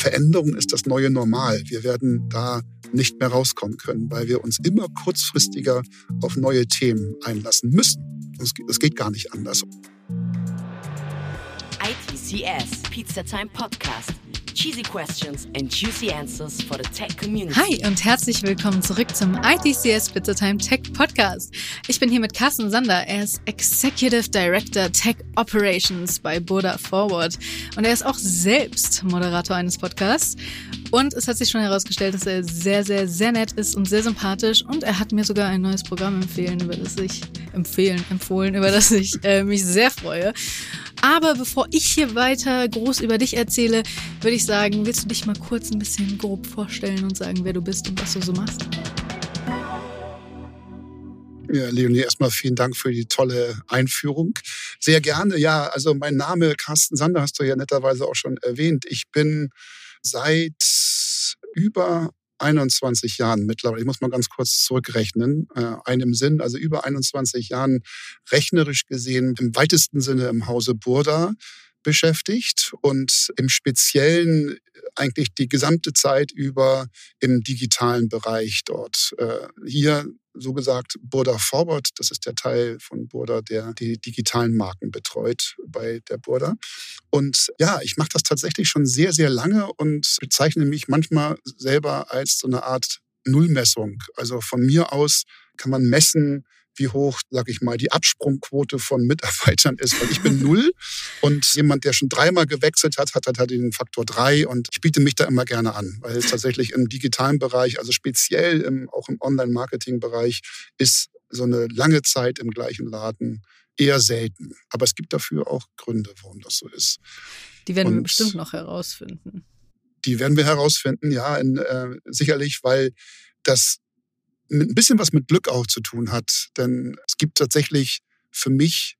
Veränderung ist das neue Normal. Wir werden da nicht mehr rauskommen können, weil wir uns immer kurzfristiger auf neue Themen einlassen müssen. Es geht gar nicht anders. ITCS Pizza Time Podcast. Cheesy questions and juicy answers for the tech community. Hi und herzlich willkommen zurück zum ITCS Pizza Time Tech Podcast. Ich bin hier mit Carsten Sander. Er ist Executive Director Tech Operations bei Boda Forward und er ist auch selbst Moderator eines Podcasts. Und es hat sich schon herausgestellt, dass er sehr, sehr, sehr nett ist und sehr sympathisch. Und er hat mir sogar ein neues Programm empfehlen, über das ich empfehlen, empfohlen, über das ich äh, mich sehr freue. Aber bevor ich hier weiter groß über dich erzähle, würde ich sagen, willst du dich mal kurz ein bisschen grob vorstellen und sagen, wer du bist und was du so machst? Ja, Leonie, erstmal vielen Dank für die tolle Einführung. Sehr gerne. Ja, also mein Name Carsten Sander hast du ja netterweise auch schon erwähnt. Ich bin seit über 21 Jahren mittlerweile, ich muss mal ganz kurz zurückrechnen, äh, einem Sinn, also über 21 Jahren rechnerisch gesehen im weitesten Sinne im Hause Burda beschäftigt und im Speziellen eigentlich die gesamte Zeit über im digitalen Bereich dort. Äh, hier so gesagt Burda Forward, das ist der Teil von Burda, der die digitalen Marken betreut bei der Burda. Und ja, ich mache das tatsächlich schon sehr, sehr lange und bezeichne mich manchmal selber als so eine Art Nullmessung. Also von mir aus kann man messen, wie hoch, sag ich mal, die Absprungquote von Mitarbeitern ist. Weil ich bin null und jemand, der schon dreimal gewechselt hat, hat halt den Faktor drei und ich biete mich da immer gerne an, weil es tatsächlich im digitalen Bereich, also speziell im, auch im Online-Marketing-Bereich, ist so eine lange Zeit im gleichen Laden eher selten. Aber es gibt dafür auch Gründe, warum das so ist. Die werden und wir bestimmt noch herausfinden. Die werden wir herausfinden, ja, in, äh, sicherlich, weil das mit ein bisschen was mit Glück auch zu tun hat. Denn es gibt tatsächlich für mich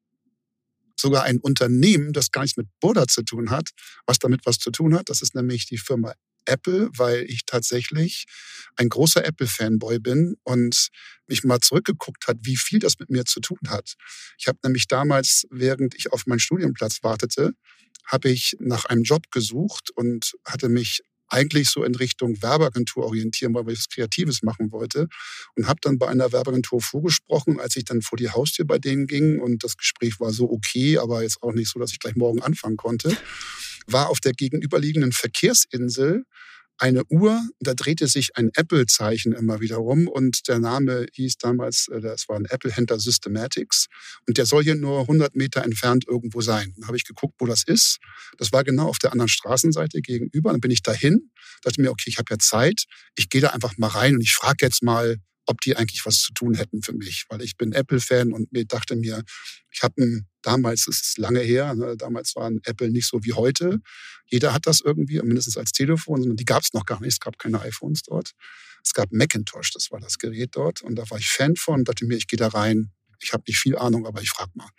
sogar ein Unternehmen, das gar nichts mit Buddha zu tun hat, was damit was zu tun hat. Das ist nämlich die Firma Apple, weil ich tatsächlich ein großer Apple-Fanboy bin und mich mal zurückgeguckt hat, wie viel das mit mir zu tun hat. Ich habe nämlich damals, während ich auf meinen Studienplatz wartete, habe ich nach einem Job gesucht und hatte mich eigentlich so in Richtung Werbeagentur orientieren, weil ich was Kreatives machen wollte. Und habe dann bei einer Werbeagentur vorgesprochen, als ich dann vor die Haustür bei denen ging. Und das Gespräch war so okay, aber jetzt auch nicht so, dass ich gleich morgen anfangen konnte. War auf der gegenüberliegenden Verkehrsinsel eine Uhr, da drehte sich ein Apple-Zeichen immer wieder rum und der Name hieß damals, äh, das war ein Apple-Händler Systematics und der soll hier nur 100 Meter entfernt irgendwo sein. Dann habe ich geguckt, wo das ist. Das war genau auf der anderen Straßenseite gegenüber. Dann bin ich dahin, dachte mir, okay, ich habe ja Zeit, ich gehe da einfach mal rein und ich frage jetzt mal, ob die eigentlich was zu tun hätten für mich, weil ich bin Apple-Fan und mir dachte mir, ich habe damals, das ist lange her, ne, damals waren Apple nicht so wie heute. Jeder hat das irgendwie, mindestens als Telefon, die gab es noch gar nicht, es gab keine iPhones dort. Es gab Macintosh, das war das Gerät dort und da war ich Fan von, dachte mir, ich gehe da rein. Ich habe nicht viel Ahnung, aber ich frage mal.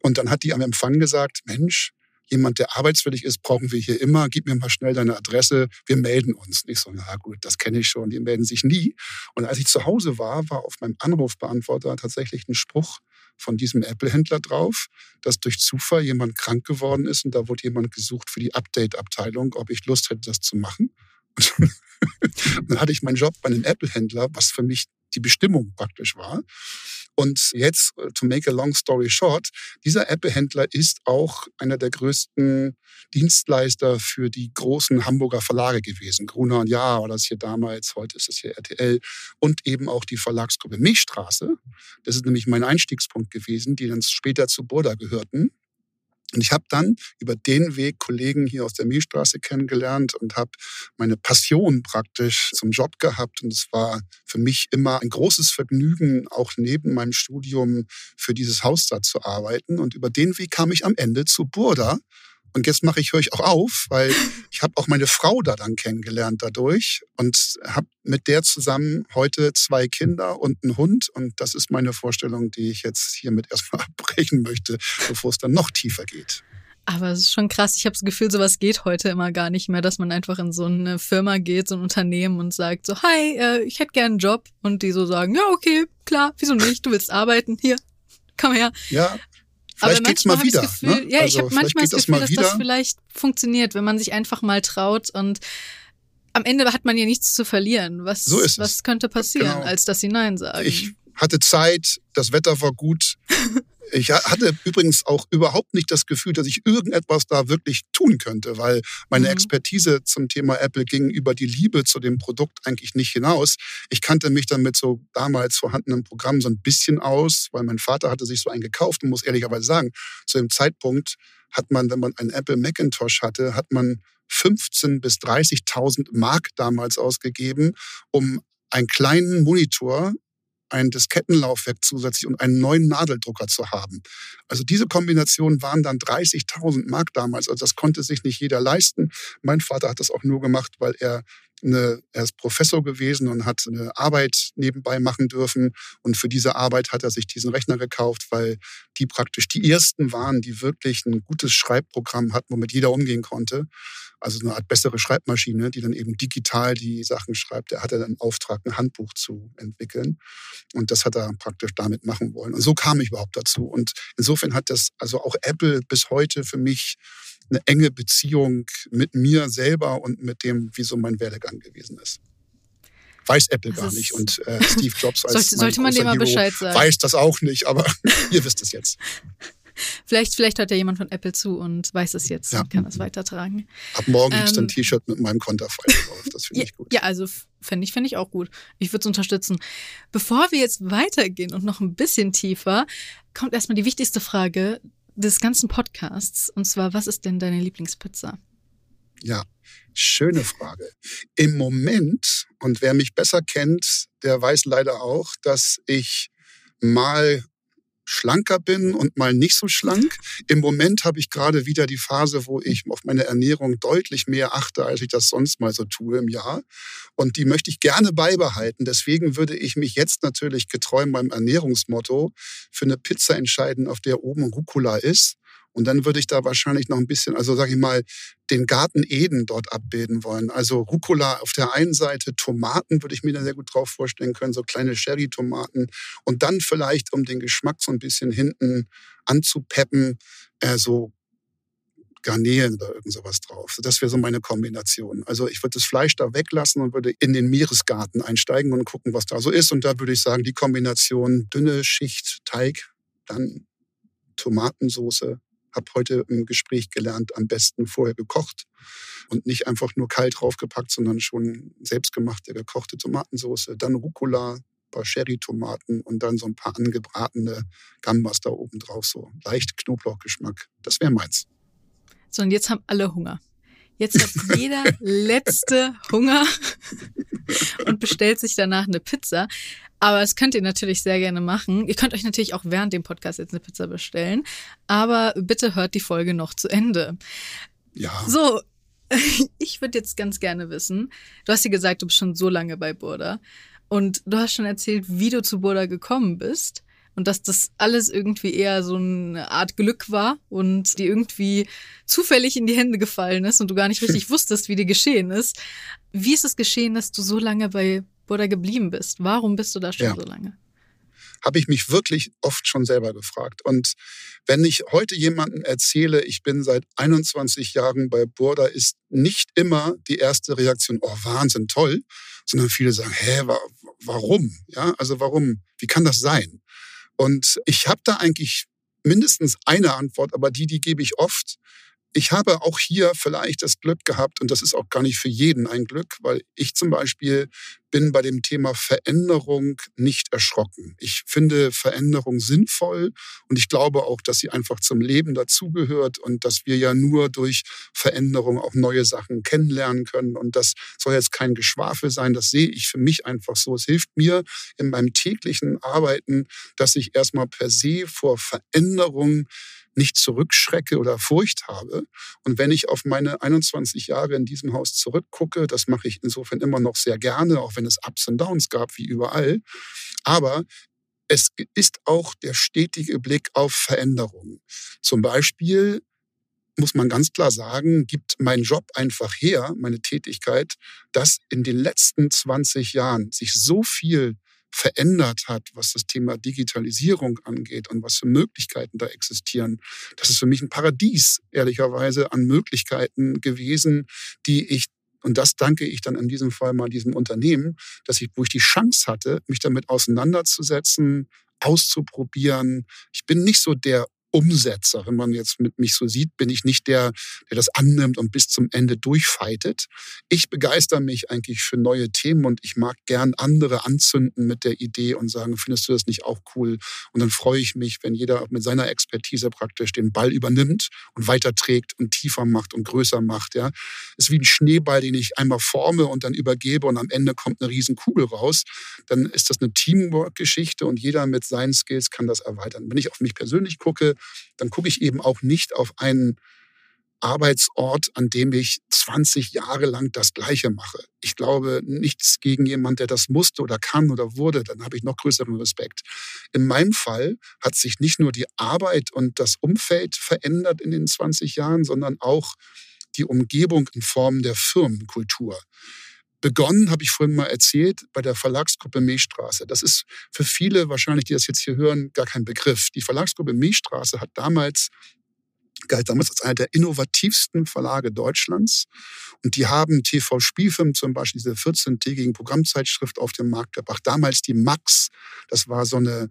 Und dann hat die am Empfang gesagt, Mensch, jemand, der arbeitswillig ist, brauchen wir hier immer. Gib mir mal schnell deine Adresse. Wir melden uns. Nicht so, na gut, das kenne ich schon. Die melden sich nie. Und als ich zu Hause war, war auf meinem Anrufbeantworter tatsächlich ein Spruch von diesem Apple-Händler drauf, dass durch Zufall jemand krank geworden ist und da wurde jemand gesucht für die Update-Abteilung, ob ich Lust hätte, das zu machen. Und dann hatte ich meinen Job bei einem Apple-Händler, was für mich die Bestimmung praktisch war. Und jetzt, äh, to make a long story short, dieser Apple-Händler ist auch einer der größten Dienstleister für die großen Hamburger Verlage gewesen. Gruner und Jahr war das hier damals, heute ist es hier RTL und eben auch die Verlagsgruppe Milchstraße. Das ist nämlich mein Einstiegspunkt gewesen, die dann später zu Burda gehörten. Und ich habe dann über den Weg Kollegen hier aus der Milchstraße kennengelernt und habe meine Passion praktisch zum Job gehabt. Und es war für mich immer ein großes Vergnügen, auch neben meinem Studium für dieses Haus da zu arbeiten. Und über den Weg kam ich am Ende zu Burda und jetzt mache ich euch auch auf, weil ich habe auch meine Frau da dann kennengelernt dadurch und habe mit der zusammen heute zwei Kinder und einen Hund. Und das ist meine Vorstellung, die ich jetzt hiermit erstmal abbrechen möchte, bevor es dann noch tiefer geht. Aber es ist schon krass. Ich habe das Gefühl, sowas geht heute immer gar nicht mehr, dass man einfach in so eine Firma geht, so ein Unternehmen und sagt so, hi, äh, ich hätte gern einen Job. Und die so sagen, ja, okay, klar, wieso nicht? Du willst arbeiten, hier, komm her. Ja, Vielleicht aber geht's mal wieder. Gefühl, ne? Ja, also ich habe manchmal das Gefühl, das dass das vielleicht funktioniert, wenn man sich einfach mal traut und am Ende hat man ja nichts zu verlieren. Was, so was könnte passieren, genau. als dass sie Nein sagen? Ich hatte Zeit, das Wetter war gut. Ich hatte übrigens auch überhaupt nicht das Gefühl, dass ich irgendetwas da wirklich tun könnte, weil meine mhm. Expertise zum Thema Apple ging über die Liebe zu dem Produkt eigentlich nicht hinaus. Ich kannte mich dann mit so damals vorhandenen Programmen so ein bisschen aus, weil mein Vater hatte sich so einen gekauft und muss ehrlicherweise sagen, zu dem Zeitpunkt hat man, wenn man einen Apple Macintosh hatte, hat man 15 bis 30.000 Mark damals ausgegeben, um einen kleinen Monitor ein Diskettenlaufwerk zusätzlich und einen neuen Nadeldrucker zu haben. Also diese Kombination waren dann 30.000 Mark damals. Also das konnte sich nicht jeder leisten. Mein Vater hat das auch nur gemacht, weil er eine, er ist Professor gewesen und hat eine Arbeit nebenbei machen dürfen. Und für diese Arbeit hat er sich diesen Rechner gekauft, weil die praktisch die ersten waren, die wirklich ein gutes Schreibprogramm hatten, womit jeder umgehen konnte. Also eine Art bessere Schreibmaschine, die dann eben digital die Sachen schreibt. Er hatte dann Auftrag, ein Handbuch zu entwickeln. Und das hat er praktisch damit machen wollen. Und so kam ich überhaupt dazu. Und insofern hat das also auch Apple bis heute für mich eine enge Beziehung mit mir selber und mit dem, wie so mein Werdegang gewesen ist. Weiß Apple das gar nicht und äh, Steve Jobs als sollte, sollte man dem mal Bescheid sagen. weiß das auch nicht, aber ihr wisst es jetzt. Vielleicht, vielleicht hört ja jemand von Apple zu und weiß es jetzt ja. und kann es weitertragen. Ab morgen ähm, gibt es ein T-Shirt mit meinem Konterfei drauf. Das finde ja, ich gut. Ja, also fände ich, fänd ich auch gut. Ich würde es unterstützen. Bevor wir jetzt weitergehen und noch ein bisschen tiefer, kommt erstmal die wichtigste Frage des ganzen Podcasts. Und zwar, was ist denn deine Lieblingspizza? Ja, schöne Frage. Im Moment, und wer mich besser kennt, der weiß leider auch, dass ich mal schlanker bin und mal nicht so schlank. Im Moment habe ich gerade wieder die Phase, wo ich auf meine Ernährung deutlich mehr achte, als ich das sonst mal so tue im Jahr. Und die möchte ich gerne beibehalten. Deswegen würde ich mich jetzt natürlich getreu meinem Ernährungsmotto für eine Pizza entscheiden, auf der oben Rucola ist und dann würde ich da wahrscheinlich noch ein bisschen, also sage ich mal, den Garten Eden dort abbilden wollen. Also Rucola auf der einen Seite, Tomaten würde ich mir da sehr gut drauf vorstellen können, so kleine Sherry-Tomaten. Und dann vielleicht, um den Geschmack so ein bisschen hinten anzupeppen, äh, so Garnelen oder irgend sowas drauf. Das wäre so meine Kombination. Also ich würde das Fleisch da weglassen und würde in den Meeresgarten einsteigen und gucken, was da so ist. Und da würde ich sagen, die Kombination dünne Schicht Teig, dann Tomatensoße, habe heute im Gespräch gelernt, am besten vorher gekocht und nicht einfach nur kalt draufgepackt, sondern schon selbstgemachte gekochte Tomatensauce, dann Rucola, paar Sherry-Tomaten und dann so ein paar angebratene Gambas da oben drauf, so leicht Knoblauchgeschmack. Das wäre meins. So, und jetzt haben alle Hunger. Jetzt hat jeder letzte Hunger und bestellt sich danach eine Pizza. Aber das könnt ihr natürlich sehr gerne machen. Ihr könnt euch natürlich auch während dem Podcast jetzt eine Pizza bestellen. Aber bitte hört die Folge noch zu Ende. Ja. So, ich würde jetzt ganz gerne wissen, du hast ja gesagt, du bist schon so lange bei Burda. Und du hast schon erzählt, wie du zu Burda gekommen bist und dass das alles irgendwie eher so eine Art Glück war und die irgendwie zufällig in die Hände gefallen ist und du gar nicht richtig wusstest, wie dir geschehen ist. Wie ist es geschehen, dass du so lange bei Buddha geblieben bist. Warum bist du da schon ja. so lange? Habe ich mich wirklich oft schon selber gefragt. Und wenn ich heute jemandem erzähle, ich bin seit 21 Jahren bei Burda, ist nicht immer die erste Reaktion, oh Wahnsinn, toll, sondern viele sagen, hä, wa warum? Ja, also warum? Wie kann das sein? Und ich habe da eigentlich mindestens eine Antwort, aber die, die gebe ich oft. Ich habe auch hier vielleicht das Glück gehabt, und das ist auch gar nicht für jeden ein Glück, weil ich zum Beispiel bin bei dem Thema Veränderung nicht erschrocken. Ich finde Veränderung sinnvoll und ich glaube auch, dass sie einfach zum Leben dazugehört und dass wir ja nur durch Veränderung auch neue Sachen kennenlernen können. Und das soll jetzt kein Geschwafel sein, das sehe ich für mich einfach so. Es hilft mir in meinem täglichen Arbeiten, dass ich erstmal per se vor Veränderung nicht zurückschrecke oder Furcht habe. Und wenn ich auf meine 21 Jahre in diesem Haus zurückgucke, das mache ich insofern immer noch sehr gerne, auch wenn es Ups und Downs gab, wie überall. Aber es ist auch der stetige Blick auf Veränderungen. Zum Beispiel muss man ganz klar sagen, gibt mein Job einfach her, meine Tätigkeit, dass in den letzten 20 Jahren sich so viel verändert hat, was das Thema Digitalisierung angeht und was für Möglichkeiten da existieren. Das ist für mich ein Paradies, ehrlicherweise, an Möglichkeiten gewesen, die ich und das danke ich dann in diesem Fall mal diesem Unternehmen, dass ich, wo ich die Chance hatte, mich damit auseinanderzusetzen, auszuprobieren. Ich bin nicht so der Umsetzer. Wenn man jetzt mit mich so sieht, bin ich nicht der, der das annimmt und bis zum Ende durchfeitet. Ich begeister mich eigentlich für neue Themen und ich mag gern andere anzünden mit der Idee und sagen, findest du das nicht auch cool? Und dann freue ich mich, wenn jeder mit seiner Expertise praktisch den Ball übernimmt und weiterträgt und tiefer macht und größer macht. Ja, ist wie ein Schneeball, den ich einmal forme und dann übergebe und am Ende kommt eine riesen Kugel raus. Dann ist das eine Teamwork-Geschichte und jeder mit seinen Skills kann das erweitern. Wenn ich auf mich persönlich gucke, dann gucke ich eben auch nicht auf einen Arbeitsort, an dem ich 20 Jahre lang das Gleiche mache. Ich glaube nichts gegen jemand, der das musste oder kann oder wurde, dann habe ich noch größeren Respekt. In meinem Fall hat sich nicht nur die Arbeit und das Umfeld verändert in den 20 Jahren, sondern auch die Umgebung in Form der Firmenkultur. Begonnen, habe ich vorhin mal erzählt, bei der Verlagsgruppe Milchstraße. Das ist für viele wahrscheinlich, die das jetzt hier hören, gar kein Begriff. Die Verlagsgruppe Milchstraße hat damals galt damals als einer der innovativsten Verlage Deutschlands. Und die haben TV-Spielfilm zum Beispiel, diese 14-tägigen Programmzeitschrift auf den Markt gebracht. Damals die Max, das war so eine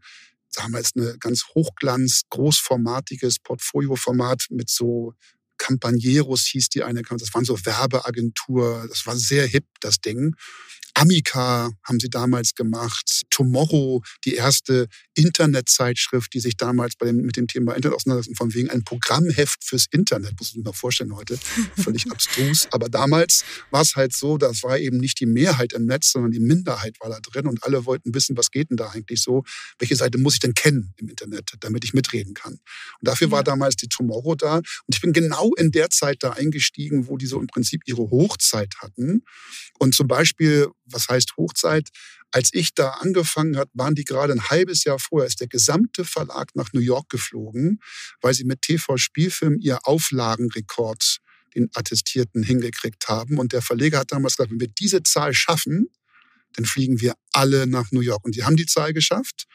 damals eine ganz hochglanz, großformatiges Portfolioformat mit so Campanieros hieß die eine, das waren so Werbeagentur, das war sehr hip, das Ding. Amica haben sie damals gemacht. Tomorrow, die erste Internetzeitschrift, die sich damals bei dem, mit dem Thema Internet auseinandersetzt, von wegen ein Programmheft fürs Internet, muss ich mir mal vorstellen heute, völlig abstrus. Aber damals war es halt so, das war eben nicht die Mehrheit im Netz, sondern die Minderheit war da drin und alle wollten wissen, was geht denn da eigentlich so? Welche Seite muss ich denn kennen im Internet, damit ich mitreden kann? Und dafür war damals die Tomorrow da. Und ich bin genau in der Zeit da eingestiegen, wo die so im Prinzip ihre Hochzeit hatten. Und zum Beispiel was heißt Hochzeit? Als ich da angefangen hat, waren die gerade ein halbes Jahr vorher, ist der gesamte Verlag nach New York geflogen, weil sie mit TV-Spielfilm ihr Auflagenrekord, den Attestierten, hingekriegt haben. Und der Verleger hat damals gesagt, wenn wir diese Zahl schaffen, dann fliegen wir alle nach New York. Und die haben die Zahl geschafft.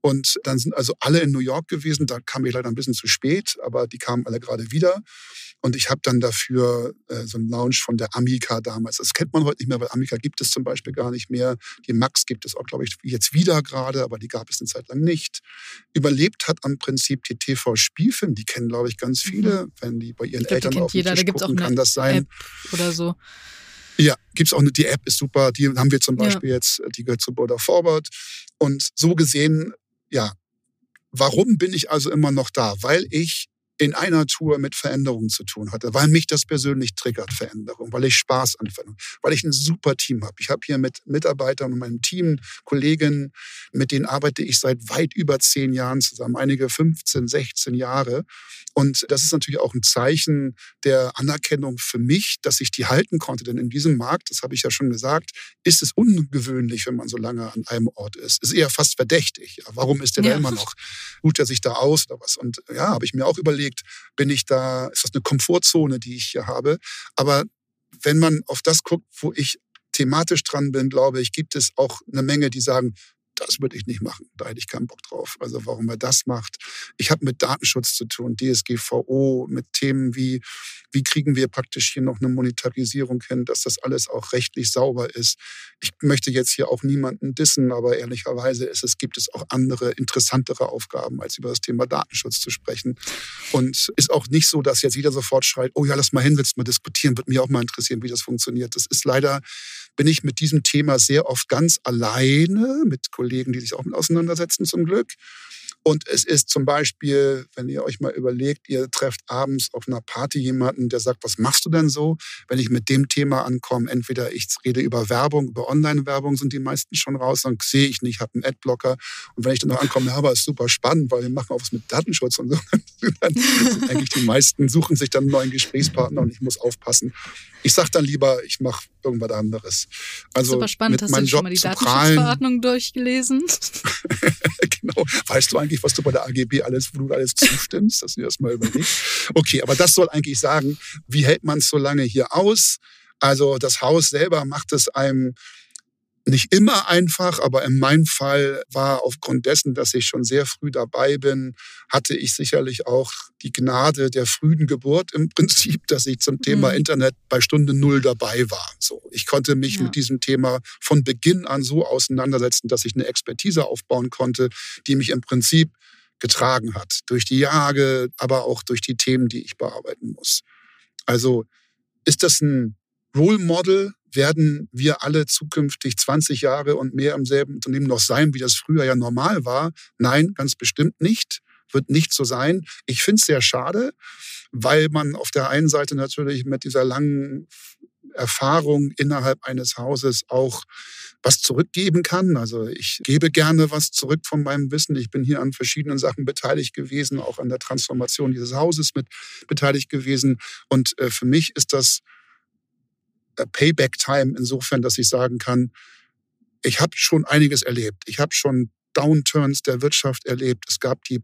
Und dann sind also alle in New York gewesen. Da kam ich leider ein bisschen zu spät, aber die kamen alle gerade wieder. Und ich habe dann dafür äh, so einen Lounge von der Amica damals. Das kennt man heute nicht mehr, weil Amica gibt es zum Beispiel gar nicht mehr. Die Max gibt es auch, glaube ich, jetzt wieder gerade, aber die gab es eine Zeit lang nicht. Überlebt hat am Prinzip die TV-Spielfilm. Die kennen, glaube ich, ganz mhm. viele, mhm. wenn die bei ihren glaub, Eltern auf jeder. Tisch da gucken, kann das sein. App oder so. Ja, gibt's auch eine, die App ist super, die haben wir zum Beispiel ja. jetzt, die gehört zu Border Forward. Und so gesehen, ja, warum bin ich also immer noch da? Weil ich in einer Tour mit Veränderungen zu tun hatte, weil mich das persönlich triggert, Veränderung, weil ich Spaß an Veränderung, weil ich ein super Team habe. Ich habe hier mit Mitarbeitern und meinem Team, Kollegen, mit denen arbeite ich seit weit über zehn Jahren zusammen, einige 15, 16 Jahre. Und das ist natürlich auch ein Zeichen der Anerkennung für mich, dass ich die halten konnte. Denn in diesem Markt, das habe ich ja schon gesagt, ist es ungewöhnlich, wenn man so lange an einem Ort ist. Es ist eher fast verdächtig. Ja, warum ist der ja. da immer noch? Ruht er sich da aus oder was? Und ja, habe ich mir auch überlegt, bin ich da, ist das eine Komfortzone, die ich hier habe? Aber wenn man auf das guckt, wo ich thematisch dran bin, glaube ich, gibt es auch eine Menge, die sagen, das würde ich nicht machen. Da hätte ich keinen Bock drauf. Also warum er das macht. Ich habe mit Datenschutz zu tun, DSGVO, mit Themen wie, wie kriegen wir praktisch hier noch eine Monetarisierung hin, dass das alles auch rechtlich sauber ist. Ich möchte jetzt hier auch niemanden dissen, aber ehrlicherweise ist es, gibt es auch andere, interessantere Aufgaben, als über das Thema Datenschutz zu sprechen. Und ist auch nicht so, dass jetzt jeder sofort schreit, oh ja, lass mal hin, willst mal diskutieren, wird mich auch mal interessieren, wie das funktioniert. Das ist leider, bin ich mit diesem Thema sehr oft ganz alleine mit Kollegen Kollegen, die sich auch mit auseinandersetzen, zum Glück. Und es ist zum Beispiel, wenn ihr euch mal überlegt, ihr trefft abends auf einer Party jemanden, der sagt, was machst du denn so? Wenn ich mit dem Thema ankomme, entweder ich rede über Werbung, über Online-Werbung sind die meisten schon raus, dann sehe ich nicht, habe einen Adblocker. Und wenn ich dann noch ankomme, ja, aber ist super spannend, weil wir machen auch was mit Datenschutz und so, dann sind eigentlich die meisten suchen sich dann einen neuen Gesprächspartner und ich muss aufpassen. Ich sage dann lieber, ich mache irgendwas anderes. Also Super spannend. Hast du schon mal die Datenschutzverordnung durchgelesen? genau. Weißt du eigentlich, was du bei der AGB alles, wo du alles zustimmst, dass du das mal überlegst? Okay, aber das soll eigentlich sagen, wie hält man es so lange hier aus? Also das Haus selber macht es einem nicht immer einfach, aber in meinem Fall war aufgrund dessen, dass ich schon sehr früh dabei bin, hatte ich sicherlich auch die Gnade der frühen Geburt im Prinzip, dass ich zum Thema mhm. Internet bei Stunde Null dabei war. So, ich konnte mich ja. mit diesem Thema von Beginn an so auseinandersetzen, dass ich eine Expertise aufbauen konnte, die mich im Prinzip getragen hat. Durch die Jahre, aber auch durch die Themen, die ich bearbeiten muss. Also ist das ein Role Model? Werden wir alle zukünftig 20 Jahre und mehr im selben Unternehmen noch sein, wie das früher ja normal war? Nein, ganz bestimmt nicht. Wird nicht so sein. Ich finde es sehr schade, weil man auf der einen Seite natürlich mit dieser langen Erfahrung innerhalb eines Hauses auch was zurückgeben kann. Also ich gebe gerne was zurück von meinem Wissen. Ich bin hier an verschiedenen Sachen beteiligt gewesen, auch an der Transformation dieses Hauses mit beteiligt gewesen. Und äh, für mich ist das Payback-Time insofern, dass ich sagen kann, ich habe schon einiges erlebt. Ich habe schon Downturns der Wirtschaft erlebt. Es gab die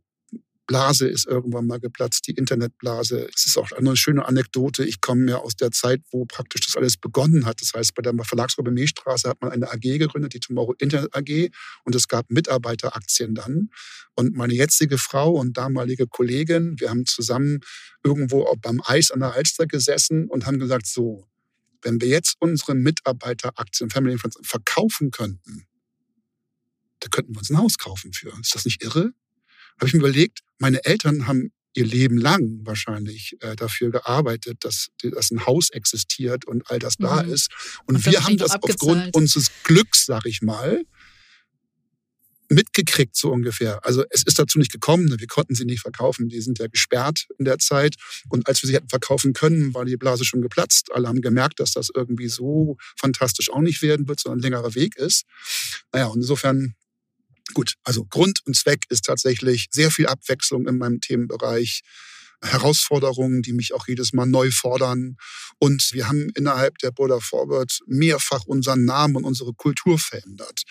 Blase ist irgendwann mal geplatzt, die Internetblase. Es ist auch eine schöne Anekdote. Ich komme ja aus der Zeit, wo praktisch das alles begonnen hat. Das heißt, bei der Verlagsgruppe Meestraße hat man eine AG gegründet, die Tomorrow Internet AG. Und es gab Mitarbeiteraktien dann. Und meine jetzige Frau und damalige Kollegin, wir haben zusammen irgendwo beim Eis an der Alster gesessen und haben gesagt, so, wenn wir jetzt unsere Mitarbeiteraktien Family Friends verkaufen könnten, da könnten wir uns ein Haus kaufen für. Ist das nicht irre? habe ich mir überlegt, meine Eltern haben ihr Leben lang wahrscheinlich äh, dafür gearbeitet, dass, dass ein Haus existiert und all das mhm. da ist. Und, und wir haben das aufgrund unseres Glücks, sag ich mal, mitgekriegt, so ungefähr. Also es ist dazu nicht gekommen, ne? wir konnten sie nicht verkaufen, die sind ja gesperrt in der Zeit. Und als wir sie hätten verkaufen können, war die Blase schon geplatzt. Alle haben gemerkt, dass das irgendwie so fantastisch auch nicht werden wird, sondern ein längerer Weg ist. Naja, und insofern Gut, also Grund und Zweck ist tatsächlich sehr viel Abwechslung in meinem Themenbereich. Herausforderungen, die mich auch jedes Mal neu fordern. Und wir haben innerhalb der Border Forward mehrfach unseren Namen und unsere Kultur verändert.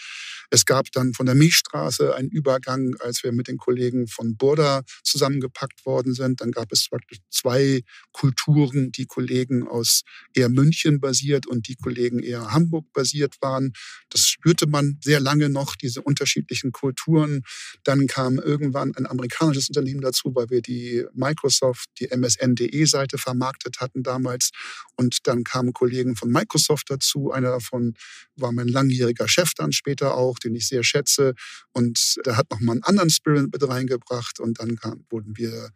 Es gab dann von der Milchstraße einen Übergang, als wir mit den Kollegen von Burda zusammengepackt worden sind. Dann gab es zwei Kulturen, die Kollegen aus eher München basiert und die Kollegen eher Hamburg basiert waren. Das spürte man sehr lange noch, diese unterschiedlichen Kulturen. Dann kam irgendwann ein amerikanisches Unternehmen dazu, weil wir die Microsoft, die MSN.de-Seite vermarktet hatten damals. Und dann kamen Kollegen von Microsoft dazu. Einer davon war mein langjähriger Chef dann später auch den ich sehr schätze. Und der hat nochmal einen anderen Spirit mit reingebracht. Und dann kam, wurden wir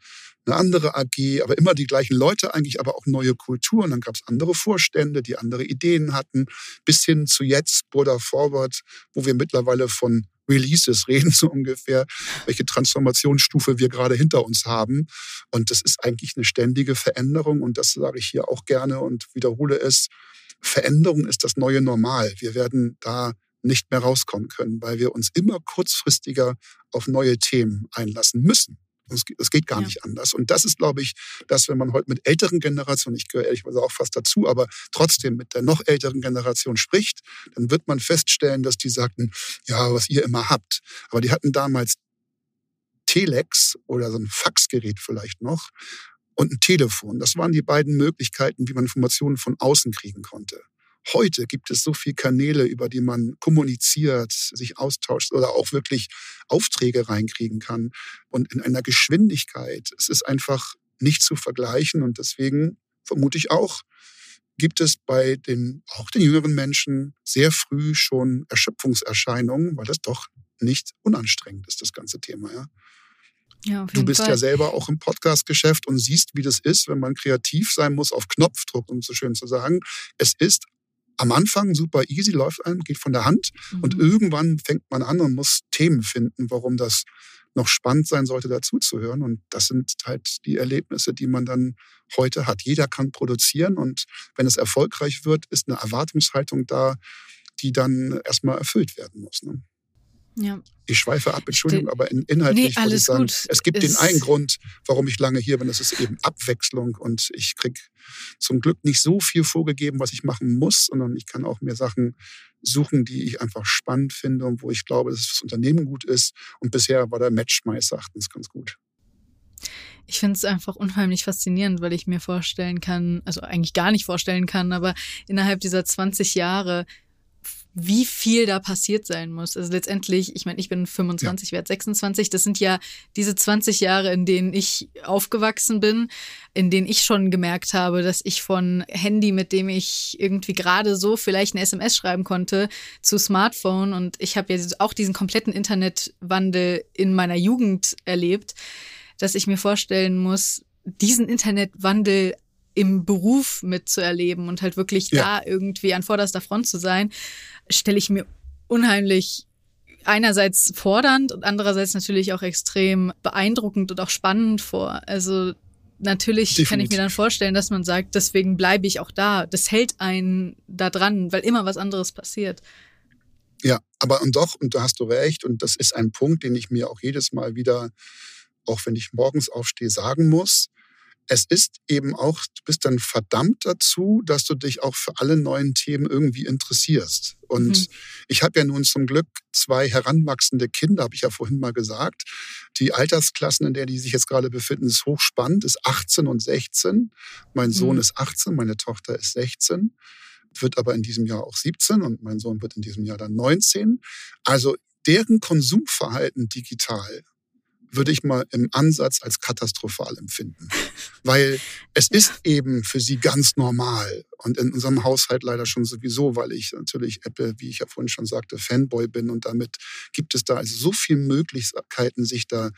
eine andere AG, aber immer die gleichen Leute eigentlich, aber auch neue Kulturen. Dann gab es andere Vorstände, die andere Ideen hatten, bis hin zu jetzt, Border Forward, wo wir mittlerweile von Releases reden, so ungefähr, welche Transformationsstufe wir gerade hinter uns haben. Und das ist eigentlich eine ständige Veränderung. Und das sage ich hier auch gerne und wiederhole es. Veränderung ist das neue Normal. Wir werden da nicht mehr rauskommen können, weil wir uns immer kurzfristiger auf neue Themen einlassen müssen. Es geht gar ja. nicht anders. Und das ist, glaube ich, dass wenn man heute mit älteren Generationen, ich gehöre ehrlicherweise auch fast dazu, aber trotzdem mit der noch älteren Generation spricht, dann wird man feststellen, dass die sagten, ja, was ihr immer habt. Aber die hatten damals Telex oder so ein Faxgerät vielleicht noch und ein Telefon. Das waren die beiden Möglichkeiten, wie man Informationen von außen kriegen konnte. Heute gibt es so viele Kanäle, über die man kommuniziert, sich austauscht oder auch wirklich Aufträge reinkriegen kann und in einer Geschwindigkeit. Es ist einfach nicht zu vergleichen und deswegen vermute ich auch, gibt es bei den, auch den jüngeren Menschen sehr früh schon Erschöpfungserscheinungen, weil das doch nicht unanstrengend ist, das ganze Thema, ja. Ja, du bist Fall. ja selber auch im Podcast-Geschäft und siehst, wie das ist, wenn man kreativ sein muss auf Knopfdruck, um so schön zu sagen. Es ist am Anfang super easy, läuft einem, geht von der Hand. Mhm. Und irgendwann fängt man an und muss Themen finden, warum das noch spannend sein sollte, dazuzuhören. Und das sind halt die Erlebnisse, die man dann heute hat. Jeder kann produzieren und wenn es erfolgreich wird, ist eine Erwartungshaltung da, die dann erstmal erfüllt werden muss. Ne? Ja. Ich schweife ab, Entschuldigung, aber in, inhaltlich nee, würde ich sagen, gut. es gibt den einen Grund, warum ich lange hier bin, das ist eben Abwechslung und ich kriege zum Glück nicht so viel vorgegeben, was ich machen muss, sondern ich kann auch mir Sachen suchen, die ich einfach spannend finde und wo ich glaube, dass das Unternehmen gut ist. Und bisher war der Match meines Erachtens ganz gut. Ich finde es einfach unheimlich faszinierend, weil ich mir vorstellen kann, also eigentlich gar nicht vorstellen kann, aber innerhalb dieser 20 Jahre wie viel da passiert sein muss. Also letztendlich, ich meine, ich bin 25, ja. werde 26. Das sind ja diese 20 Jahre, in denen ich aufgewachsen bin, in denen ich schon gemerkt habe, dass ich von Handy, mit dem ich irgendwie gerade so vielleicht eine SMS schreiben konnte, zu Smartphone und ich habe ja auch diesen kompletten Internetwandel in meiner Jugend erlebt, dass ich mir vorstellen muss, diesen Internetwandel im Beruf mitzuerleben und halt wirklich ja. da irgendwie an vorderster Front zu sein, stelle ich mir unheimlich einerseits fordernd und andererseits natürlich auch extrem beeindruckend und auch spannend vor. Also natürlich Definitiv. kann ich mir dann vorstellen, dass man sagt, deswegen bleibe ich auch da. Das hält einen da dran, weil immer was anderes passiert. Ja, aber und doch, und da hast du recht, und das ist ein Punkt, den ich mir auch jedes Mal wieder, auch wenn ich morgens aufstehe, sagen muss es ist eben auch, du bist dann verdammt dazu, dass du dich auch für alle neuen Themen irgendwie interessierst. Und mhm. ich habe ja nun zum Glück zwei heranwachsende Kinder, habe ich ja vorhin mal gesagt. Die Altersklassen, in der die sich jetzt gerade befinden, ist hochspannend, ist 18 und 16. Mein Sohn mhm. ist 18, meine Tochter ist 16, wird aber in diesem Jahr auch 17 und mein Sohn wird in diesem Jahr dann 19. Also deren Konsumverhalten digital würde ich mal im Ansatz als katastrophal empfinden. Weil es ist eben für sie ganz normal und in unserem Haushalt leider schon sowieso, weil ich natürlich Apple, wie ich ja vorhin schon sagte, Fanboy bin und damit gibt es da also so viele Möglichkeiten, sich da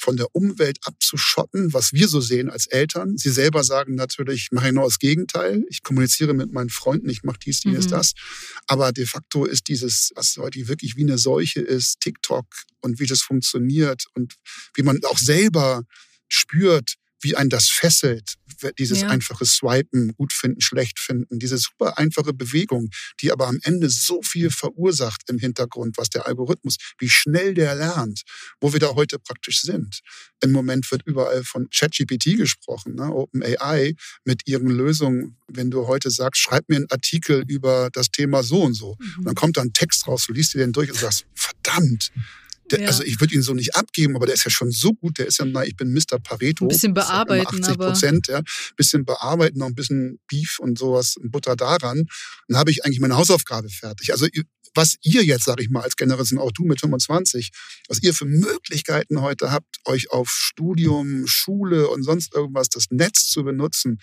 von der Umwelt abzuschotten, was wir so sehen als Eltern. Sie selber sagen natürlich, ich mache genau das Gegenteil. Ich kommuniziere mit meinen Freunden, ich mache dies, dies, mhm. das. Aber de facto ist dieses, was heute wirklich wie eine Seuche ist, TikTok und wie das funktioniert und wie man auch selber spürt, wie ein das fesselt, dieses ja. einfache Swipen, gut finden, schlecht finden, diese super einfache Bewegung, die aber am Ende so viel verursacht im Hintergrund, was der Algorithmus, wie schnell der lernt, wo wir da heute praktisch sind. Im Moment wird überall von ChatGPT gesprochen, ne? OpenAI mit ihren Lösungen. Wenn du heute sagst, schreib mir einen Artikel über das Thema so und so, mhm. und dann kommt da ein Text raus, du liest dir den durch und sagst, verdammt, der, ja. Also ich würde ihn so nicht abgeben, aber der ist ja schon so gut. Der ist ja, na, ich bin Mr. Pareto. Ein bisschen bearbeiten, 80 Prozent, ja. Ein bisschen bearbeiten, noch ein bisschen Beef und sowas, Butter daran. Dann habe ich eigentlich meine Hausaufgabe fertig. Also was ihr jetzt, sage ich mal, als Generation, auch du mit 25, was ihr für Möglichkeiten heute habt, euch auf Studium, Schule und sonst irgendwas, das Netz zu benutzen,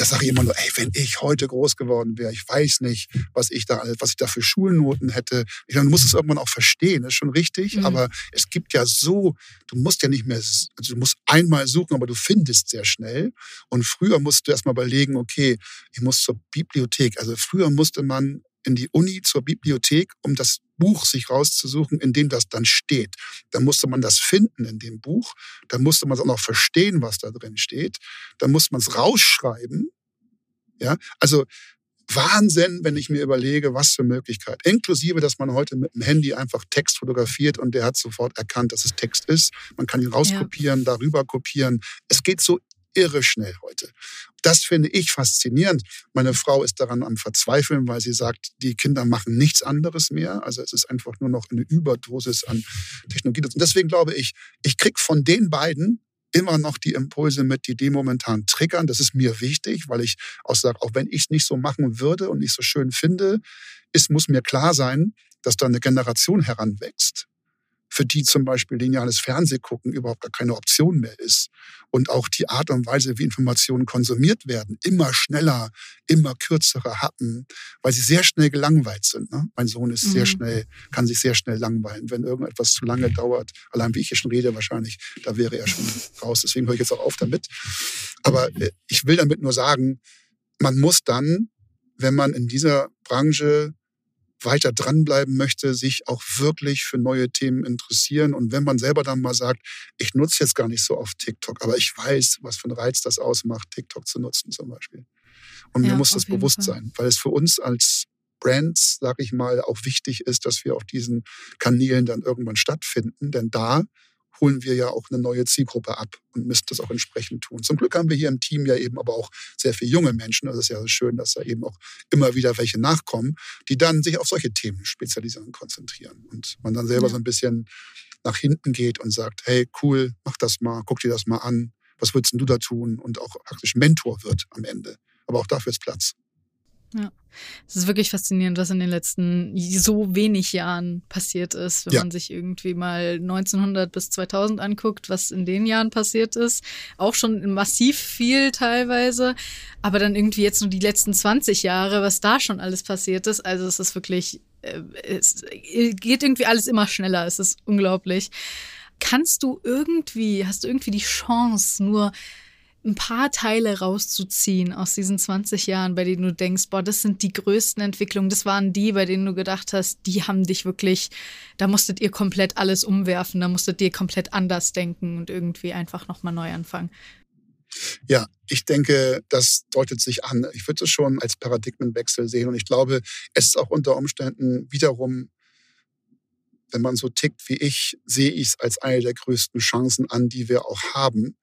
das sage ich immer nur, ey, wenn ich heute groß geworden wäre, ich weiß nicht, was ich da, was ich da für Schulnoten hätte. Ich meine, du musst es irgendwann auch verstehen, das ist schon richtig, mhm. aber es gibt ja so, du musst ja nicht mehr, also du musst einmal suchen, aber du findest sehr schnell. Und früher musst du erstmal überlegen, okay, ich muss zur Bibliothek. Also früher musste man in die Uni zur Bibliothek, um das Buch sich rauszusuchen, in dem das dann steht. Dann musste man das finden in dem Buch. Dann musste man es auch noch verstehen, was da drin steht. Dann musste man es rausschreiben. Ja, also Wahnsinn, wenn ich mir überlege, was für Möglichkeit. Inklusive, dass man heute mit dem Handy einfach Text fotografiert und der hat sofort erkannt, dass es Text ist. Man kann ihn rauskopieren, ja. darüber kopieren. Es geht so irre schnell heute. Das finde ich faszinierend. Meine Frau ist daran am Verzweifeln, weil sie sagt, die Kinder machen nichts anderes mehr. Also es ist einfach nur noch eine Überdosis an Technologie. Und deswegen glaube ich, ich kriege von den beiden immer noch die Impulse mit, die die momentan triggern. Das ist mir wichtig, weil ich auch sage, auch wenn ich es nicht so machen würde und nicht so schön finde, es muss mir klar sein, dass da eine Generation heranwächst, für die zum Beispiel lineales Fernsehgucken überhaupt gar keine Option mehr ist. Und auch die Art und Weise, wie Informationen konsumiert werden, immer schneller, immer kürzere Happen, weil sie sehr schnell gelangweilt sind. Ne? Mein Sohn ist mhm. sehr schnell, kann sich sehr schnell langweilen. Wenn irgendetwas zu lange dauert, allein wie ich hier schon rede, wahrscheinlich, da wäre er schon raus. Deswegen höre ich jetzt auch auf damit. Aber äh, ich will damit nur sagen, man muss dann, wenn man in dieser Branche weiter dranbleiben möchte, sich auch wirklich für neue Themen interessieren. Und wenn man selber dann mal sagt, ich nutze jetzt gar nicht so oft TikTok, aber ich weiß, was für einen Reiz das ausmacht, TikTok zu nutzen zum Beispiel. Und ja, mir muss das bewusst Fall. sein, weil es für uns als Brands, sag ich mal, auch wichtig ist, dass wir auf diesen Kanälen dann irgendwann stattfinden. Denn da holen wir ja auch eine neue Zielgruppe ab und müssen das auch entsprechend tun. Zum Glück haben wir hier im Team ja eben aber auch sehr viele junge Menschen. Das ist ja schön, dass da eben auch immer wieder welche nachkommen, die dann sich auf solche Themen spezialisieren und konzentrieren. Und man dann selber ja. so ein bisschen nach hinten geht und sagt, hey, cool, mach das mal, guck dir das mal an. Was würdest du da tun? Und auch praktisch Mentor wird am Ende. Aber auch dafür ist Platz. Ja. Es ist wirklich faszinierend, was in den letzten so wenig Jahren passiert ist, wenn ja. man sich irgendwie mal 1900 bis 2000 anguckt, was in den Jahren passiert ist. Auch schon massiv viel teilweise, aber dann irgendwie jetzt nur die letzten 20 Jahre, was da schon alles passiert ist. Also es ist wirklich, äh, es geht irgendwie alles immer schneller. Es ist unglaublich. Kannst du irgendwie, hast du irgendwie die Chance, nur ein paar Teile rauszuziehen aus diesen 20 Jahren, bei denen du denkst, boah, das sind die größten Entwicklungen, das waren die, bei denen du gedacht hast, die haben dich wirklich, da musstet ihr komplett alles umwerfen, da musstet ihr komplett anders denken und irgendwie einfach nochmal neu anfangen. Ja, ich denke, das deutet sich an. Ich würde es schon als Paradigmenwechsel sehen und ich glaube, es ist auch unter Umständen wiederum wenn man so tickt wie ich, sehe ich es als eine der größten Chancen an, die wir auch haben.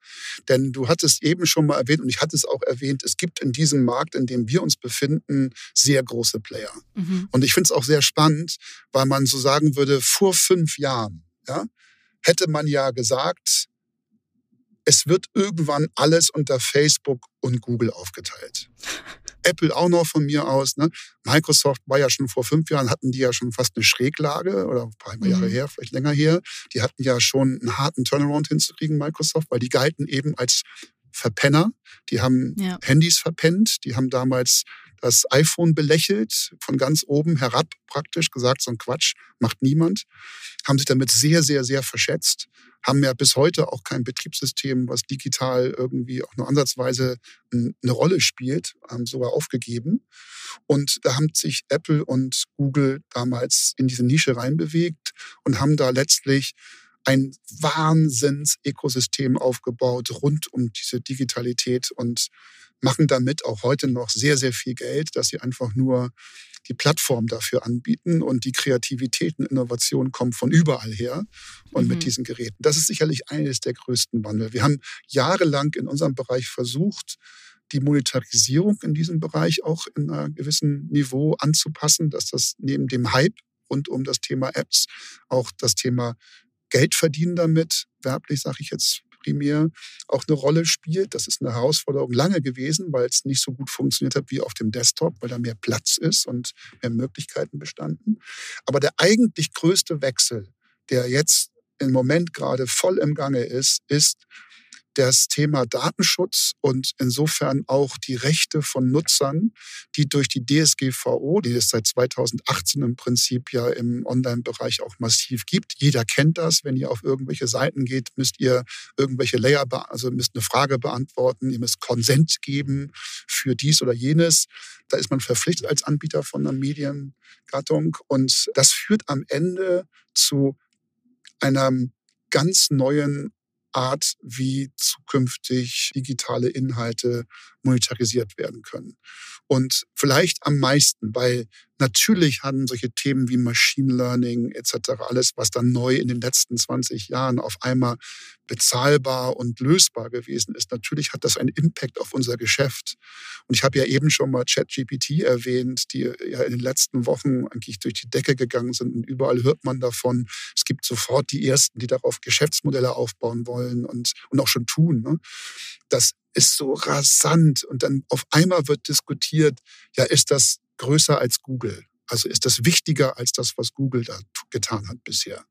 Denn du hattest eben schon mal erwähnt und ich hatte es auch erwähnt, es gibt in diesem Markt, in dem wir uns befinden, sehr große Player. Mhm. Und ich finde es auch sehr spannend, weil man so sagen würde, vor fünf Jahren, ja, hätte man ja gesagt, es wird irgendwann alles unter Facebook und Google aufgeteilt. Apple auch noch von mir aus. Ne? Microsoft war ja schon vor fünf Jahren, hatten die ja schon fast eine Schräglage oder ein paar mhm. Jahre her, vielleicht länger her. Die hatten ja schon einen harten Turnaround hinzukriegen, Microsoft, weil die galten eben als Verpenner. Die haben ja. Handys verpennt. Die haben damals das iPhone belächelt, von ganz oben herab praktisch gesagt, so ein Quatsch macht niemand. Haben sich damit sehr, sehr, sehr verschätzt. Haben ja bis heute auch kein Betriebssystem, was digital irgendwie auch nur ansatzweise eine Rolle spielt, haben sogar aufgegeben. Und da haben sich Apple und Google damals in diese Nische reinbewegt und haben da letztlich ein Wahnsinns-Ökosystem aufgebaut rund um diese Digitalität und machen damit auch heute noch sehr, sehr viel Geld, dass sie einfach nur die Plattform dafür anbieten und die Kreativität und Innovation kommen von überall her und mhm. mit diesen Geräten. Das ist sicherlich eines der größten Wandel. Wir haben jahrelang in unserem Bereich versucht, die Monetarisierung in diesem Bereich auch in einem gewissen Niveau anzupassen, dass das neben dem Hype rund um das Thema Apps auch das Thema Geld verdienen damit, werblich sage ich jetzt primär, auch eine Rolle spielt. Das ist eine Herausforderung lange gewesen, weil es nicht so gut funktioniert hat wie auf dem Desktop, weil da mehr Platz ist und mehr Möglichkeiten bestanden. Aber der eigentlich größte Wechsel, der jetzt im Moment gerade voll im Gange ist, ist, das Thema Datenschutz und insofern auch die Rechte von Nutzern, die durch die DSGVO, die es seit 2018 im Prinzip ja im Online-Bereich auch massiv gibt. Jeder kennt das. Wenn ihr auf irgendwelche Seiten geht, müsst ihr irgendwelche Layer, also müsst eine Frage beantworten, ihr müsst Konsent geben für dies oder jenes. Da ist man verpflichtet als Anbieter von einer Mediengattung und das führt am Ende zu einem ganz neuen Art, wie zukünftig digitale Inhalte monetarisiert werden können. Und vielleicht am meisten, weil natürlich haben solche Themen wie Machine Learning etc., alles, was dann neu in den letzten 20 Jahren auf einmal bezahlbar und lösbar gewesen ist, natürlich hat das einen Impact auf unser Geschäft. Und ich habe ja eben schon mal ChatGPT erwähnt, die ja in den letzten Wochen eigentlich durch die Decke gegangen sind und überall hört man davon. Es gibt sofort die Ersten, die darauf Geschäftsmodelle aufbauen wollen und, und auch schon tun. Ne? Das ist so rasant und dann auf einmal wird diskutiert, ja, ist das größer als Google? Also ist das wichtiger als das, was Google da getan hat bisher?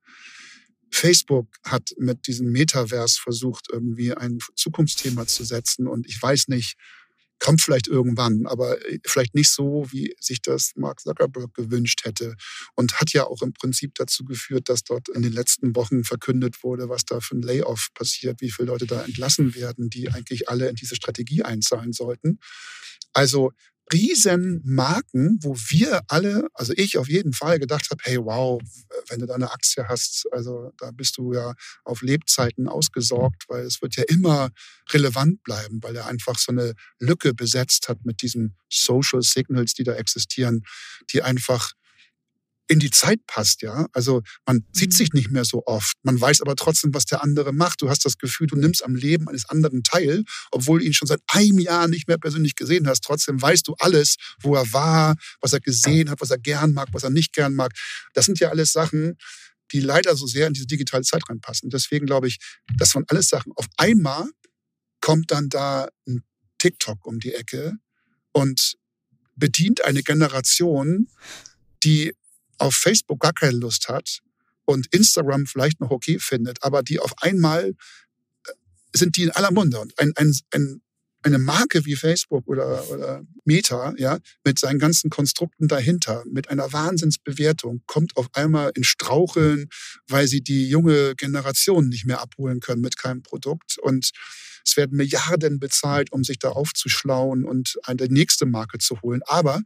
Facebook hat mit diesem Metaverse versucht, irgendwie ein Zukunftsthema zu setzen und ich weiß nicht, Kommt vielleicht irgendwann, aber äh, vielleicht nicht so, wie sich das Mark Zuckerberg gewünscht hätte. Und hat ja auch im Prinzip dazu geführt, dass dort in den letzten Wochen verkündet wurde, was da für ein Layoff passiert, wie viele Leute da entlassen werden, die eigentlich alle in diese Strategie einzahlen sollten. Also Riesenmarken, wo wir alle, also ich auf jeden Fall gedacht habe, hey wow, wenn du da eine Aktie hast, also da bist du ja auf Lebzeiten ausgesorgt, weil es wird ja immer relevant bleiben, weil er einfach so eine Lücke besetzt hat mit diesen Social Signals, die da existieren, die einfach in die Zeit passt, ja. Also man sieht mhm. sich nicht mehr so oft. Man weiß aber trotzdem, was der andere macht. Du hast das Gefühl, du nimmst am Leben eines anderen teil, obwohl du ihn schon seit einem Jahr nicht mehr persönlich gesehen hast. Trotzdem weißt du alles, wo er war, was er gesehen hat, was er gern mag, was er nicht gern mag. Das sind ja alles Sachen, die leider so sehr in diese digitale Zeit reinpassen. Deswegen glaube ich, das waren alles Sachen. Auf einmal kommt dann da ein TikTok um die Ecke und bedient eine Generation, die auf Facebook gar keine Lust hat und Instagram vielleicht noch okay findet, aber die auf einmal äh, sind die in aller Munde. Und ein, ein, ein, eine Marke wie Facebook oder, oder Meta, ja, mit seinen ganzen Konstrukten dahinter, mit einer Wahnsinnsbewertung, kommt auf einmal in Straucheln, weil sie die junge Generation nicht mehr abholen können mit keinem Produkt. Und es werden Milliarden bezahlt, um sich da aufzuschlauen und eine nächste Marke zu holen. Aber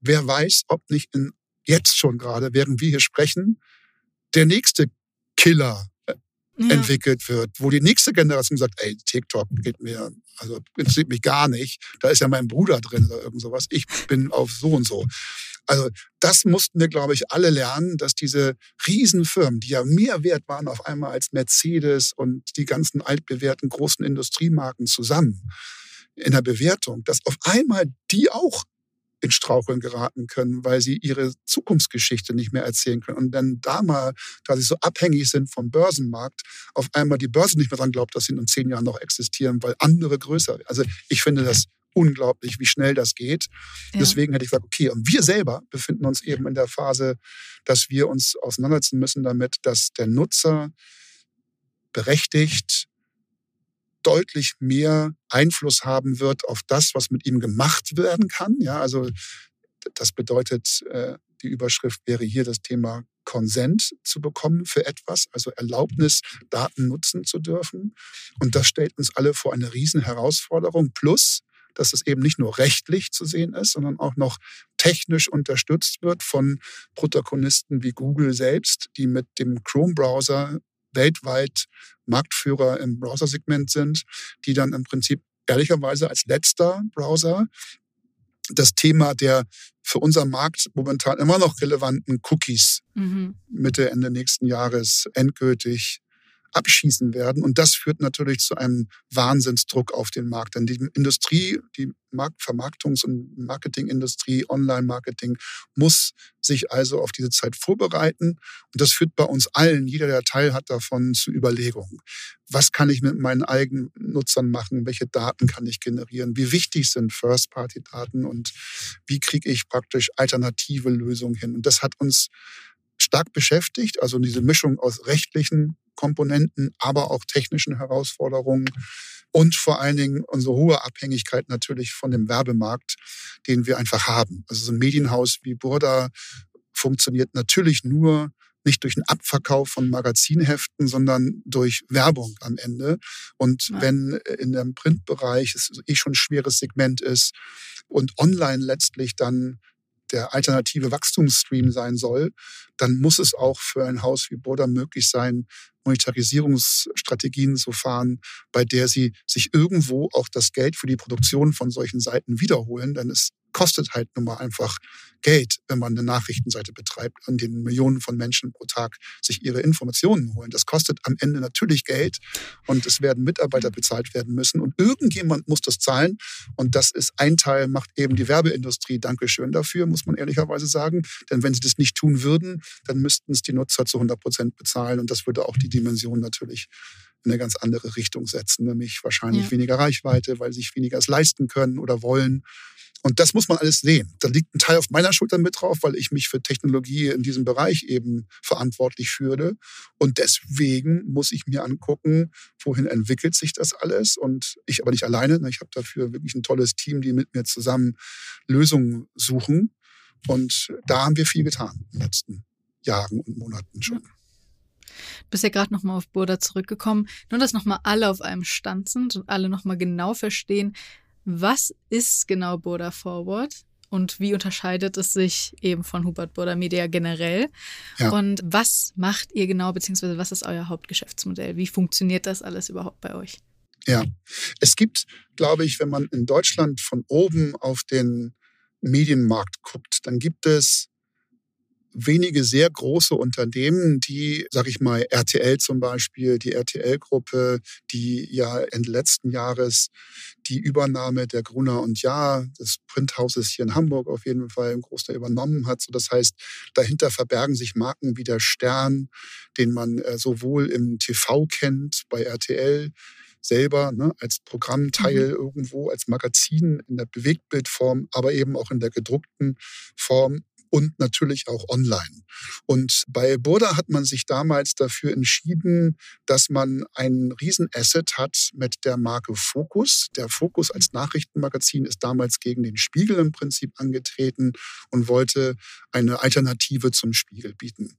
wer weiß, ob nicht in, jetzt schon gerade, während wir hier sprechen, der nächste Killer äh, ja. entwickelt wird, wo die nächste Generation sagt, ey, TikTok geht mir, also interessiert mich gar nicht. Da ist ja mein Bruder drin oder irgend sowas. Ich bin auf so und so. Also das mussten wir, glaube ich, alle lernen, dass diese Riesenfirmen, die ja mehr wert waren auf einmal als Mercedes und die ganzen altbewährten großen Industriemarken zusammen in der Bewertung, dass auf einmal die auch in Straucheln geraten können, weil sie ihre Zukunftsgeschichte nicht mehr erzählen können. Und dann da mal, da sie so abhängig sind vom Börsenmarkt, auf einmal die Börse nicht mehr dran glaubt, dass sie in zehn Jahren noch existieren, weil andere größer. Also ich finde das unglaublich, wie schnell das geht. Ja. Deswegen hätte ich gesagt, okay, und wir selber befinden uns eben in der Phase, dass wir uns auseinandersetzen müssen damit, dass der Nutzer berechtigt deutlich mehr Einfluss haben wird auf das, was mit ihm gemacht werden kann. Ja, also das bedeutet, äh, die Überschrift wäre hier das Thema Consent zu bekommen für etwas, also Erlaubnis, Daten nutzen zu dürfen. Und das stellt uns alle vor eine riesen Herausforderung. Plus, dass es eben nicht nur rechtlich zu sehen ist, sondern auch noch technisch unterstützt wird von Protagonisten wie Google selbst, die mit dem Chrome-Browser weltweit Marktführer im Browser-Segment sind, die dann im Prinzip ehrlicherweise als letzter Browser das Thema der für unseren Markt momentan immer noch relevanten Cookies mhm. Mitte, Ende nächsten Jahres endgültig abschießen werden. Und das führt natürlich zu einem Wahnsinnsdruck auf den Markt. Denn die Industrie, die Markt Vermarktungs- und Marketingindustrie, Online-Marketing, muss sich also auf diese Zeit vorbereiten. Und das führt bei uns allen, jeder, der Teil hat davon, zu Überlegungen. Was kann ich mit meinen eigenen Nutzern machen? Welche Daten kann ich generieren? Wie wichtig sind First-Party-Daten? Und wie kriege ich praktisch alternative Lösungen hin? Und das hat uns stark beschäftigt, also diese Mischung aus rechtlichen Komponenten, aber auch technischen Herausforderungen und vor allen Dingen unsere hohe Abhängigkeit natürlich von dem Werbemarkt, den wir einfach haben. Also so ein Medienhaus wie Burda funktioniert natürlich nur nicht durch einen Abverkauf von Magazinheften, sondern durch Werbung am Ende. Und ja. wenn in dem Printbereich es eh schon ein schweres Segment ist und online letztlich dann der alternative Wachstumsstream sein soll, dann muss es auch für ein Haus wie Boda möglich sein, Monetarisierungsstrategien zu fahren, bei der sie sich irgendwo auch das Geld für die Produktion von solchen Seiten wiederholen. Denn es kostet halt nun mal einfach Geld, wenn man eine Nachrichtenseite betreibt, an denen Millionen von Menschen pro Tag sich ihre Informationen holen. Das kostet am Ende natürlich Geld und es werden Mitarbeiter bezahlt werden müssen und irgendjemand muss das zahlen und das ist ein Teil, macht eben die Werbeindustrie. Dankeschön dafür, muss man ehrlicherweise sagen. Denn wenn sie das nicht tun würden, dann müssten es die Nutzer zu 100 Prozent bezahlen und das würde auch die Dimension natürlich in eine ganz andere Richtung setzen, nämlich wahrscheinlich ja. weniger Reichweite, weil sie sich weniger es leisten können oder wollen. Und das muss man alles sehen. Da liegt ein Teil auf meiner Schulter mit drauf, weil ich mich für Technologie in diesem Bereich eben verantwortlich führe. Und deswegen muss ich mir angucken, wohin entwickelt sich das alles. Und ich aber nicht alleine. Ich habe dafür wirklich ein tolles Team, die mit mir zusammen Lösungen suchen. Und da haben wir viel getan in den letzten Jahren und Monaten schon. Du bist ja gerade nochmal auf Burda zurückgekommen. Nur, dass nochmal alle auf einem Stand sind und alle nochmal genau verstehen, was ist genau Burda Forward und wie unterscheidet es sich eben von Hubert Burda Media generell? Ja. Und was macht ihr genau, beziehungsweise was ist euer Hauptgeschäftsmodell? Wie funktioniert das alles überhaupt bei euch? Ja, es gibt, glaube ich, wenn man in Deutschland von oben auf den Medienmarkt guckt, dann gibt es wenige sehr große Unternehmen, die, sag ich mal, RTL zum Beispiel, die RTL-Gruppe, die ja Ende letzten Jahres die Übernahme der Gruner und Jahr des Printhauses hier in Hamburg auf jeden Fall im Großteil übernommen hat. So, das heißt, dahinter verbergen sich Marken wie der Stern, den man äh, sowohl im TV kennt, bei RTL, selber ne, als Programmteil mhm. irgendwo, als Magazin in der Bewegtbildform, aber eben auch in der gedruckten Form und natürlich auch online. Und bei Burda hat man sich damals dafür entschieden, dass man ein Riesenasset hat mit der Marke Focus. Der Focus als Nachrichtenmagazin ist damals gegen den Spiegel im Prinzip angetreten und wollte eine Alternative zum Spiegel bieten.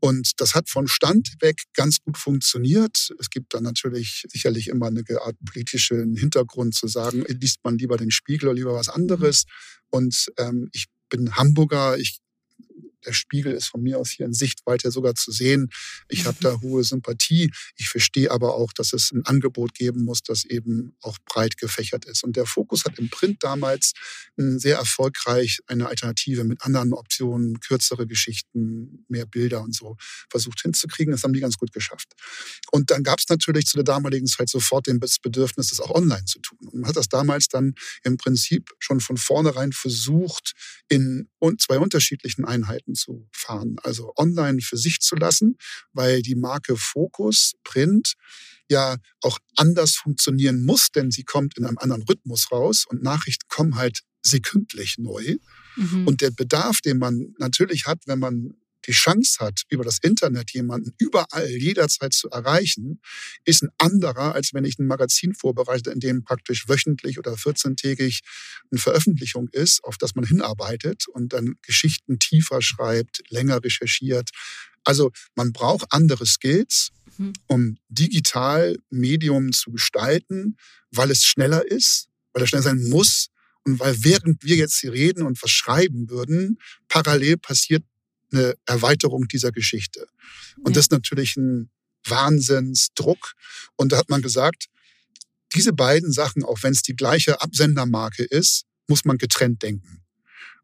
Und das hat von Stand weg ganz gut funktioniert. Es gibt dann natürlich sicherlich immer eine Art politischen Hintergrund zu sagen, liest man lieber den Spiegel oder lieber was anderes. Und ähm, ich bin Hamburger, ich der Spiegel ist von mir aus hier in Sichtweite sogar zu sehen. Ich habe da hohe Sympathie. Ich verstehe aber auch, dass es ein Angebot geben muss, das eben auch breit gefächert ist. Und der Fokus hat im Print damals sehr erfolgreich eine Alternative mit anderen Optionen, kürzere Geschichten, mehr Bilder und so versucht hinzukriegen. Das haben die ganz gut geschafft. Und dann gab es natürlich zu der damaligen Zeit sofort das Bedürfnis, das auch online zu tun. Und man hat das damals dann im Prinzip schon von vornherein versucht, in zwei unterschiedlichen Einheiten Seiten zu fahren, also online für sich zu lassen, weil die Marke Focus Print ja auch anders funktionieren muss, denn sie kommt in einem anderen Rhythmus raus und Nachrichten kommen halt sekündlich neu. Mhm. Und der Bedarf, den man natürlich hat, wenn man die Chance hat, über das Internet jemanden überall jederzeit zu erreichen, ist ein anderer, als wenn ich ein Magazin vorbereite, in dem praktisch wöchentlich oder 14-tägig eine Veröffentlichung ist, auf das man hinarbeitet und dann Geschichten tiefer schreibt, länger recherchiert. Also man braucht andere Skills, mhm. um digital Medium zu gestalten, weil es schneller ist, weil es schneller sein muss und weil während wir jetzt hier reden und was schreiben würden, parallel passiert eine Erweiterung dieser Geschichte. Und ja. das ist natürlich ein Wahnsinnsdruck. Und da hat man gesagt, diese beiden Sachen, auch wenn es die gleiche Absendermarke ist, muss man getrennt denken.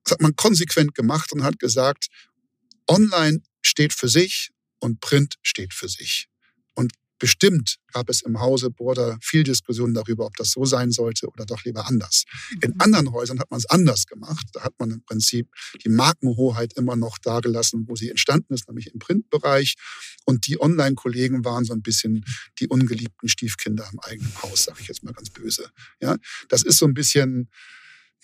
Das hat man konsequent gemacht und hat gesagt, online steht für sich und Print steht für sich. Und Bestimmt gab es im Hause Border viel Diskussion darüber, ob das so sein sollte oder doch lieber anders. In mhm. anderen Häusern hat man es anders gemacht. Da hat man im Prinzip die Markenhoheit immer noch dagelassen, wo sie entstanden ist, nämlich im Printbereich. Und die Online-Kollegen waren so ein bisschen die ungeliebten Stiefkinder im eigenen Haus, sage ich jetzt mal ganz böse. Ja, das ist so ein bisschen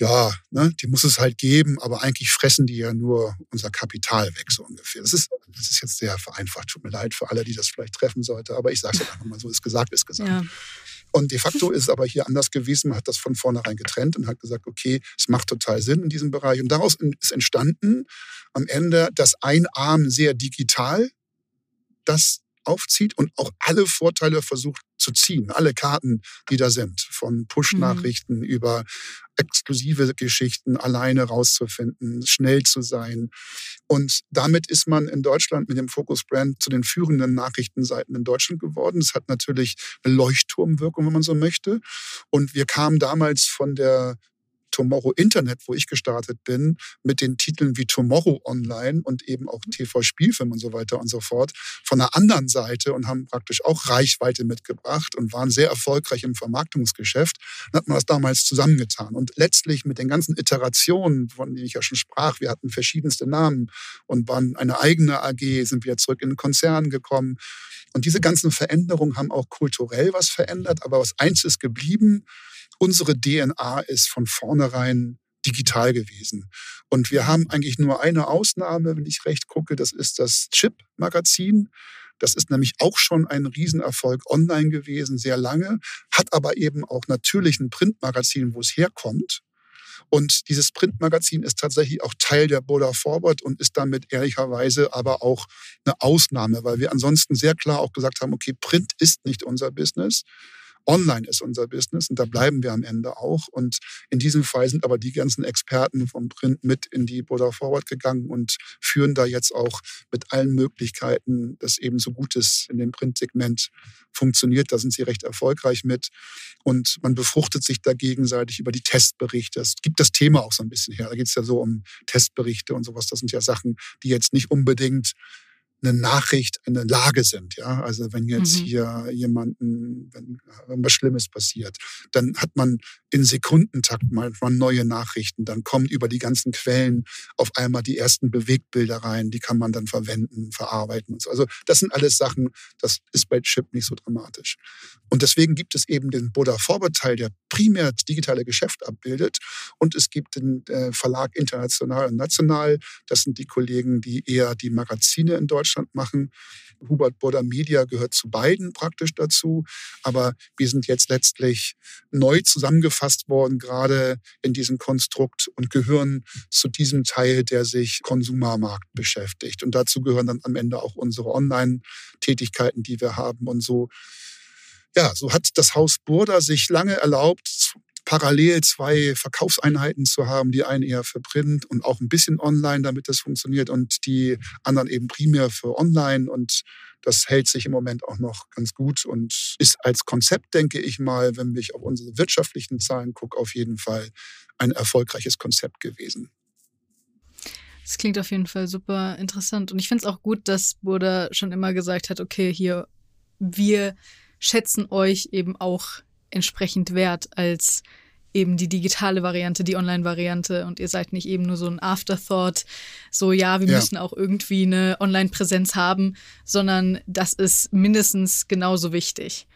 ja, ne, die muss es halt geben, aber eigentlich fressen die ja nur unser Kapital weg, so ungefähr. Das ist, das ist jetzt sehr vereinfacht. Tut mir leid für alle, die das vielleicht treffen sollte, aber ich sage es einfach mal so, ist gesagt, ist gesagt. Ja. Und de facto ist es aber hier anders gewesen. Man hat das von vornherein getrennt und hat gesagt, okay, es macht total Sinn in diesem Bereich. Und daraus ist entstanden am Ende, dass ein Arm sehr digital das aufzieht und auch alle Vorteile versucht zu ziehen. Alle Karten, die da sind. Von Push-Nachrichten mhm. über exklusive Geschichten alleine rauszufinden, schnell zu sein. Und damit ist man in Deutschland mit dem Focus Brand zu den führenden Nachrichtenseiten in Deutschland geworden. Es hat natürlich eine Leuchtturmwirkung, wenn man so möchte. Und wir kamen damals von der Tomorrow Internet, wo ich gestartet bin, mit den Titeln wie Tomorrow Online und eben auch TV Spielfilm und so weiter und so fort, von der anderen Seite und haben praktisch auch Reichweite mitgebracht und waren sehr erfolgreich im Vermarktungsgeschäft. Dann hat man das damals zusammengetan. Und letztlich mit den ganzen Iterationen, von denen ich ja schon sprach, wir hatten verschiedenste Namen und waren eine eigene AG, sind wir zurück in den Konzern gekommen. Und diese ganzen Veränderungen haben auch kulturell was verändert, aber was eins ist geblieben, unsere DNA ist von vornherein digital gewesen. Und wir haben eigentlich nur eine Ausnahme, wenn ich recht gucke, das ist das Chip-Magazin. Das ist nämlich auch schon ein Riesenerfolg online gewesen, sehr lange, hat aber eben auch natürlich ein Printmagazin, wo es herkommt. Und dieses Printmagazin ist tatsächlich auch Teil der Boda Forward und ist damit ehrlicherweise aber auch eine Ausnahme, weil wir ansonsten sehr klar auch gesagt haben, okay, Print ist nicht unser Business. Online ist unser Business und da bleiben wir am Ende auch. Und in diesem Fall sind aber die ganzen Experten vom Print mit in die Border Forward gegangen und führen da jetzt auch mit allen Möglichkeiten, dass eben so Gutes in dem Printsegment funktioniert. Da sind sie recht erfolgreich mit. Und man befruchtet sich da gegenseitig über die Testberichte. Es gibt das Thema auch so ein bisschen her. Da geht es ja so um Testberichte und sowas. Das sind ja Sachen, die jetzt nicht unbedingt eine Nachricht, eine Lage sind. Ja, also wenn jetzt Mhm. hier jemanden, wenn irgendwas Schlimmes passiert, dann hat man in Sekundentakt manchmal neue Nachrichten. Dann kommen über die ganzen Quellen auf einmal die ersten Bewegtbilder rein. Die kann man dann verwenden, verarbeiten und so. Also das sind alles Sachen, das ist bei Chip nicht so dramatisch. Und deswegen gibt es eben den Buddha Vorbeteil, der primär das digitale Geschäft abbildet. Und es gibt den äh, Verlag international und national. Das sind die Kollegen, die eher die Magazine in Deutschland machen. Hubert Burda Media gehört zu beiden praktisch dazu. Aber wir sind jetzt letztlich neu zusammengefasst worden, gerade in diesem Konstrukt und gehören zu diesem Teil, der sich Konsumermarkt beschäftigt. Und dazu gehören dann am Ende auch unsere Online-Tätigkeiten, die wir haben. Und so, ja, so hat das Haus Burda sich lange erlaubt, parallel zwei Verkaufseinheiten zu haben, die eine eher für Print und auch ein bisschen online, damit das funktioniert und die anderen eben primär für online und das hält sich im Moment auch noch ganz gut und ist als Konzept, denke ich mal, wenn ich auf unsere wirtschaftlichen Zahlen gucke, auf jeden Fall ein erfolgreiches Konzept gewesen. Das klingt auf jeden Fall super interessant. Und ich finde es auch gut, dass Burda schon immer gesagt hat, okay, hier, wir schätzen euch eben auch entsprechend wert als eben die digitale Variante, die Online-Variante und ihr seid nicht eben nur so ein Afterthought, so ja, wir Ja. müssen auch irgendwie eine Online-Präsenz haben, sondern das ist mindestens genauso wichtig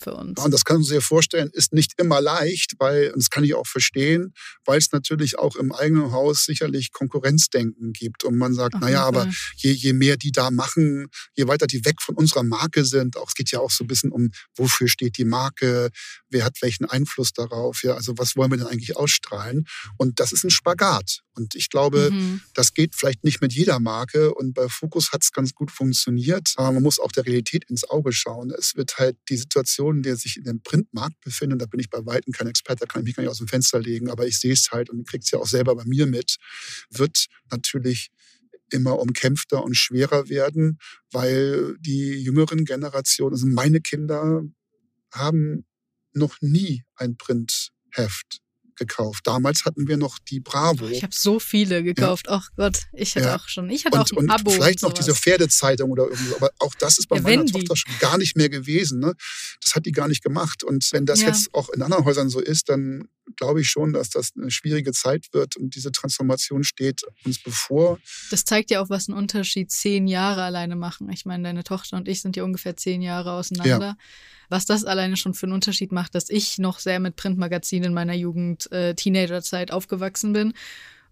für uns. Und das kann man sich ja vorstellen, ist nicht immer leicht, weil, und das kann ich auch verstehen, weil es natürlich auch im eigenen Haus sicherlich Konkurrenzdenken gibt. Und man sagt, naja, aber je, je mehr die da machen, je weiter die weg von unserer Marke sind, auch es geht ja auch so ein bisschen um, wofür steht die Marke, wer hat welchen Einfluss darauf, ja, also was wollen wir denn eigentlich ausstrahlen? Und das ist ein Spagat. Und ich glaube, Mhm. das geht vielleicht nicht mit jeder Marke und bei Focus hat es ganz gut funktioniert. Aber man muss auch der Realität ins Auge schauen. Es wird halt die Situation, in der sich in dem Printmarkt befindet, da bin ich bei Weitem kein Experte, da kann ich mich gar nicht aus dem Fenster legen, aber ich sehe es halt und kriege es ja auch selber bei mir mit, wird natürlich immer umkämpfter und schwerer werden, weil die jüngeren Generationen, also meine Kinder, haben noch nie ein Printheft gekauft. Damals hatten wir noch die Bravo. Ich habe so viele gekauft. Ach Gott, ich hatte Ja. auch schon. Ich hatte und, auch ein und Abo. vielleicht noch diese. Pferdezeitung oder irgendwas. Aber auch das ist bei Ja, meiner. Tochter schon gar nicht mehr gewesen. Ne? Das hat die gar nicht gemacht. Und wenn das Ja. jetzt auch in anderen Häusern so ist, dann glaube ich schon, dass das eine schwierige Zeit wird und diese Transformation steht uns bevor. Das zeigt ja auch, was einen Unterschied zehn Jahre alleine machen. Ich meine, deine Tochter und ich sind ja ungefähr zehn Jahre auseinander. Was das alleine schon für einen Unterschied macht, dass ich noch sehr mit Printmagazinen in meiner Jugend, äh, Teenagerzeit aufgewachsen bin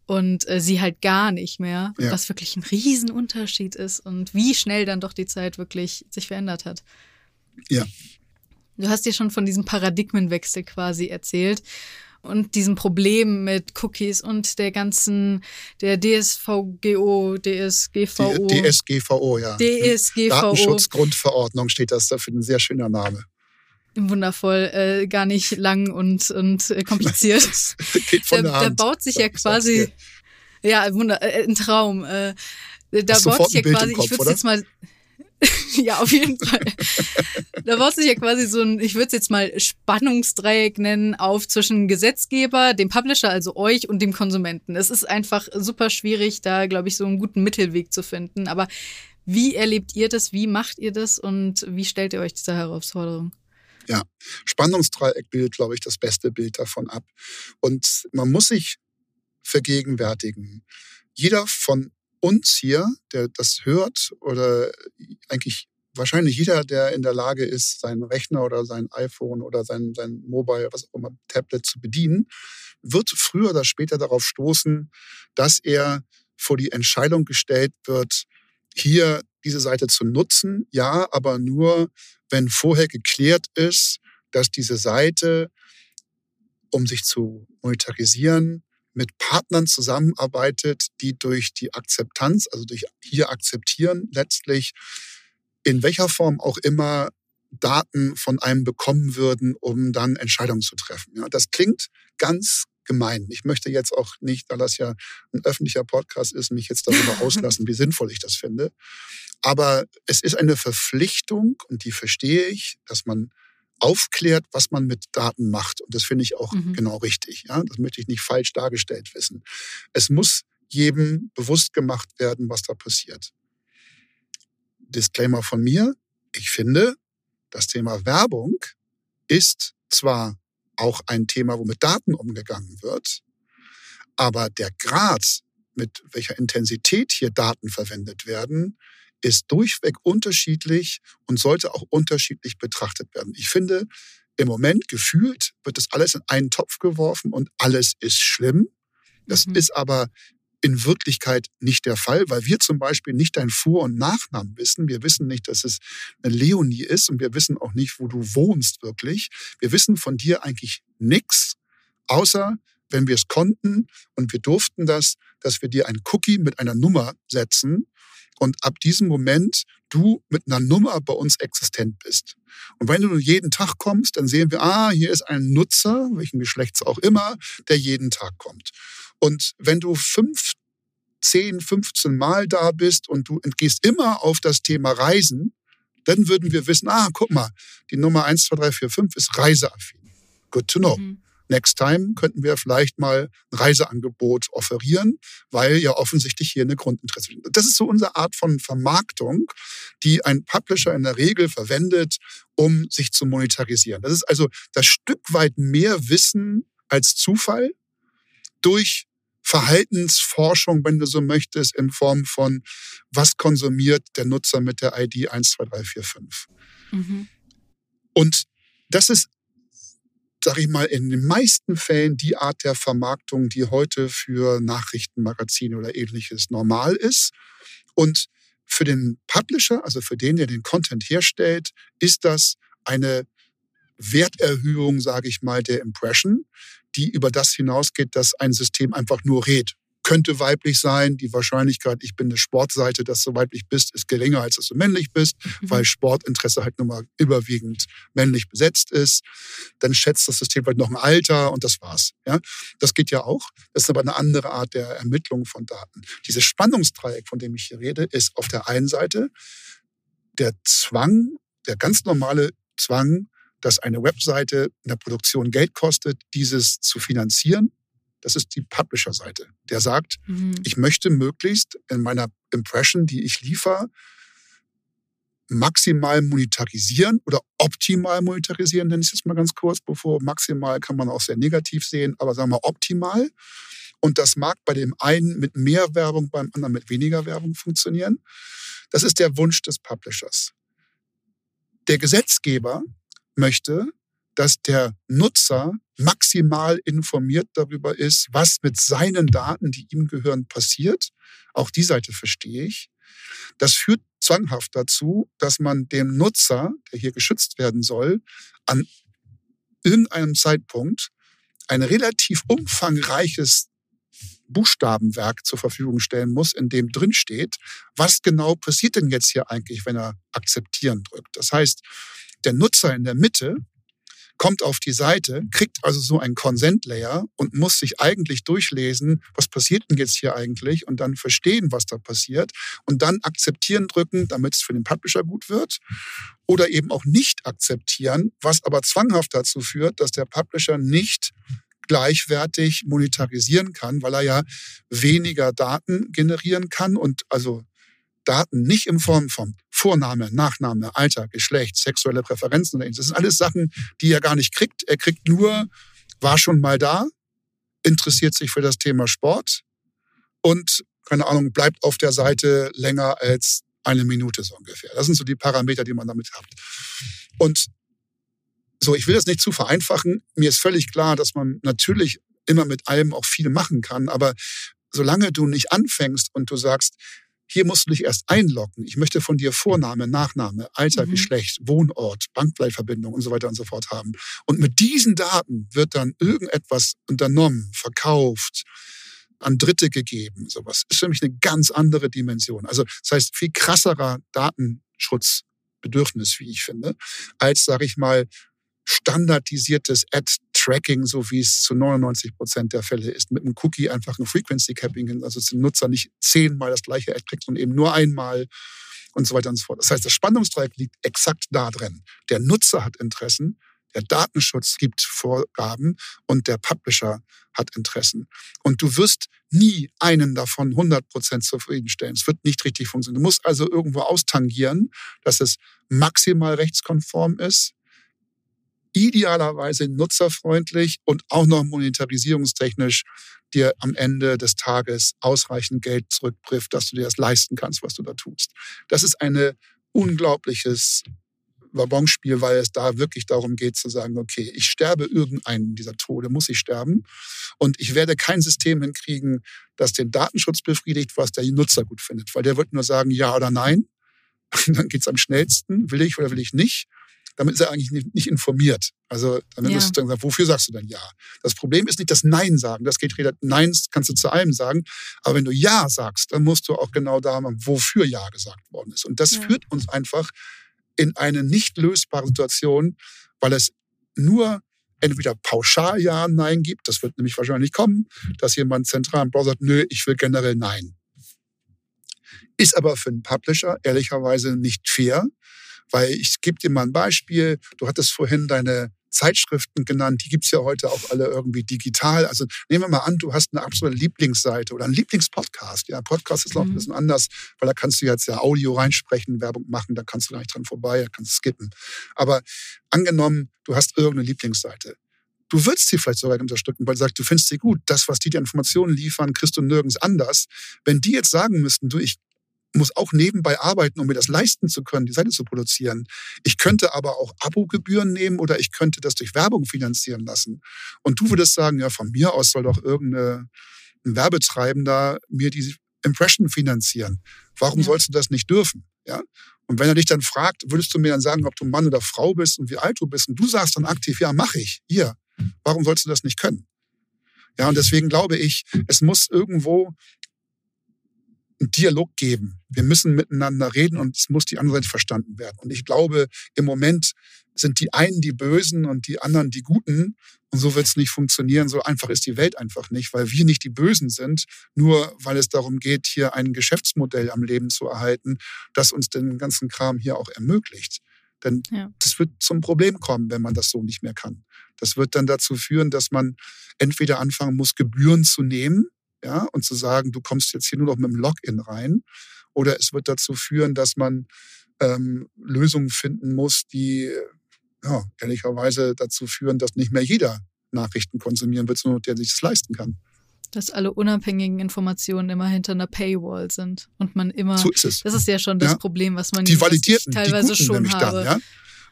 und äh, sie halt gar nicht mehr, Ja. was wirklich ein Riesenunterschied ist und wie schnell dann doch die Zeit wirklich sich verändert hat. Ja. Du hast dir schon von diesem Paradigmenwechsel quasi erzählt und diesem Problem mit Cookies und der ganzen, der DSVGO, DSGVO. DSGVO, ja. DSGVO. Datenschutzgrundverordnung steht das dafür, ein sehr schöner Name. Wundervoll, äh, gar nicht lang und, und äh, kompliziert. Geht von da, der da Hand. baut sich ja quasi, ja, Wunder, äh, ein Traum. Äh, da Hast baut sich ja ein Bild quasi, Kopf, ich würde jetzt mal, ja, auf jeden Fall. da baut sich ja quasi so ein, ich würde es jetzt mal Spannungsdreieck nennen, auf zwischen Gesetzgeber, dem Publisher, also euch und dem Konsumenten. Es ist einfach super schwierig, da, glaube ich, so einen guten Mittelweg zu finden. Aber wie erlebt ihr das? Wie macht ihr das? Und wie stellt ihr euch dieser Herausforderung? Spannungsdreieck bildet, glaube ich, das beste Bild davon ab. Und man muss sich vergegenwärtigen, jeder von uns hier, der das hört, oder eigentlich wahrscheinlich jeder, der in der Lage ist, seinen Rechner oder sein iPhone oder sein, sein Mobile, was auch immer, Tablet zu bedienen, wird früher oder später darauf stoßen, dass er vor die Entscheidung gestellt wird, hier diese Seite zu nutzen, ja, aber nur, wenn vorher geklärt ist, dass diese Seite, um sich zu monetarisieren, mit Partnern zusammenarbeitet, die durch die Akzeptanz, also durch hier akzeptieren, letztlich in welcher Form auch immer Daten von einem bekommen würden, um dann Entscheidungen zu treffen. Ja, das klingt ganz gemein. Ich möchte jetzt auch nicht, da das ja ein öffentlicher Podcast ist, mich jetzt darüber auslassen, wie sinnvoll ich das finde. Aber es ist eine Verpflichtung, und die verstehe ich, dass man aufklärt, was man mit Daten macht. Und das finde ich auch Mhm. genau richtig. Ja? Das möchte ich nicht falsch dargestellt wissen. Es muss jedem bewusst gemacht werden, was da passiert. Disclaimer von mir. Ich finde, das Thema Werbung ist zwar auch ein Thema, wo mit Daten umgegangen wird, aber der Grad, mit welcher Intensität hier Daten verwendet werden, ist durchweg unterschiedlich und sollte auch unterschiedlich betrachtet werden. Ich finde, im Moment gefühlt wird das alles in einen Topf geworfen und alles ist schlimm. Das mhm. ist aber in Wirklichkeit nicht der Fall, weil wir zum Beispiel nicht dein Vor- und Nachnamen wissen. Wir wissen nicht, dass es eine Leonie ist und wir wissen auch nicht, wo du wohnst wirklich. Wir wissen von dir eigentlich nichts, außer wenn wir es konnten und wir durften das, dass wir dir ein Cookie mit einer Nummer setzen und ab diesem Moment du mit einer Nummer bei uns existent bist. Und wenn du jeden Tag kommst, dann sehen wir, ah, hier ist ein Nutzer, welchen Geschlechts auch immer, der jeden Tag kommt. Und wenn du fünf, zehn, 15 Mal da bist und du entgehst immer auf das Thema Reisen, dann würden wir wissen, ah, guck mal, die Nummer 1, 2, 3, 4, 5 ist reiseaffin. Good to know. Mhm. Next Time könnten wir vielleicht mal ein Reiseangebot offerieren, weil ja offensichtlich hier eine Grundinteresse ist. Das ist so unsere Art von Vermarktung, die ein Publisher in der Regel verwendet, um sich zu monetarisieren. Das ist also das Stück weit mehr Wissen als Zufall durch Verhaltensforschung, wenn du so möchtest, in Form von, was konsumiert der Nutzer mit der ID 12345. Mhm. Und das ist sage ich mal, in den meisten Fällen die Art der Vermarktung, die heute für Nachrichtenmagazine oder ähnliches normal ist. Und für den Publisher, also für den, der den Content herstellt, ist das eine Werterhöhung, sage ich mal, der Impression, die über das hinausgeht, dass ein System einfach nur redet könnte weiblich sein. Die Wahrscheinlichkeit, ich bin eine Sportseite, dass du weiblich bist, ist geringer, als dass du männlich bist, mhm. weil Sportinteresse halt nun mal überwiegend männlich besetzt ist. Dann schätzt das System vielleicht noch ein Alter und das war's. Ja, das geht ja auch. Das ist aber eine andere Art der Ermittlung von Daten. Dieses Spannungsdreieck, von dem ich hier rede, ist auf der einen Seite der Zwang, der ganz normale Zwang, dass eine Webseite in der Produktion Geld kostet, dieses zu finanzieren das ist die Publisher-Seite. Der sagt, mhm. ich möchte möglichst in meiner Impression, die ich liefere, maximal monetarisieren oder optimal monetarisieren, nenne ich es jetzt mal ganz kurz, bevor maximal kann man auch sehr negativ sehen, aber sagen wir optimal. Und das mag bei dem einen mit mehr Werbung, beim anderen mit weniger Werbung funktionieren. Das ist der Wunsch des Publishers. Der Gesetzgeber möchte, dass der Nutzer maximal informiert darüber ist, was mit seinen Daten, die ihm gehören, passiert. Auch die Seite verstehe ich. Das führt zwanghaft dazu, dass man dem Nutzer, der hier geschützt werden soll, an irgendeinem Zeitpunkt ein relativ umfangreiches Buchstabenwerk zur Verfügung stellen muss, in dem drin steht, was genau passiert denn jetzt hier eigentlich, wenn er akzeptieren drückt. Das heißt, der Nutzer in der Mitte kommt auf die Seite, kriegt also so ein Consent-Layer und muss sich eigentlich durchlesen, was passiert denn jetzt hier eigentlich und dann verstehen, was da passiert und dann akzeptieren drücken, damit es für den Publisher gut wird oder eben auch nicht akzeptieren, was aber zwanghaft dazu führt, dass der Publisher nicht gleichwertig monetarisieren kann, weil er ja weniger Daten generieren kann und also Daten nicht in Form von Vorname, Nachname, Alter, Geschlecht, sexuelle Präferenzen oder ähnliches. Das sind alles Sachen, die er gar nicht kriegt. Er kriegt nur, war schon mal da, interessiert sich für das Thema Sport und, keine Ahnung, bleibt auf der Seite länger als eine Minute so ungefähr. Das sind so die Parameter, die man damit hat. Und so, ich will das nicht zu vereinfachen. Mir ist völlig klar, dass man natürlich immer mit allem auch viel machen kann, aber solange du nicht anfängst und du sagst, hier musst du dich erst einloggen. Ich möchte von dir Vorname, Nachname, Alter, mhm. Geschlecht, Wohnort, Bankbleibverbindung und so weiter und so fort haben. Und mit diesen Daten wird dann irgendetwas unternommen, verkauft, an Dritte gegeben. Sowas ist für mich eine ganz andere Dimension. Also das heißt, viel krasserer Datenschutzbedürfnis, wie ich finde, als, sage ich mal, standardisiertes Ad-Tracking, so wie es zu 99 Prozent der Fälle ist, mit einem Cookie einfach ein Frequency Capping, also dass der Nutzer nicht zehnmal das gleiche Ad kriegt, sondern eben nur einmal und so weiter und so fort. Das heißt, das Spannungsdreieck liegt exakt da drin. Der Nutzer hat Interessen, der Datenschutz gibt Vorgaben und der Publisher hat Interessen. Und du wirst nie einen davon 100% zufriedenstellen. Es wird nicht richtig funktionieren. Du musst also irgendwo austangieren, dass es maximal rechtskonform ist, idealerweise nutzerfreundlich und auch noch monetarisierungstechnisch dir am Ende des Tages ausreichend Geld zurücktrifft, dass du dir das leisten kannst, was du da tust. Das ist ein unglaubliches Wabonspiel, weil es da wirklich darum geht zu sagen, okay, ich sterbe irgendeinen dieser Tode, muss ich sterben. Und ich werde kein System hinkriegen, das den Datenschutz befriedigt, was der Nutzer gut findet. Weil der wird nur sagen, ja oder nein. dann geht's am schnellsten, will ich oder will ich nicht. Damit ist er eigentlich nicht, nicht informiert. Also damit ja. ist dann gesagt, wofür sagst du denn ja? Das Problem ist nicht das Nein sagen. Das geht relativ, Nein kannst du zu allem sagen. Aber wenn du Ja sagst, dann musst du auch genau da haben, wofür Ja gesagt worden ist. Und das ja. führt uns einfach in eine nicht lösbare Situation, weil es nur entweder pauschal Ja, Nein gibt, das wird nämlich wahrscheinlich kommen, dass jemand zentral im Browser sagt, nö, ich will generell Nein. Ist aber für einen Publisher ehrlicherweise nicht fair, weil ich gebe dir mal ein Beispiel. Du hattest vorhin deine Zeitschriften genannt, die gibt's ja heute auch alle irgendwie digital. Also nehmen wir mal an, du hast eine absolute Lieblingsseite oder einen Lieblingspodcast. Ja, Podcast ist noch mhm. ein bisschen anders, weil da kannst du jetzt ja Audio reinsprechen, Werbung machen, da kannst du gar nicht dran vorbei, da kannst du skippen. Aber angenommen, du hast irgendeine Lieblingsseite. Du würdest sie vielleicht sogar unterstützen, weil du sagst, du findest sie gut. Das, was die dir Informationen liefern, kriegst du nirgends anders. Wenn die jetzt sagen müssten, du, ich muss auch nebenbei arbeiten, um mir das leisten zu können, die Seite zu produzieren. Ich könnte aber auch Abogebühren nehmen oder ich könnte das durch Werbung finanzieren lassen. Und du würdest sagen, ja, von mir aus soll doch irgendein Werbetreibender mir die Impression finanzieren. Warum ja. sollst du das nicht dürfen? Ja? Und wenn er dich dann fragt, würdest du mir dann sagen, ob du Mann oder Frau bist und wie alt du bist? Und du sagst dann aktiv, ja, mache ich. Hier. Warum sollst du das nicht können? Ja, und deswegen glaube ich, es muss irgendwo einen Dialog geben. Wir müssen miteinander reden und es muss die andere Seite verstanden werden. Und ich glaube, im Moment sind die einen die Bösen und die anderen die Guten. Und so wird es nicht funktionieren. So einfach ist die Welt einfach nicht, weil wir nicht die Bösen sind, nur weil es darum geht, hier ein Geschäftsmodell am Leben zu erhalten, das uns den ganzen Kram hier auch ermöglicht. Denn ja. das wird zum Problem kommen, wenn man das so nicht mehr kann. Das wird dann dazu führen, dass man entweder anfangen muss, Gebühren zu nehmen, ja, und zu sagen, du kommst jetzt hier nur noch mit dem Login rein. Oder es wird dazu führen, dass man ähm, Lösungen finden muss, die ja, ehrlicherweise dazu führen, dass nicht mehr jeder Nachrichten konsumieren wird, sondern der sich das leisten kann. Dass alle unabhängigen Informationen immer hinter einer Paywall sind und man immer. So ist es. Das ist ja schon das ja. Problem, was man die validierten, teilweise die schon habe. Dann, ja?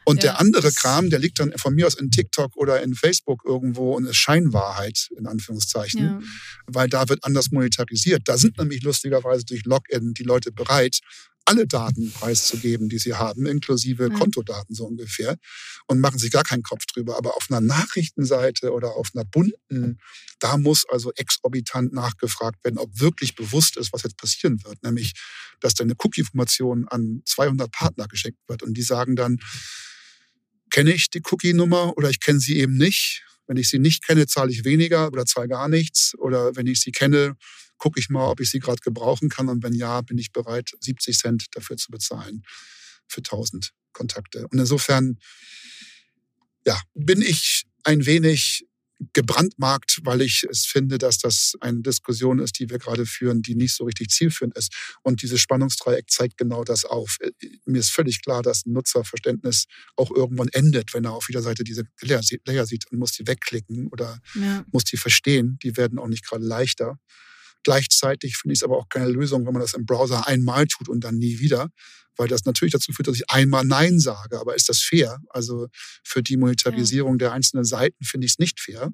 Und ja, der andere Kram, der liegt dann von mir aus in TikTok oder in Facebook irgendwo und ist Scheinwahrheit, in Anführungszeichen, ja. weil da wird anders monetarisiert. Da sind nämlich lustigerweise durch Login die Leute bereit, alle Daten preiszugeben, die sie haben, inklusive. Kontodaten so ungefähr, und machen sich gar keinen Kopf drüber. Aber auf einer Nachrichtenseite oder auf einer bunten, da muss also exorbitant nachgefragt werden, ob wirklich bewusst ist, was jetzt passieren wird. Nämlich, dass deine Cookie-Information an 200 Partner geschickt wird und die sagen dann, kenne ich die Cookie-Nummer oder ich kenne sie eben nicht. Wenn ich sie nicht kenne, zahle ich weniger oder zahle gar nichts. Oder wenn ich sie kenne, gucke ich mal, ob ich sie gerade gebrauchen kann. Und wenn ja, bin ich bereit, 70 Cent dafür zu bezahlen für 1000 Kontakte. Und insofern, ja, bin ich ein wenig gebrandmarkt, weil ich es finde, dass das eine Diskussion ist, die wir gerade führen, die nicht so richtig zielführend ist. Und dieses Spannungsdreieck zeigt genau das auf. Äh, mir ist völlig klar, dass ein Nutzerverständnis auch irgendwann endet, wenn er auf jeder Seite diese Layer sieht und muss die wegklicken oder ja. muss die verstehen. Die werden auch nicht gerade leichter. Gleichzeitig finde ich es aber auch keine Lösung, wenn man das im Browser einmal tut und dann nie wieder, weil das natürlich dazu führt, dass ich einmal Nein sage. Aber ist das fair? Also für die Monetarisierung ja. der einzelnen Seiten finde ich es nicht fair.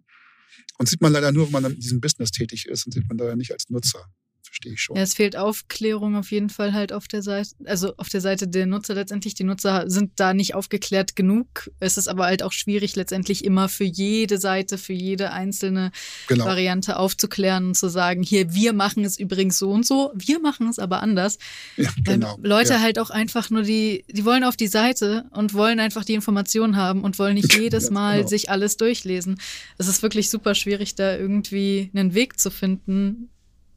Und sieht man leider nur, wenn man in diesem Business tätig ist und sieht man leider nicht als Nutzer verstehe ich schon. Ja, es fehlt Aufklärung auf jeden Fall halt auf der Seite, also auf der Seite der Nutzer letztendlich. Die Nutzer sind da nicht aufgeklärt genug. Es ist aber halt auch schwierig, letztendlich immer für jede Seite, für jede einzelne genau. Variante aufzuklären und zu sagen, hier, wir machen es übrigens so und so, wir machen es aber anders. Ja, genau. Weil Leute ja. halt auch einfach nur die, die wollen auf die Seite und wollen einfach die Informationen haben und wollen nicht jedes Mal genau. sich alles durchlesen. Es ist wirklich super schwierig, da irgendwie einen Weg zu finden,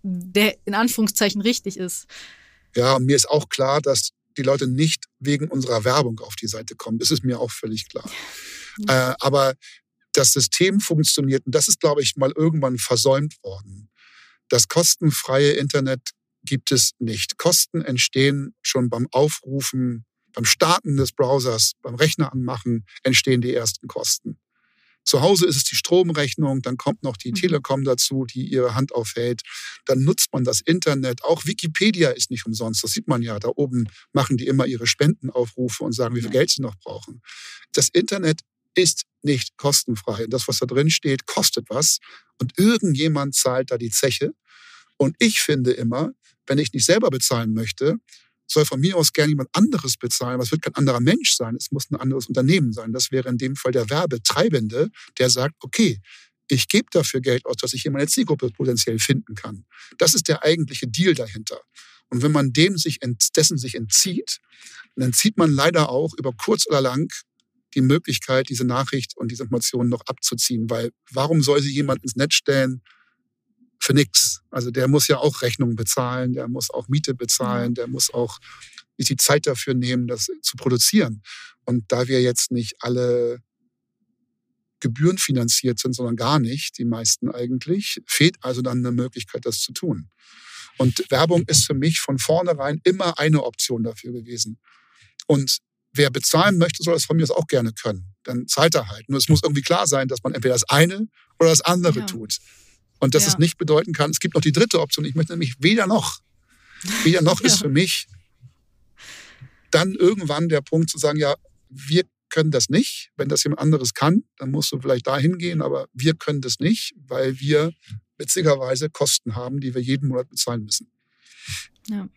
der in Anführungszeichen richtig ist. Ja, und mir ist auch klar, dass die Leute nicht wegen unserer Werbung auf die Seite kommen. Das ist mir auch völlig klar. Ja. Äh, aber das System funktioniert, und das ist, glaube ich, mal irgendwann versäumt worden. Das kostenfreie Internet gibt es nicht. Kosten entstehen schon beim Aufrufen, beim Starten des Browsers, beim Rechner anmachen, entstehen die ersten Kosten. Zu Hause ist es die Stromrechnung, dann kommt noch die mhm. Telekom dazu, die ihre Hand aufhält. Dann nutzt man das Internet. Auch Wikipedia ist nicht umsonst. Das sieht man ja. Da oben machen die immer ihre Spendenaufrufe und sagen, wie viel Geld sie noch brauchen. Das Internet ist nicht kostenfrei. Das, was da drin steht, kostet was. Und irgendjemand zahlt da die Zeche. Und ich finde immer, wenn ich nicht selber bezahlen möchte, soll von mir aus gerne jemand anderes bezahlen, aber es wird kein anderer Mensch sein, es muss ein anderes Unternehmen sein. Das wäre in dem Fall der Werbetreibende, der sagt, okay, ich gebe dafür Geld aus, dass ich hier meine Zielgruppe potenziell finden kann. Das ist der eigentliche Deal dahinter. Und wenn man dem sich, dessen sich entzieht, dann zieht man leider auch über kurz oder lang die Möglichkeit, diese Nachricht und diese Informationen noch abzuziehen. Weil warum soll sie jemand ins Netz stellen, für nichts. Also der muss ja auch Rechnungen bezahlen, der muss auch Miete bezahlen, der muss auch die Zeit dafür nehmen, das zu produzieren. Und da wir jetzt nicht alle gebührenfinanziert sind, sondern gar nicht, die meisten eigentlich, fehlt also dann eine Möglichkeit, das zu tun. Und Werbung ist für mich von vornherein immer eine Option dafür gewesen. Und wer bezahlen möchte, soll das von mir auch gerne können. Dann zahlt er halt. Nur es muss irgendwie klar sein, dass man entweder das eine oder das andere ja. tut. Und dass ja. es nicht bedeuten kann, es gibt noch die dritte Option. Ich möchte nämlich weder noch. Weder noch ja. ist für mich dann irgendwann der Punkt zu sagen, ja, wir können das nicht. Wenn das jemand anderes kann, dann musst du vielleicht da hingehen, aber wir können das nicht, weil wir witzigerweise Kosten haben, die wir jeden Monat bezahlen müssen. Ja.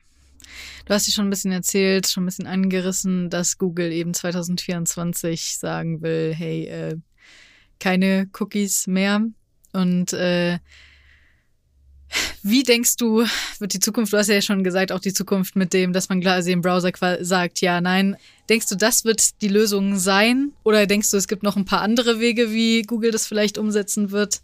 Du hast ja schon ein bisschen erzählt, schon ein bisschen angerissen, dass Google eben 2024 sagen will, hey, äh, keine Cookies mehr. Und äh, wie denkst du, wird die Zukunft, du hast ja schon gesagt, auch die Zukunft mit dem, dass man quasi im Browser sagt, ja, nein. Denkst du, das wird die Lösung sein? Oder denkst du, es gibt noch ein paar andere Wege, wie Google das vielleicht umsetzen wird?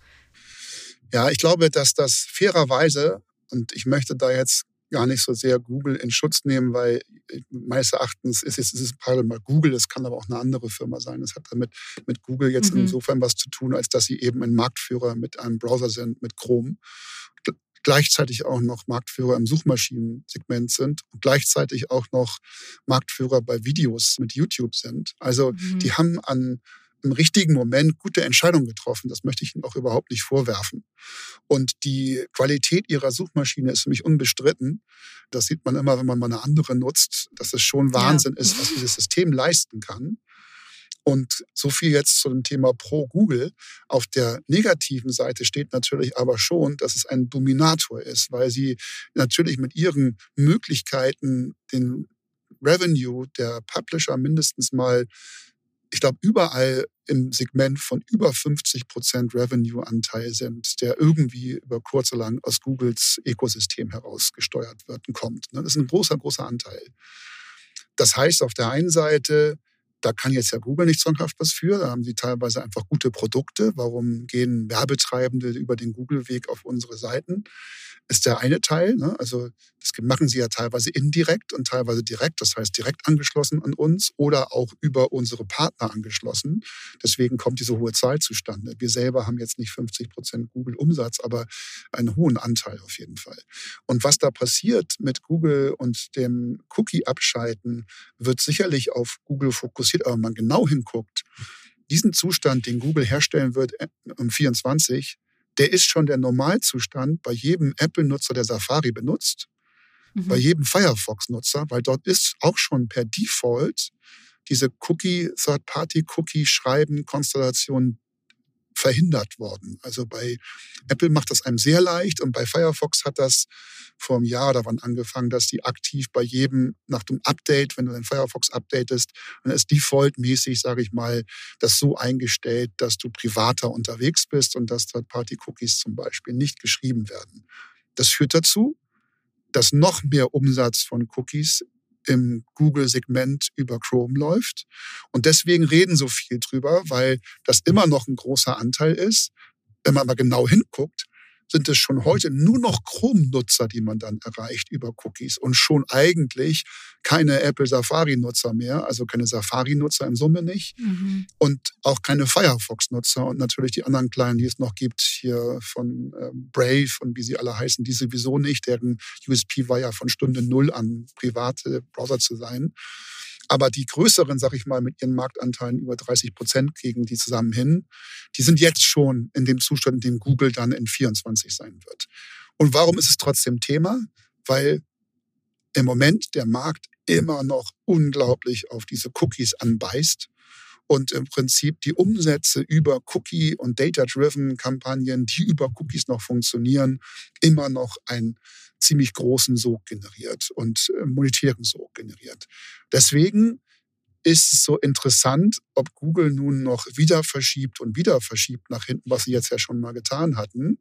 Ja, ich glaube, dass das fairerweise, und ich möchte da jetzt gar nicht so sehr Google in Schutz nehmen, weil äh, meines Erachtens ist es, ist es mal Google, es kann aber auch eine andere Firma sein. Es hat damit mit Google jetzt mhm. insofern was zu tun, als dass sie eben ein Marktführer mit einem Browser sind, mit Chrome. Gleichzeitig auch noch Marktführer im Suchmaschinensegment sind und gleichzeitig auch noch Marktführer bei Videos mit YouTube sind. Also mhm. die haben an im richtigen Moment gute Entscheidungen getroffen. Das möchte ich Ihnen auch überhaupt nicht vorwerfen. Und die Qualität Ihrer Suchmaschine ist für mich unbestritten. Das sieht man immer, wenn man mal eine andere nutzt, dass es schon Wahnsinn ja. ist, was dieses System leisten kann. Und so viel jetzt zu dem Thema pro Google. Auf der negativen Seite steht natürlich aber schon, dass es ein Dominator ist, weil sie natürlich mit ihren Möglichkeiten den Revenue der Publisher mindestens mal ich glaube, überall im Segment von über 50 Prozent Revenue-Anteil sind, der irgendwie über kurz oder lang aus Googles Ökosystem herausgesteuert wird und kommt. Ne? Das ist ein großer, großer Anteil. Das heißt, auf der einen Seite, da kann jetzt ja Google nicht zwanghaft was für. Da haben sie teilweise einfach gute Produkte. Warum gehen Werbetreibende über den Google-Weg auf unsere Seiten? ist der eine Teil. Ne? Also das machen sie ja teilweise indirekt und teilweise direkt, das heißt direkt angeschlossen an uns oder auch über unsere Partner angeschlossen. Deswegen kommt diese hohe Zahl zustande. Wir selber haben jetzt nicht 50 Prozent Google-Umsatz, aber einen hohen Anteil auf jeden Fall. Und was da passiert mit Google und dem Cookie-Abschalten, wird sicherlich auf Google fokussiert, aber wenn man genau hinguckt, diesen Zustand, den Google herstellen wird um äh, 24, der ist schon der Normalzustand bei jedem Apple-Nutzer, der Safari benutzt, mhm. bei jedem Firefox-Nutzer, weil dort ist auch schon per Default diese Cookie, Third-Party-Cookie-Schreiben-Konstellation verhindert worden. Also bei Apple macht das einem sehr leicht und bei Firefox hat das vor einem Jahr oder wann angefangen, dass die aktiv bei jedem nach dem Update, wenn du dein Firefox updatest, dann ist defaultmäßig, sage ich mal, das so eingestellt, dass du privater unterwegs bist und dass Third-Party-Cookies zum Beispiel nicht geschrieben werden. Das führt dazu, dass noch mehr Umsatz von Cookies im Google-Segment über Chrome läuft. Und deswegen reden so viel drüber, weil das immer noch ein großer Anteil ist. Wenn man aber genau hinguckt, sind es schon heute nur noch Chrome-Nutzer, die man dann erreicht über Cookies und schon eigentlich keine Apple Safari-Nutzer mehr, also keine Safari-Nutzer in Summe nicht mhm. und auch keine Firefox-Nutzer und natürlich die anderen kleinen, die es noch gibt, hier von äh, Brave und wie sie alle heißen, die sowieso nicht. Deren USP war ja von Stunde Null an private Browser zu sein. Aber die größeren, sag ich mal, mit ihren Marktanteilen über 30 Prozent kriegen die zusammen hin. Die sind jetzt schon in dem Zustand, in dem Google dann in 24 sein wird. Und warum ist es trotzdem Thema? Weil im Moment der Markt immer noch unglaublich auf diese Cookies anbeißt und im Prinzip die Umsätze über Cookie- und Data-Driven Kampagnen, die über Cookies noch funktionieren, immer noch ein ziemlich großen Sog generiert und äh, monetären Sog generiert. Deswegen ist es so interessant, ob Google nun noch wieder verschiebt und wieder verschiebt nach hinten, was sie jetzt ja schon mal getan hatten.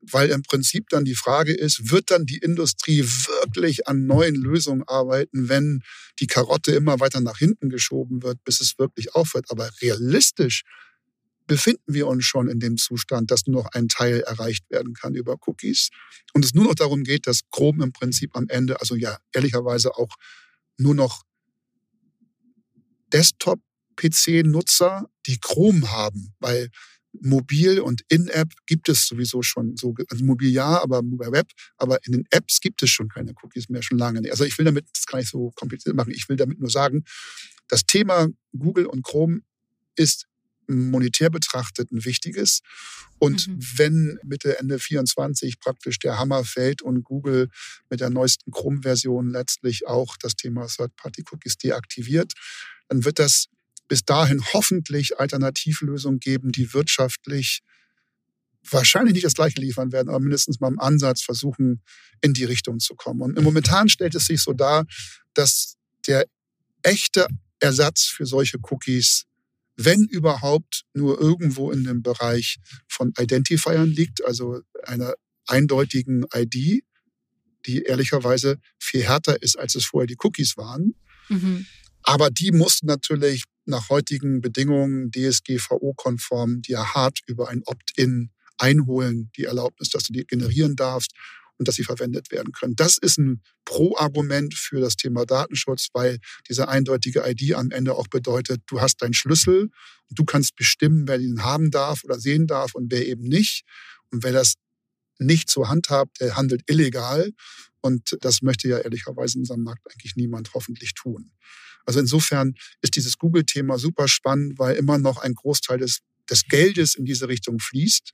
Weil im Prinzip dann die Frage ist, wird dann die Industrie wirklich an neuen Lösungen arbeiten, wenn die Karotte immer weiter nach hinten geschoben wird, bis es wirklich aufhört. Aber realistisch befinden wir uns schon in dem Zustand, dass nur noch ein Teil erreicht werden kann über Cookies und es nur noch darum geht, dass Chrome im Prinzip am Ende, also ja, ehrlicherweise auch nur noch Desktop-PC-Nutzer, die Chrome haben, weil mobil und in-App gibt es sowieso schon so, also mobil ja, aber bei Web, aber in den Apps gibt es schon keine Cookies mehr, schon lange nicht. Also ich will damit, das kann ich so kompliziert machen, ich will damit nur sagen, das Thema Google und Chrome ist monetär betrachtet ein wichtiges. Und mhm. wenn Mitte, Ende 24 praktisch der Hammer fällt und Google mit der neuesten Chrome-Version letztlich auch das Thema Third-Party-Cookies deaktiviert, dann wird das bis dahin hoffentlich Alternativlösungen geben, die wirtschaftlich wahrscheinlich nicht das gleiche liefern werden, aber mindestens mal im Ansatz versuchen, in die Richtung zu kommen. Und momentan stellt es sich so dar, dass der echte Ersatz für solche Cookies wenn überhaupt nur irgendwo in dem Bereich von Identifiern liegt, also einer eindeutigen ID, die ehrlicherweise viel härter ist, als es vorher die Cookies waren. Mhm. Aber die mussten natürlich nach heutigen Bedingungen DSGVO-konform dir hart über ein Opt-in einholen, die Erlaubnis, dass du die generieren darfst und dass sie verwendet werden können. Das ist ein Pro-Argument für das Thema Datenschutz, weil diese eindeutige ID am Ende auch bedeutet, du hast deinen Schlüssel und du kannst bestimmen, wer ihn haben darf oder sehen darf und wer eben nicht. Und wer das nicht zur Hand hat, der handelt illegal. Und das möchte ja ehrlicherweise in unserem Markt eigentlich niemand hoffentlich tun. Also insofern ist dieses Google-Thema super spannend, weil immer noch ein Großteil des, des Geldes in diese Richtung fließt.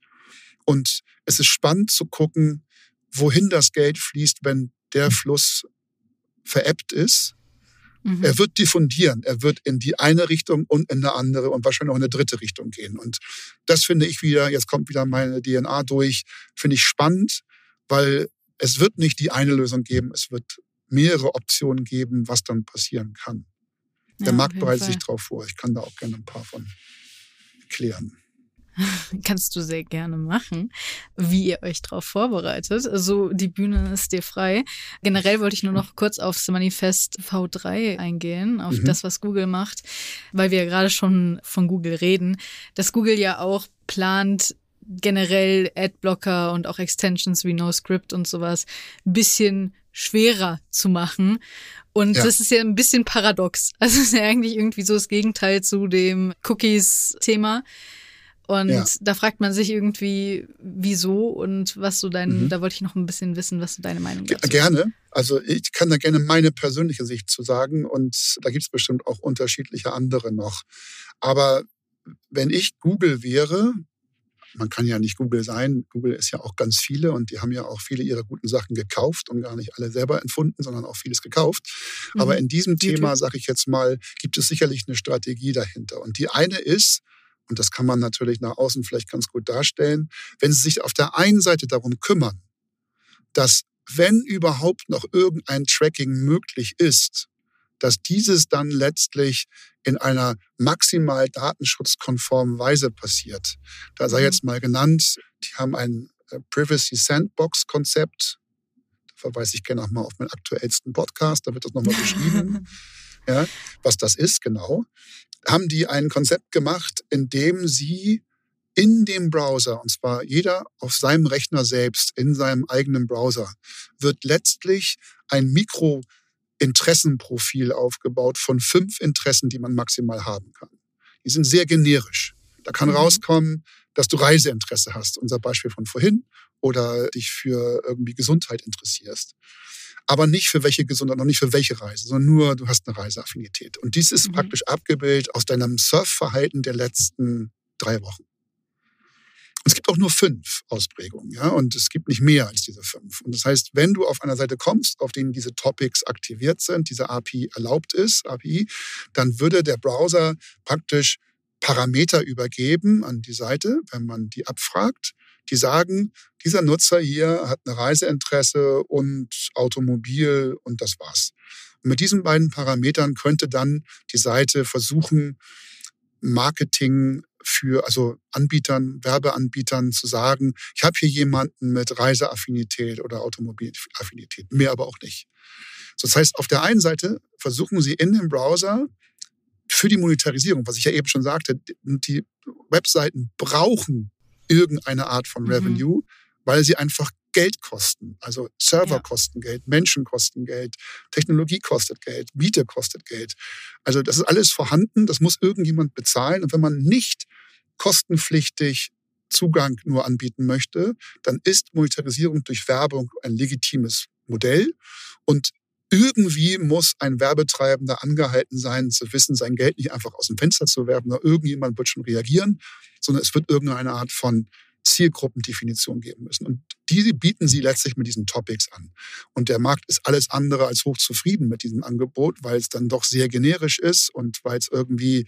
Und es ist spannend zu gucken, wohin das Geld fließt, wenn der Fluss veräppt ist. Mhm. Er wird diffundieren. Er wird in die eine Richtung und in eine andere und wahrscheinlich auch in eine dritte Richtung gehen. Und das finde ich wieder, jetzt kommt wieder meine DNA durch, finde ich spannend, weil es wird nicht die eine Lösung geben. Es wird mehrere Optionen geben, was dann passieren kann. Der ja, Markt bereitet sich darauf vor. Ich kann da auch gerne ein paar von klären. Kannst du sehr gerne machen, wie ihr euch darauf vorbereitet. Also die Bühne ist dir frei. Generell wollte ich nur noch kurz aufs Manifest V3 eingehen, auf mhm. das, was Google macht, weil wir ja gerade schon von Google reden, dass Google ja auch plant, generell Adblocker und auch Extensions wie NoScript und sowas ein bisschen schwerer zu machen. Und ja. das ist ja ein bisschen paradox. Also es ist ja eigentlich irgendwie so das Gegenteil zu dem Cookies-Thema. Und ja. da fragt man sich irgendwie, wieso und was so dein, mhm. da wollte ich noch ein bisschen wissen, was so deine Meinung ist. Gerne. Also ich kann da gerne meine persönliche Sicht zu sagen und da gibt es bestimmt auch unterschiedliche andere noch. Aber wenn ich Google wäre, man kann ja nicht Google sein, Google ist ja auch ganz viele und die haben ja auch viele ihrer guten Sachen gekauft und gar nicht alle selber entfunden, sondern auch vieles gekauft. Mhm. Aber in diesem Thema, sage ich jetzt mal, gibt es sicherlich eine Strategie dahinter. Und die eine ist, und das kann man natürlich nach außen vielleicht ganz gut darstellen, wenn sie sich auf der einen Seite darum kümmern, dass wenn überhaupt noch irgendein Tracking möglich ist, dass dieses dann letztlich in einer maximal datenschutzkonformen Weise passiert. Da sei mhm. jetzt mal genannt, die haben ein äh, Privacy Sandbox Konzept. Da verweise ich gerne auch mal auf meinen aktuellsten Podcast, da wird das nochmal beschrieben. ja, was das ist, genau, haben die ein Konzept gemacht, in dem sie in dem Browser, und zwar jeder auf seinem Rechner selbst, in seinem eigenen Browser, wird letztlich ein Mikrointeressenprofil aufgebaut von fünf Interessen, die man maximal haben kann. Die sind sehr generisch. Da kann mhm. rauskommen, dass du Reiseinteresse hast, unser Beispiel von vorhin, oder dich für irgendwie Gesundheit interessierst. Aber nicht für welche Gesundheit, noch nicht für welche Reise, sondern nur, du hast eine Reiseaffinität. Und dies ist mhm. praktisch abgebildet aus deinem Surfverhalten der letzten drei Wochen. Und es gibt auch nur fünf Ausprägungen, ja, und es gibt nicht mehr als diese fünf. Und das heißt, wenn du auf einer Seite kommst, auf denen diese Topics aktiviert sind, diese API erlaubt ist, API, dann würde der Browser praktisch Parameter übergeben an die Seite, wenn man die abfragt, die sagen, dieser Nutzer hier hat eine Reiseinteresse und Automobil und das war's. Und mit diesen beiden Parametern könnte dann die Seite versuchen, Marketing für, also Anbietern, Werbeanbietern zu sagen, ich habe hier jemanden mit Reiseaffinität oder Automobilaffinität, mehr aber auch nicht. So, das heißt, auf der einen Seite versuchen sie in dem Browser für die Monetarisierung, was ich ja eben schon sagte, die Webseiten brauchen irgendeine Art von mhm. Revenue, mhm. weil sie einfach Geld kosten. Also Server ja. kosten Geld, Menschen kosten Geld, Technologie kostet Geld, Miete kostet Geld. Also das ist alles vorhanden, das muss irgendjemand bezahlen. Und wenn man nicht kostenpflichtig Zugang nur anbieten möchte, dann ist Monetarisierung durch Werbung ein legitimes Modell. Und irgendwie muss ein Werbetreibender angehalten sein, zu wissen, sein Geld nicht einfach aus dem Fenster zu werfen, sondern irgendjemand wird schon reagieren, sondern es wird irgendeine Art von Zielgruppendefinition geben müssen. Und diese bieten sie letztlich mit diesen Topics an. Und der Markt ist alles andere als hochzufrieden mit diesem Angebot, weil es dann doch sehr generisch ist und weil es irgendwie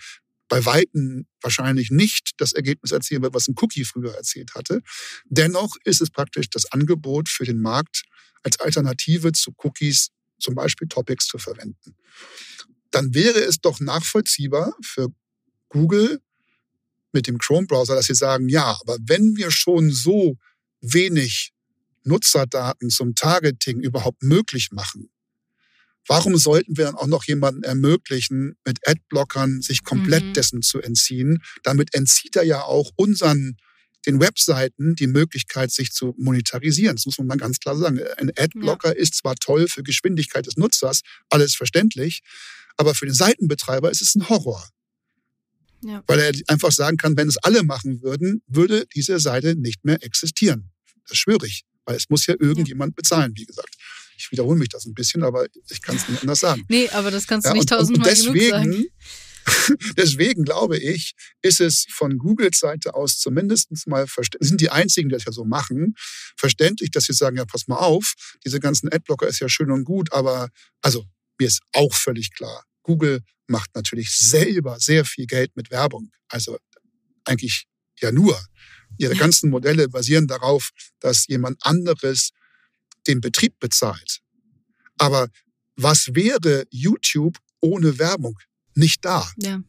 bei Weitem wahrscheinlich nicht das Ergebnis erzielen wird, was ein Cookie früher erzählt hatte. Dennoch ist es praktisch das Angebot für den Markt als Alternative zu Cookies, zum Beispiel Topics zu verwenden. Dann wäre es doch nachvollziehbar für Google mit dem Chrome-Browser, dass sie sagen, ja, aber wenn wir schon so wenig Nutzerdaten zum Targeting überhaupt möglich machen, warum sollten wir dann auch noch jemanden ermöglichen, mit Adblockern sich komplett mhm. dessen zu entziehen? Damit entzieht er ja auch unseren den Webseiten die Möglichkeit, sich zu monetarisieren. Das muss man mal ganz klar sagen. Ein Adblocker ja. ist zwar toll für Geschwindigkeit des Nutzers, alles verständlich, aber für den Seitenbetreiber ist es ein Horror. Ja. Weil er einfach sagen kann, wenn es alle machen würden, würde diese Seite nicht mehr existieren. Das schwöre ich. Weil es muss ja irgendjemand ja. bezahlen, wie gesagt. Ich wiederhole mich das ein bisschen, aber ich kann es nicht anders sagen. Nee, aber das kannst du ja, nicht tausendmal genug sagen. Deswegen glaube ich, ist es von Googles Seite aus zumindest mal verständlich, sind die einzigen, die das ja so machen, verständlich, dass sie sagen, ja, pass mal auf, diese ganzen Adblocker ist ja schön und gut, aber also mir ist auch völlig klar, Google macht natürlich selber sehr viel Geld mit Werbung. Also eigentlich ja nur. Ihre ganzen Modelle basieren darauf, dass jemand anderes den Betrieb bezahlt. Aber was wäre YouTube ohne Werbung? Nicht da. Ja,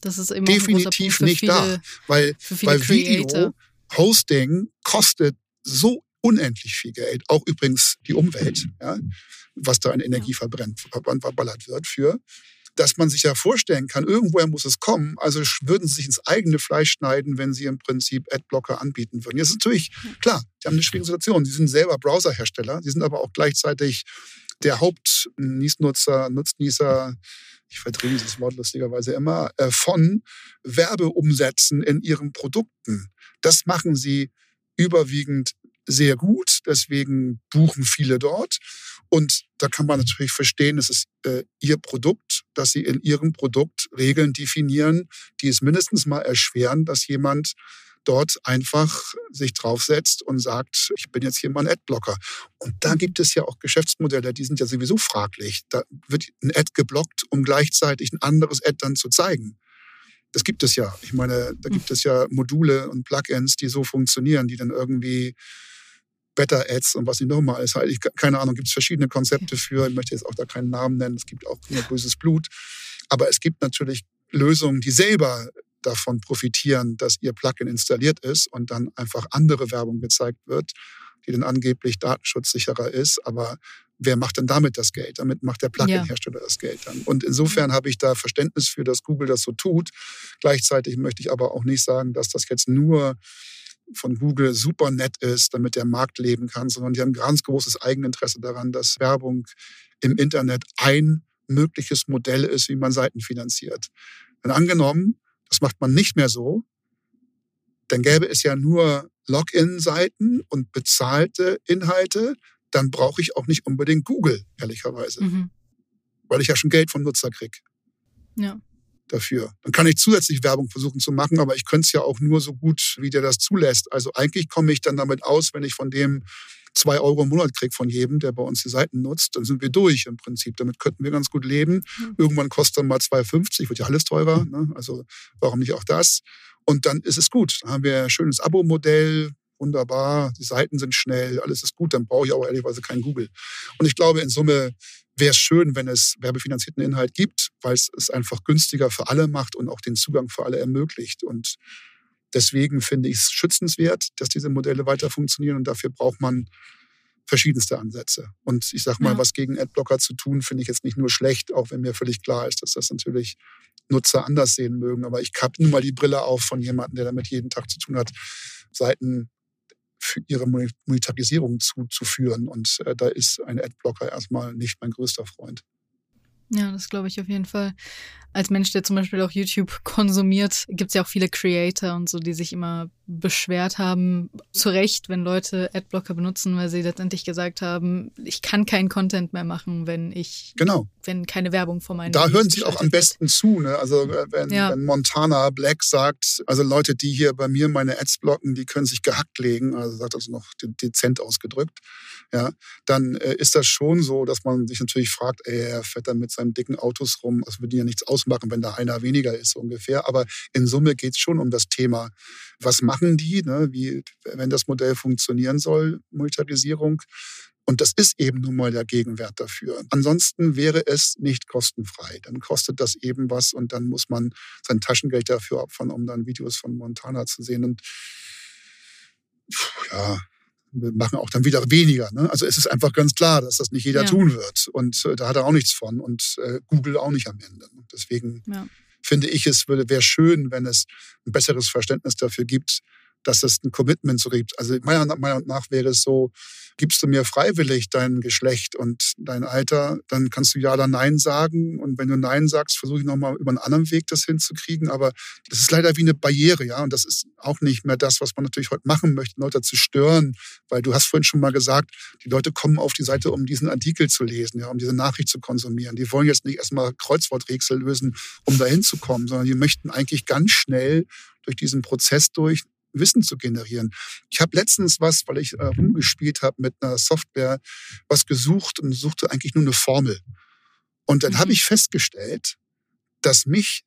das ist immer definitiv nicht viele, da, weil, weil Video Hosting kostet so unendlich viel Geld, auch übrigens die Umwelt, ja, was da an Energie verbrennt, verballert wird für dass man sich ja vorstellen kann, irgendwoher muss es kommen. Also würden sie sich ins eigene Fleisch schneiden, wenn sie im Prinzip Adblocker anbieten würden. Jetzt ist natürlich klar, die haben eine schwierige Situation. Sie sind selber Browserhersteller, sie sind aber auch gleichzeitig der Hauptniesnutzer, Nutznießer, ich verdrehe dieses Wort lustigerweise immer, äh, von Werbeumsätzen in ihren Produkten. Das machen sie überwiegend sehr gut, deswegen buchen viele dort. Und da kann man natürlich verstehen, es ist äh, ihr Produkt, dass sie in ihrem Produkt Regeln definieren, die es mindestens mal erschweren, dass jemand dort einfach sich draufsetzt und sagt, ich bin jetzt hier mal ein Adblocker. Und da gibt es ja auch Geschäftsmodelle, die sind ja sowieso fraglich. Da wird ein Ad geblockt, um gleichzeitig ein anderes Ad dann zu zeigen. Das gibt es ja. Ich meine, da gibt es ja Module und Plugins, die so funktionieren, die dann irgendwie Better Ads und was nicht nochmal ist. Halt, ich, keine Ahnung, gibt es verschiedene Konzepte für. Ich möchte jetzt auch da keinen Namen nennen. Es gibt auch nur böses Blut. Aber es gibt natürlich Lösungen, die selber davon profitieren, dass ihr Plugin installiert ist und dann einfach andere Werbung gezeigt wird. die dann angeblich datenschutzsicherer ist. Aber wer macht denn damit das Geld? Damit macht der Plugin-Hersteller das Geld dann. Und insofern habe ich da Verständnis für, dass Google das so tut. Gleichzeitig möchte ich aber auch nicht sagen, dass das jetzt nur von Google super nett ist, damit der Markt leben kann, sondern die haben ein ganz großes Eigeninteresse daran, dass Werbung im Internet ein mögliches Modell ist, wie man Seiten finanziert. Denn angenommen, das macht man nicht mehr so, dann gäbe es ja nur Login-Seiten und bezahlte Inhalte, dann brauche ich auch nicht unbedingt Google, ehrlicherweise. Mhm. Weil ich ja schon Geld vom Nutzer kriege. Ja. Dafür. Dann kann ich zusätzlich Werbung versuchen zu machen, aber ich könnte es ja auch nur so gut, wie der das zulässt. Also eigentlich komme ich dann damit aus, wenn ich von dem zwei Euro im Monat kriege von jedem, der bei uns die Seiten nutzt, dann sind wir durch im Prinzip. Damit könnten wir ganz gut leben. Mhm. Irgendwann kostet dann mal 2,50, wird ja alles teurer. Ne? Also warum nicht auch das? Und dann ist es gut. Dann haben wir ein schönes Abo-Modell, wunderbar, die Seiten sind schnell, alles ist gut, dann brauche ich auch ehrlicherweise kein Google. Und ich glaube, in Summe wäre es schön, wenn es werbefinanzierten Inhalt gibt, weil es es einfach günstiger für alle macht und auch den Zugang für alle ermöglicht. Und deswegen finde ich es schützenswert, dass diese Modelle weiter funktionieren und dafür braucht man verschiedenste Ansätze. Und ich sage mal, ja. was gegen Adblocker zu tun, finde ich jetzt nicht nur schlecht, auch wenn mir völlig klar ist, dass das natürlich Nutzer anders sehen mögen. Aber ich habe nun mal die Brille auf von jemandem, der damit jeden Tag zu tun hat, Seiten für ihre Monetarisierung zuzuführen. Und äh, da ist ein Adblocker erstmal nicht mein größter Freund. Ja, das glaube ich auf jeden Fall. Als Mensch, der zum Beispiel auch YouTube konsumiert, gibt es ja auch viele Creator und so, die sich immer beschwert haben, zu Recht, wenn Leute Adblocker benutzen, weil sie letztendlich gesagt haben, ich kann keinen Content mehr machen, wenn ich, genau. wenn keine Werbung vor meinen Da hören sie auch am besten zu, ne? Also äh, wenn, ja. wenn Montana Black sagt, also Leute, die hier bei mir meine Ads blocken, die können sich gehackt legen, also sagt das noch dezent ausgedrückt, ja, dann äh, ist das schon so, dass man sich natürlich fragt, ey, er fährt dann mit seinen dicken Autos rum, also würde ja nichts ausmachen, wenn da einer weniger ist ungefähr. Aber in Summe geht es schon um das Thema, was machen die, ne? wie, wenn das Modell funktionieren soll, Monetarisierung. Und das ist eben nun mal der Gegenwert dafür. Ansonsten wäre es nicht kostenfrei. Dann kostet das eben was und dann muss man sein Taschengeld dafür opfern, um dann Videos von Montana zu sehen. Und ja, wir machen auch dann wieder weniger. Ne? Also es ist einfach ganz klar, dass das nicht jeder ja. tun wird. Und äh, da hat er auch nichts von und äh, Google auch nicht am Ende. Deswegen ja. finde ich, es wäre schön, wenn es ein besseres Verständnis dafür gibt, dass es ein Commitment so gibt. Also meiner Meinung nach wäre es so, gibst du mir freiwillig dein Geschlecht und dein Alter, dann kannst du ja oder nein sagen. Und wenn du nein sagst, versuche ich nochmal über einen anderen Weg das hinzukriegen. Aber das ist leider wie eine Barriere, ja. Und das ist auch nicht mehr das, was man natürlich heute machen möchte, Leute zu stören. Weil du hast vorhin schon mal gesagt, die Leute kommen auf die Seite, um diesen Artikel zu lesen, ja, um diese Nachricht zu konsumieren. Die wollen jetzt nicht erstmal Kreuzworträtsel lösen, um dahin zu kommen, sondern die möchten eigentlich ganz schnell durch diesen Prozess durch Wissen zu generieren. Ich habe letztens was, weil ich äh, rumgespielt habe mit einer Software, was gesucht und suchte eigentlich nur eine Formel. Und dann mhm. habe ich festgestellt, dass mich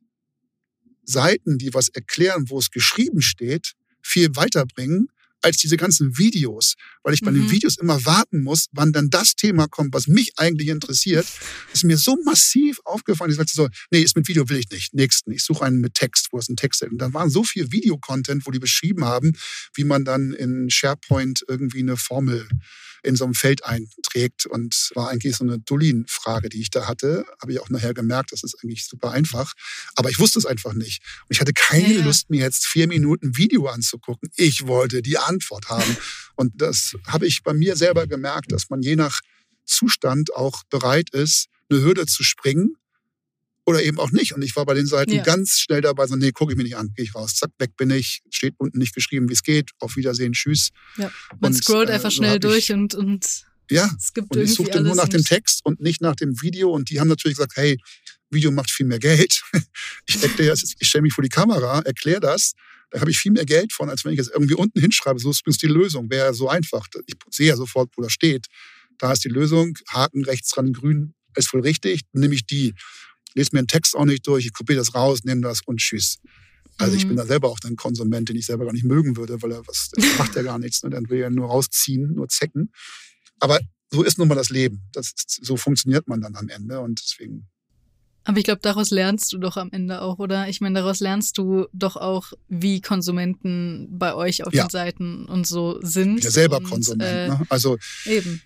Seiten, die was erklären, wo es geschrieben steht, viel weiterbringen, als diese ganzen Videos, weil ich bei mhm. den Videos immer warten muss, wann dann das Thema kommt, was mich eigentlich interessiert, ist mir so massiv aufgefallen. Ich sagte so, nee, ist mit Video will ich nicht. Nächsten, ich suche einen mit Text, wo es ein Text ist. Und dann waren so viel Videocontent, wo die beschrieben haben, wie man dann in SharePoint irgendwie eine Formel in so einem Feld einträgt. Und war eigentlich so eine Dolin-Frage, die ich da hatte. Habe ich auch nachher gemerkt, das ist eigentlich super einfach. Aber ich wusste es einfach nicht. Und ich hatte keine ja, ja. Lust, mir jetzt vier Minuten Video anzugucken. Ich wollte die Antwort haben. Und das habe ich bei mir selber gemerkt, dass man je nach Zustand auch bereit ist, eine Hürde zu springen oder eben auch nicht. Und ich war bei den Seiten ja. ganz schnell dabei, so, nee, gucke ich mir nicht an, gehe ich raus, zack, weg bin ich, steht unten nicht geschrieben, wie es geht, auf Wiedersehen, tschüss. Ja. Man und, scrollt einfach äh, so schnell durch und, und ja, es gibt und ich suchte nur nach dem Text und nicht nach dem Video. Und die haben natürlich gesagt, hey, Video macht viel mehr Geld. Ich, ich stelle mich vor die Kamera, erkläre das. Da habe ich viel mehr Geld von, als wenn ich es irgendwie unten hinschreibe. So ist übrigens die Lösung. Wäre so einfach. Ich sehe ja sofort, wo das steht. Da ist die Lösung. Haken rechts dran, grün ist voll richtig. Nehme ich die lese mir den Text auch nicht durch, ich kopiere das raus, nehme das und tschüss. Also ich bin mhm. da selber auch ein Konsument, den ich selber gar nicht mögen würde, weil er was macht ja gar nichts. Ne? Dann will er nur rausziehen, nur zecken. Aber so ist nun mal das Leben. Das ist, so funktioniert man dann am Ende und deswegen Aber ich glaube, daraus lernst du doch am Ende auch, oder? Ich meine, daraus lernst du doch auch, wie Konsumenten bei euch auf Ja. den Seiten und so sind. Ja, selber und, Konsument. Äh, ne? Also Eben.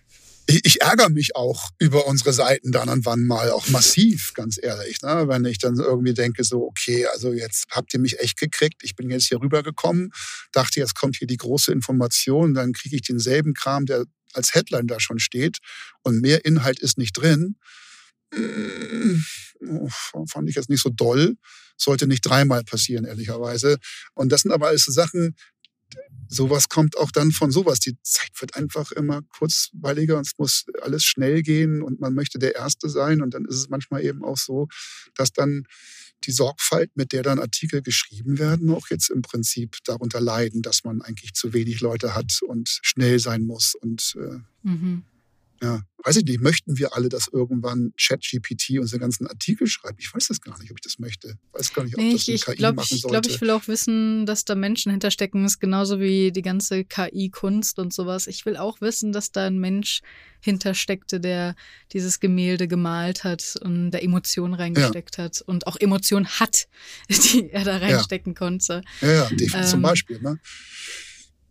Ich, ich ärgere mich auch über unsere Seiten dann und wann mal auch massiv, ganz ehrlich. Ne? Wenn ich dann irgendwie denke, so, okay, also jetzt habt ihr mich echt gekriegt, ich bin jetzt hier rübergekommen, dachte, jetzt kommt hier die große Information, dann kriege ich denselben Kram, der als Headline da schon steht und mehr Inhalt ist nicht drin. Oh, Fand ich jetzt nicht so doll. Sollte nicht dreimal passieren, ehrlicherweise. Und das sind aber alles so Sachen, sowas kommt auch dann von sowas. Die Zeit wird einfach immer kurzweiliger und es muss alles schnell gehen und man möchte der Erste sein. Und dann ist es manchmal eben auch so, dass dann die Sorgfalt, mit der dann Artikel geschrieben werden, auch jetzt im Prinzip darunter leiden, dass man eigentlich zu wenig Leute hat und schnell sein muss. Und äh, Mhm. Ja, weiß ich nicht, möchten wir alle, dass irgendwann ChatGPT unsere ganzen Artikel schreibt? Ich weiß das gar nicht, ob ich das möchte. Weiß gar nicht, ob Nee, das ich, eine ich KI glaube, machen ich, sollte. glaub, ich will auch wissen, dass da Menschen hinterstecken. Das ist genauso wie die ganze KI-Kunst und sowas. Ich will auch wissen, dass da ein Mensch hintersteckte, der dieses Gemälde gemalt hat und da Emotionen reingesteckt hat und auch Emotionen hat, die er da reinstecken konnte. ja, ja, definitiv zum Ähm, Beispiel. Ne?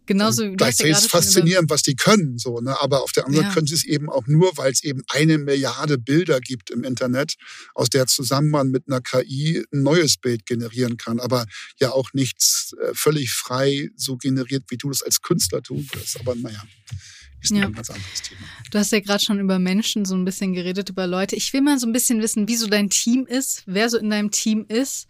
Genauso wie ja Gleichzeitig ist faszinierend, was die können, so, ne? Aber auf der anderen Ja. können sie es eben auch nur, weil es eben eine Milliarde Bilder gibt im Internet, aus der zusammen man mit einer KI ein neues Bild generieren kann, aber ja auch nichts äh, völlig frei so generiert, wie du das als Künstler tun würdest. Aber naja, ist Ja. ein ganz anderes Thema. Du hast ja gerade schon über Menschen so ein bisschen geredet, über Leute. Ich will mal so ein bisschen wissen, wie so dein Team ist, wer so in deinem Team ist.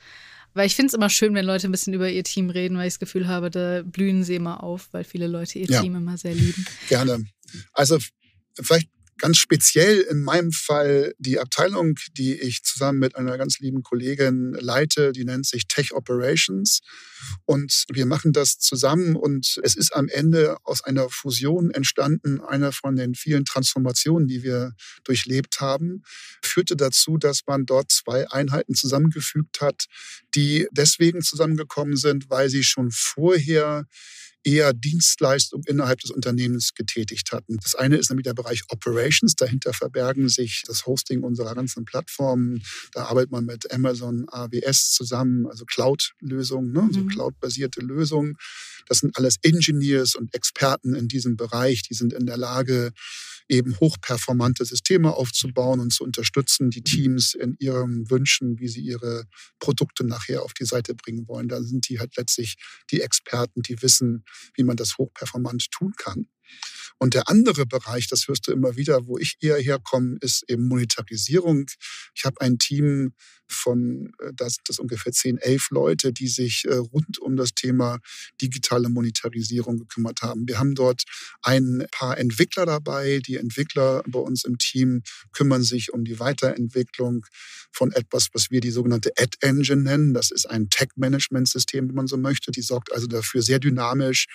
Weil ich finde es immer schön, wenn Leute ein bisschen über ihr Team reden, weil ich das Gefühl habe, da blühen sie immer auf, weil viele Leute ihr Ja. Team immer sehr lieben. Gerne. Also vielleicht ganz speziell in meinem Fall die Abteilung, die ich zusammen mit einer ganz lieben Kollegin leite, die nennt sich Tech Operations. Und wir machen das zusammen und es ist am Ende aus einer Fusion entstanden, einer von den vielen Transformationen, die wir durchlebt haben, führte dazu, dass man dort zwei Einheiten zusammengefügt hat, die deswegen zusammengekommen sind, weil sie schon vorher eher Dienstleistung innerhalb des Unternehmens getätigt hatten. Das eine ist nämlich der Bereich Operations. Dahinter verbergen sich das Hosting unserer ganzen Plattformen. Da arbeitet man mit Amazon AWS zusammen, also Cloud-Lösungen, ne? so Mhm. Cloud-basierte Lösungen. Das sind alles Engineers und Experten in diesem Bereich. Die sind in der Lage, eben hochperformante Systeme aufzubauen und zu unterstützen, die Teams in ihren Wünschen, wie sie ihre Produkte nachher auf die Seite bringen wollen. Da sind die halt letztlich die Experten, die wissen, wie man das hochperformant tun kann. Und der andere Bereich, das hörst du immer wieder, wo ich eher herkomme, ist eben Monetarisierung. Ich habe ein Team von, äh, das, das ungefähr 10, 11 Leute, die sich äh, rund um das Thema digitale Monetarisierung gekümmert haben. Wir haben dort ein paar Entwickler dabei. Die Entwickler bei uns im Team kümmern sich um die Weiterentwicklung von etwas, was wir die sogenannte Ad Engine nennen. Das ist ein Tag-Management-System, wenn man so möchte. Die sorgt also dafür, sehr dynamisch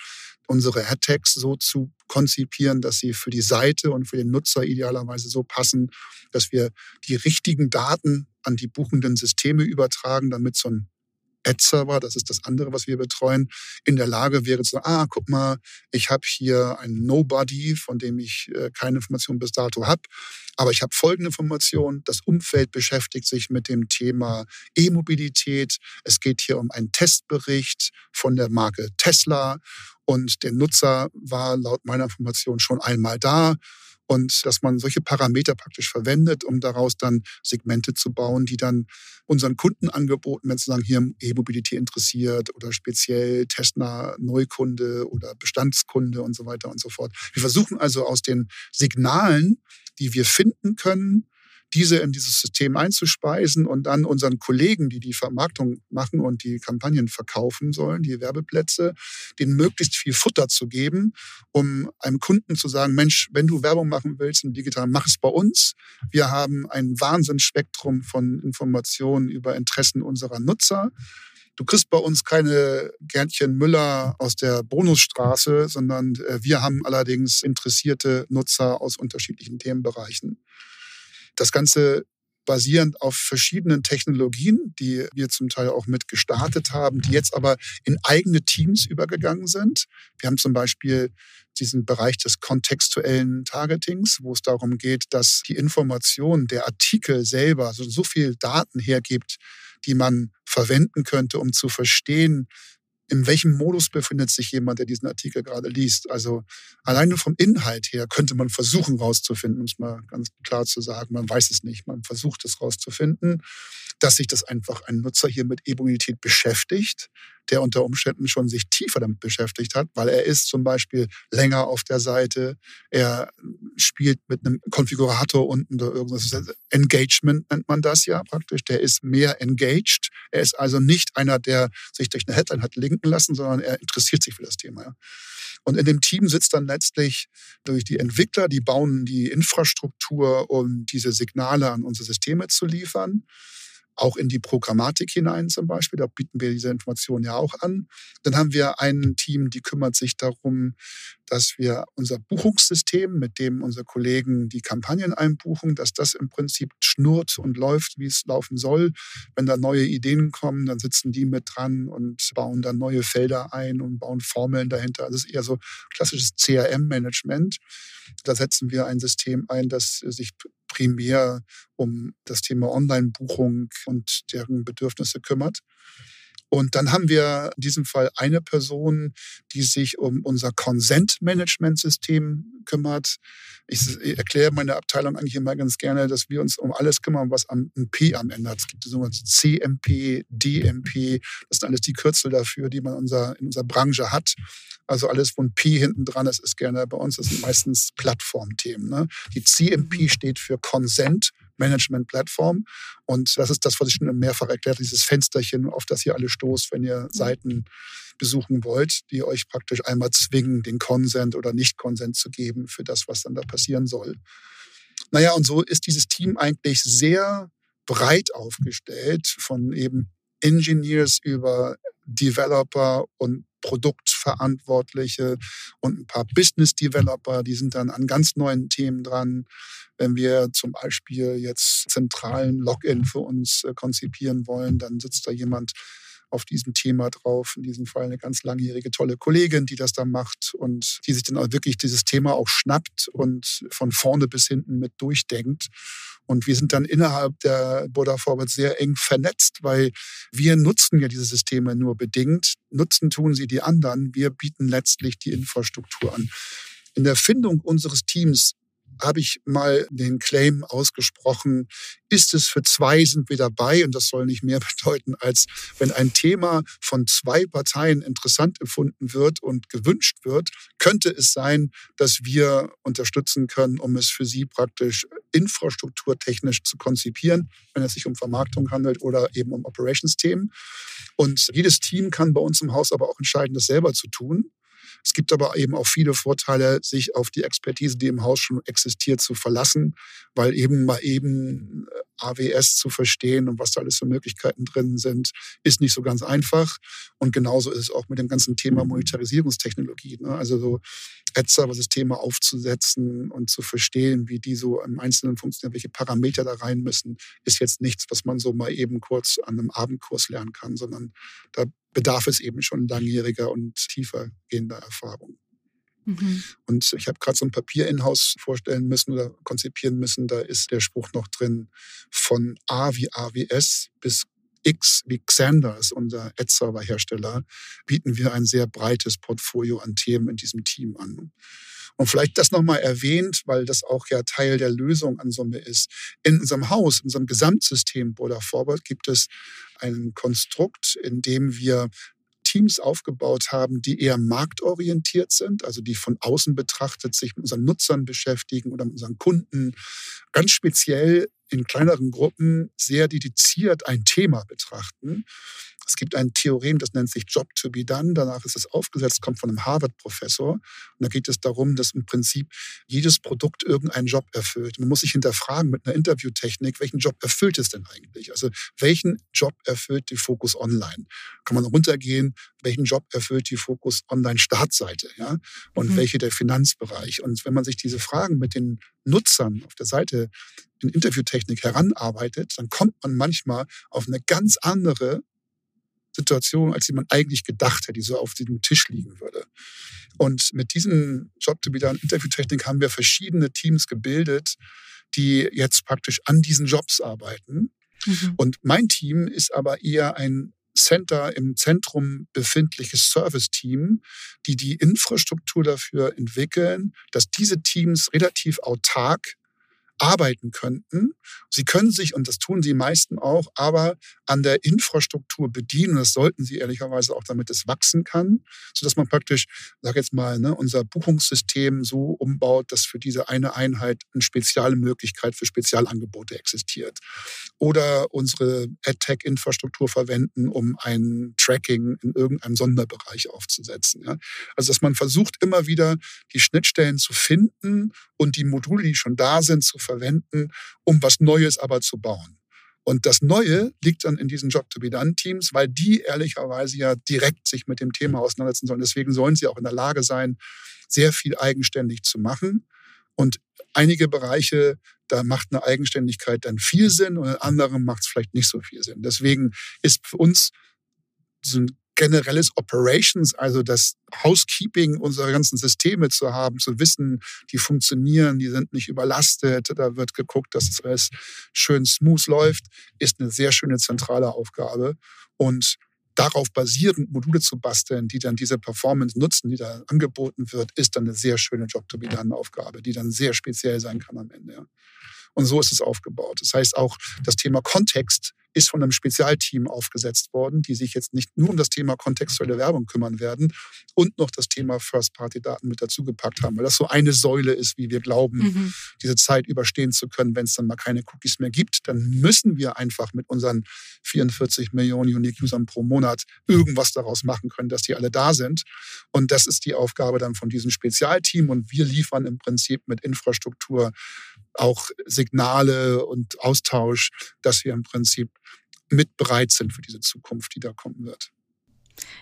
unsere Ad-Tags so zu konzipieren, dass sie für die Seite und für den Nutzer idealerweise so passen, dass wir die richtigen Daten an die buchenden Systeme übertragen, damit so ein Ad-Server, das ist das andere, was wir betreuen, in der Lage wäre zu sagen, ah, guck mal, ich habe hier einen Nobody, von dem ich äh, keine Information bis dato habe, aber ich habe folgende Information, das Umfeld beschäftigt sich mit dem Thema E-Mobilität, es geht hier um einen Testbericht von der Marke Tesla und der Nutzer war laut meiner Information schon einmal da und dass man solche Parameter praktisch verwendet, um daraus dann Segmente zu bauen, die dann unseren Kunden angeboten werden, zu sagen, hier E-Mobilität interessiert oder speziell Tesla Neukunde oder Bestandskunde und so weiter und so fort. Wir versuchen also aus den Signalen, die wir finden können, diese in dieses System einzuspeisen und dann unseren Kollegen, die die Vermarktung machen und die Kampagnen verkaufen sollen, die Werbeplätze, denen möglichst viel Futter zu geben, um einem Kunden zu sagen, Mensch, wenn du Werbung machen willst im Digitalen, mach es bei uns. Wir haben ein Wahnsinnsspektrum von Informationen über Interessen unserer Nutzer. Du kriegst bei uns keine Gernchen Müller aus der Bonusstraße, sondern äh, wir haben allerdings interessierte Nutzer aus unterschiedlichen Themenbereichen. Das Ganze basierend auf verschiedenen Technologien, die wir zum Teil auch mit gestartet haben, die jetzt aber in eigene Teams übergegangen sind. Wir haben zum Beispiel diesen Bereich des kontextuellen Targetings, wo es darum geht, dass die Information der Artikel selber so, so viel Daten hergibt, die man verwenden könnte, um zu verstehen, in welchem Modus befindet sich jemand, der diesen Artikel gerade liest. Also alleine vom Inhalt her könnte man versuchen rauszufinden, um es mal ganz klar zu sagen. Man weiß es nicht, man versucht es rauszufinden dass sich das einfach ein Nutzer hier mit E-Mobilität beschäftigt, der unter Umständen schon sich tiefer damit beschäftigt hat, weil er ist zum Beispiel länger auf der Seite, er spielt mit einem Konfigurator unten oder irgendwas. Engagement nennt man das ja praktisch. Der ist mehr engaged. Er ist also nicht einer, der sich durch eine Headline hat linken lassen, sondern er interessiert sich für das Thema. Und in dem Team sitzt dann letztlich durch die Entwickler, die bauen die Infrastruktur, um diese Signale an unsere Systeme zu liefern auch in die Programmatik hinein zum Beispiel. Da bieten wir diese Informationen ja auch an. Dann haben wir ein Team, die kümmert sich darum, dass wir unser Buchungssystem, mit dem unsere Kollegen die Kampagnen einbuchen, dass das im Prinzip schnurrt und läuft, wie es laufen soll. Wenn da neue Ideen kommen, dann sitzen die mit dran und bauen dann neue Felder ein und bauen Formeln dahinter. Das ist eher so klassisches CRM-Management. Da setzen wir ein System ein, das sich primär um das Thema Online-Buchung und deren Bedürfnisse kümmert. Und dann haben wir in diesem Fall eine Person, die sich um unser Consent-Management-System kümmert. Ich erkläre meine Abteilung eigentlich immer ganz gerne, dass wir uns um alles kümmern, was am, ein P am Ende hat. Es gibt sogenannte CMP, DMP. Das sind alles die Kürzel dafür, die man unser, in unserer Branche hat. Also alles, wo ein P hinten dran ist, ist gerne bei uns. Das sind meistens Plattformthemen. Ne? Die CMP steht für Consent Management Plattform. Und das ist das, was ich schon mehrfach erklärt, dieses Fensterchen, auf das ihr alle stoßt, wenn ihr Seiten besuchen wollt, die euch praktisch einmal zwingen, den Consent oder Nicht-Consent zu geben für das, was dann da passieren soll. Naja, und so ist dieses Team eigentlich sehr breit aufgestellt von eben Engineers über Developer und Produktverantwortliche und ein paar Business Developer, die sind dann an ganz neuen Themen dran. Wenn wir zum Beispiel jetzt zentralen Login für uns äh, konzipieren wollen, dann sitzt da jemand auf diesem Thema drauf. In diesem Fall eine ganz langjährige, tolle Kollegin, die das da macht und die sich dann auch wirklich dieses Thema auch schnappt und von vorne bis hinten mit durchdenkt. Und wir sind dann innerhalb der Buddha Forward sehr eng vernetzt, weil wir nutzen ja diese Systeme nur bedingt. Nutzen tun sie die anderen. Wir bieten letztlich die Infrastruktur an. In der Findung unseres Teams habe ich mal den Claim ausgesprochen, ist es für zwei sind wir dabei und das soll nicht mehr bedeuten, als wenn ein Thema von zwei Parteien interessant empfunden wird und gewünscht wird, könnte es sein, dass wir unterstützen können, um es für sie praktisch infrastrukturtechnisch zu konzipieren, wenn es sich um Vermarktung handelt oder eben um Operations-Themen. Und jedes Team kann bei uns im Haus aber auch entscheiden, das selber zu tun. Es gibt aber eben auch viele Vorteile, sich auf die Expertise, die im Haus schon existiert, zu verlassen, weil eben mal eben äh, AWS zu verstehen und was da alles für Möglichkeiten drin sind, ist nicht so ganz einfach. Und genauso ist es auch mit dem ganzen Thema Monetarisierungstechnologie. Ne? Also so Ad-Server-Systeme aufzusetzen und zu verstehen, wie die so im Einzelnen funktionieren, welche Parameter da rein müssen, ist jetzt nichts, was man so mal eben kurz an einem Abendkurs lernen kann, sondern da bedarf es eben schon langjähriger und tiefer gehender Erfahrung. Mhm. Und ich habe gerade so ein Papier in-house vorstellen müssen oder konzipieren müssen. Da ist der Spruch noch drin, von A wie AWS bis X wie Xander ist unser Ad-Server-Hersteller, bieten wir ein sehr breites Portfolio an Themen in diesem Team an. Und vielleicht das nochmal erwähnt, weil das auch ja Teil der Lösung an Summe ist. In unserem Haus, in unserem Gesamtsystem Border Forward gibt es ein Konstrukt, in dem wir Teams aufgebaut haben, die eher marktorientiert sind, also die von außen betrachtet sich mit unseren Nutzern beschäftigen oder mit unseren Kunden, ganz speziell in kleineren Gruppen sehr dediziert ein Thema betrachten Es gibt ein Theorem, das nennt sich Job to be done. Danach ist es aufgesetzt, kommt von einem Harvard-Professor. Und da geht es darum, dass im Prinzip jedes Produkt irgendeinen Job erfüllt. Man muss sich hinterfragen mit einer Interviewtechnik, welchen Job erfüllt es denn eigentlich? Also welchen Job erfüllt die Focus Online? Kann man runtergehen, welchen Job erfüllt die Focus Online Startseite? Ja? Und mhm. welche der Finanzbereich? Und wenn man sich diese Fragen mit den Nutzern auf der Seite in Interviewtechnik heranarbeitet, dann kommt man manchmal auf eine ganz andere Situation, als die man eigentlich gedacht hätte, die so auf diesem Tisch liegen würde. Und mit diesem Job to be done Interviewtechnik haben wir verschiedene Teams gebildet, die jetzt praktisch an diesen Jobs arbeiten. Mhm. Und mein Team ist aber eher ein Center im Zentrum befindliches Service-Team, die die Infrastruktur dafür entwickeln, dass diese Teams relativ autark arbeiten könnten. Sie können sich, und das tun die meisten auch, aber an der Infrastruktur bedienen. Das sollten sie ehrlicherweise auch, damit es wachsen kann, sodass man praktisch, sag jetzt mal, ne, unser Buchungssystem so umbaut, dass für diese eine Einheit eine spezielle Möglichkeit für Spezialangebote existiert. Oder unsere AdTech-Infrastruktur verwenden, um ein Tracking in irgendeinem Sonderbereich aufzusetzen. Ja. Also, dass man versucht, immer wieder die Schnittstellen zu finden und die Module, die schon da sind, zu verwenden, um was Neues aber zu bauen. Und das Neue liegt dann in diesen Job-to-be-done-Teams, weil die ehrlicherweise ja direkt sich mit dem Thema auseinandersetzen sollen. Deswegen sollen sie auch in der Lage sein, sehr viel eigenständig zu machen. Und einige Bereiche, da macht eine Eigenständigkeit dann viel Sinn und in anderen macht es vielleicht nicht so viel Sinn. Deswegen ist für uns so ein generelles Operations, also das Housekeeping unserer ganzen Systeme zu haben, zu wissen, die funktionieren, die sind nicht überlastet, da wird geguckt, dass es schön smooth läuft, ist eine sehr schöne zentrale Aufgabe. Und darauf basierend Module zu basteln, die dann diese Performance nutzen, die da angeboten wird, ist dann eine sehr schöne Job-to-be-done-Aufgabe, die dann sehr speziell sein kann am Ende. Und so ist es aufgebaut. Das heißt auch das Thema Kontext ist von einem Spezialteam aufgesetzt worden, die sich jetzt nicht nur um das Thema kontextuelle Werbung kümmern werden und noch das Thema First-Party-Daten mit dazugepackt haben, weil das so eine Säule ist, wie wir glauben, mhm. diese Zeit überstehen zu können, wenn es dann mal keine Cookies mehr gibt. Dann müssen wir einfach mit unseren 44 Millionen Unique-Usern pro Monat irgendwas daraus machen können, dass die alle da sind. Und das ist die Aufgabe dann von diesem Spezialteam und wir liefern im Prinzip mit Infrastruktur auch Signale und Austausch, dass wir im Prinzip mit bereit sind für diese Zukunft, die da kommen wird.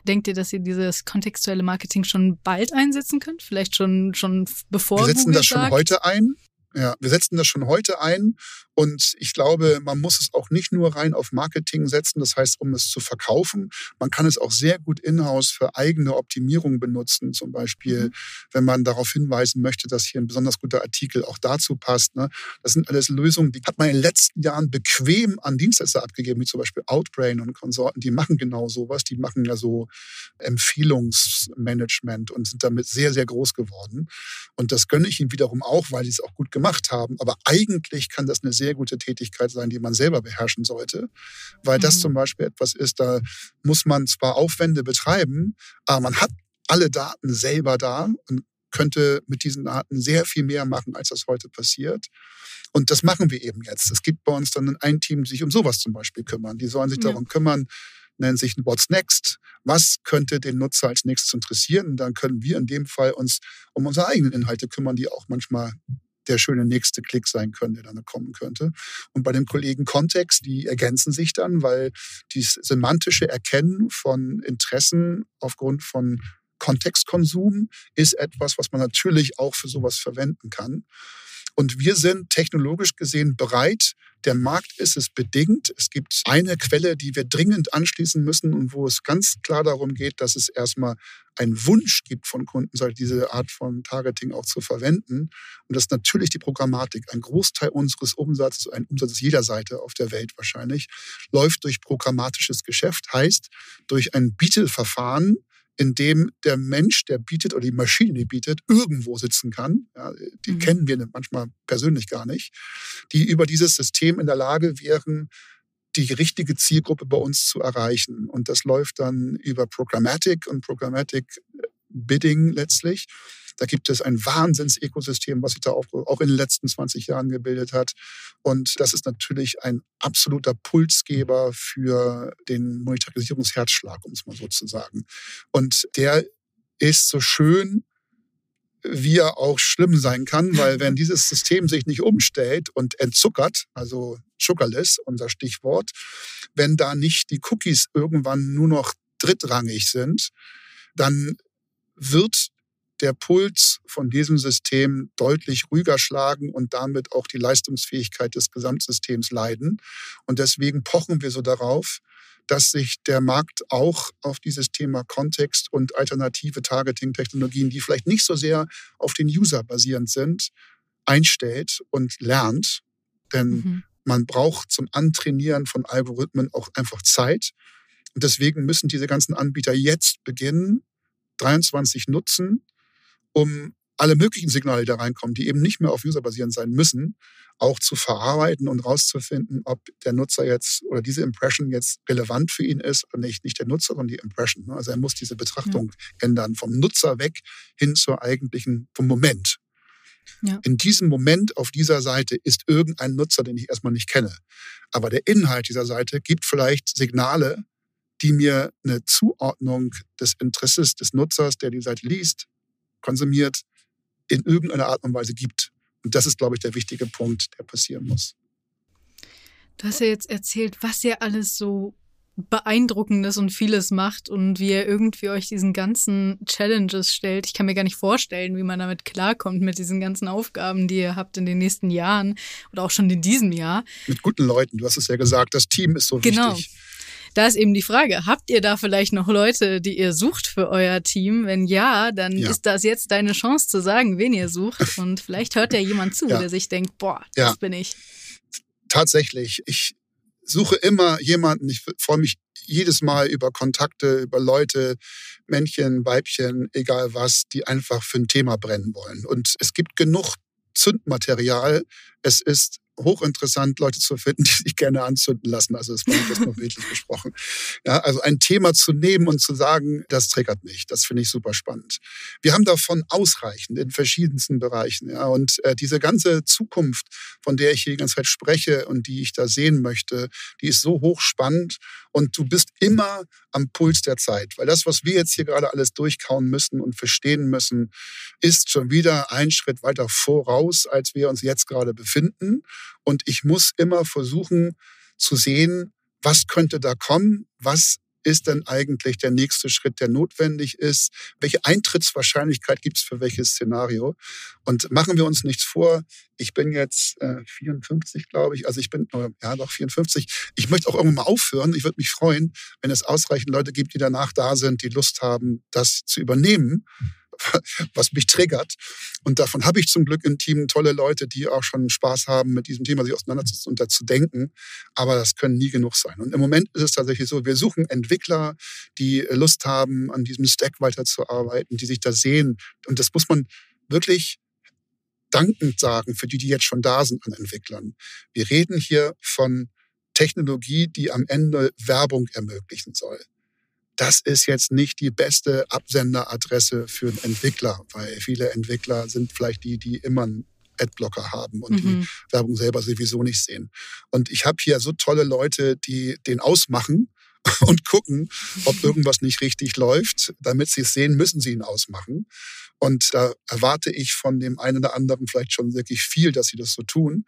Denkt ihr, dass ihr dieses kontextuelle Marketing schon bald einsetzen könnt? Vielleicht schon, schon bevor Wir setzen Google das schon sagt? heute ein. Ja, wir setzen das schon heute ein und ich glaube, man muss es auch nicht nur rein auf Marketing setzen, das heißt, um es zu verkaufen. Man kann es auch sehr gut in-house für eigene Optimierung benutzen, zum Beispiel, mhm. wenn man darauf hinweisen möchte, dass hier ein besonders guter Artikel auch dazu passt. Ne? Das sind alles Lösungen, die hat man in den letzten Jahren bequem an Dienstleister abgegeben, wie zum Beispiel Outbrain und Konsorten. Die machen genau sowas. Die machen ja so Empfehlungsmanagement und sind damit sehr, sehr groß geworden. Und das gönne ich ihnen wiederum auch, weil sie es auch gut gemacht haben. Aber eigentlich kann das eine sehr gute Tätigkeit sein, die man selber beherrschen sollte, weil das mhm. zum Beispiel etwas ist, da muss man zwar Aufwände betreiben, aber man hat alle Daten selber da und könnte mit diesen Daten sehr viel mehr machen, als das heute passiert. Und das machen wir eben jetzt. Es gibt bei uns dann ein Team, die sich um sowas zum Beispiel kümmern. Die sollen sich ja. darum kümmern, nennen sich What's Next. Was könnte den Nutzer als nächstes interessieren? Und dann können wir in dem Fall uns um unsere eigenen Inhalte kümmern, die auch manchmal der schöne nächste Klick sein könnte, der dann kommen könnte. Und bei dem Kollegen Kontext, die ergänzen sich dann, weil dieses semantische Erkennen von Interessen aufgrund von Kontextkonsum ist etwas, was man natürlich auch für sowas verwenden kann. Und wir sind technologisch gesehen bereit. Der Markt ist es bedingt. Es gibt eine Quelle, die wir dringend anschließen müssen und wo es ganz klar darum geht, dass es erstmal einen Wunsch gibt von Kunden, diese Art von Targeting auch zu verwenden. Und das ist natürlich die Programmatik. Ein Großteil unseres Umsatzes, ein Umsatz jeder Seite auf der Welt wahrscheinlich, läuft durch programmatisches Geschäft, heißt durch ein Bieteverfahren, in dem der Mensch, der bietet oder die Maschine, die bietet, irgendwo sitzen kann. Ja, die mhm. kennen wir manchmal persönlich gar nicht, die über dieses System in der Lage wären, die richtige Zielgruppe bei uns zu erreichen. Und das läuft dann über Programmatic und Programmatic Bidding letztlich. Da gibt es ein Wahnsinns-Ökosystem, was sich da auch, auch in den letzten 20 Jahren gebildet hat. Und das ist natürlich ein absoluter Pulsgeber für den Monetarisierungsherzschlag, um es mal so zu sagen. Und der ist so schön wie er auch schlimm sein kann, weil wenn dieses System sich nicht umstellt und entzuckert, also sugarless, unser Stichwort, wenn da nicht die Cookies irgendwann nur noch drittrangig sind, dann wird der Puls von diesem System deutlich ruhiger schlagen und damit auch die Leistungsfähigkeit des Gesamtsystems leiden. Und deswegen pochen wir so darauf, dass sich der Markt auch auf dieses Thema Kontext und alternative Targeting-Technologien, die vielleicht nicht so sehr auf den User basierend sind, einstellt und lernt. Denn mhm. man braucht zum Antrainieren von Algorithmen auch einfach Zeit. Und deswegen müssen diese ganzen Anbieter jetzt beginnen, 23 nutzen, um alle möglichen Signale, die da reinkommen, die eben nicht mehr auf User basierend sein müssen, auch zu verarbeiten und rauszufinden, ob der Nutzer jetzt oder diese Impression jetzt relevant für ihn ist und nicht, nicht der Nutzer, sondern die Impression. Ne? Also er muss diese Betrachtung ja. ändern, vom Nutzer weg hin zur eigentlichen, vom Moment. Ja. In diesem Moment auf dieser Seite ist irgendein Nutzer, den ich erstmal nicht kenne. Aber der Inhalt dieser Seite gibt vielleicht Signale, die mir eine Zuordnung des Interesses des Nutzers, der die Seite liest, konsumiert, in irgendeiner Art und Weise gibt. Und das ist, glaube ich, der wichtige Punkt, der passieren muss. Du hast ja jetzt erzählt, was ihr alles so beeindruckendes und vieles macht und wie ihr irgendwie euch diesen ganzen Challenges stellt. Ich kann mir gar nicht vorstellen, wie man damit klarkommt mit diesen ganzen Aufgaben, die ihr habt in den nächsten Jahren oder auch schon in diesem Jahr. Mit guten Leuten, du hast es ja gesagt, das Team ist so genau. wichtig. Genau. Da ist eben die Frage, habt ihr da vielleicht noch Leute, die ihr sucht für euer Team? Wenn ja, dann ja. ist das jetzt deine Chance zu sagen, wen ihr sucht. Und vielleicht hört ja jemand zu, ja. der sich denkt, boah, das ja. bin ich. Tatsächlich. Ich suche immer jemanden. Ich freue mich jedes Mal über Kontakte, über Leute, Männchen, Weibchen, egal was, die einfach für ein Thema brennen wollen. Und es gibt genug Zündmaterial. Es ist hochinteressant, Leute zu finden, die sich gerne anzünden lassen. Also das war jetzt nur bildlich gesprochen. Ja, also ein Thema zu nehmen und zu sagen, das triggert mich. Das finde ich super spannend. Wir haben davon ausreichend in verschiedensten Bereichen. Ja, und äh, diese ganze Zukunft, von der ich hier die ganze Zeit spreche und die ich da sehen möchte, die ist so hochspannend und du bist immer am Puls der Zeit, weil das, was wir jetzt hier gerade alles durchkauen müssen und verstehen müssen, ist schon wieder ein Schritt weiter voraus, als wir uns jetzt gerade befinden. Und ich muss immer versuchen zu sehen, was könnte da kommen, was ist denn eigentlich der nächste Schritt, der notwendig ist? Welche Eintrittswahrscheinlichkeit gibt es für welches Szenario? Und machen wir uns nichts vor. Ich bin jetzt äh, 54, glaube ich. Also ich bin, ja doch 54. Ich möchte auch irgendwann mal aufhören. Ich würde mich freuen, wenn es ausreichend Leute gibt, die danach da sind, die Lust haben, das zu übernehmen was mich triggert. Und davon habe ich zum Glück im Team tolle Leute, die auch schon Spaß haben, mit diesem Thema sich auseinanderzusetzen und dazu denken. Aber das können nie genug sein. Und im Moment ist es tatsächlich so, wir suchen Entwickler, die Lust haben, an diesem Stack weiterzuarbeiten, die sich da sehen. Und das muss man wirklich dankend sagen für die, die jetzt schon da sind an Entwicklern. Wir reden hier von Technologie, die am Ende Werbung ermöglichen soll das ist jetzt nicht die beste Absenderadresse für einen Entwickler, weil viele Entwickler sind vielleicht die, die immer einen Adblocker haben und mhm. die Werbung selber sowieso nicht sehen. Und ich habe hier so tolle Leute, die den ausmachen und gucken, ob irgendwas nicht richtig läuft. Damit sie es sehen, müssen sie ihn ausmachen. Und da erwarte ich von dem einen oder anderen vielleicht schon wirklich viel, dass sie das so tun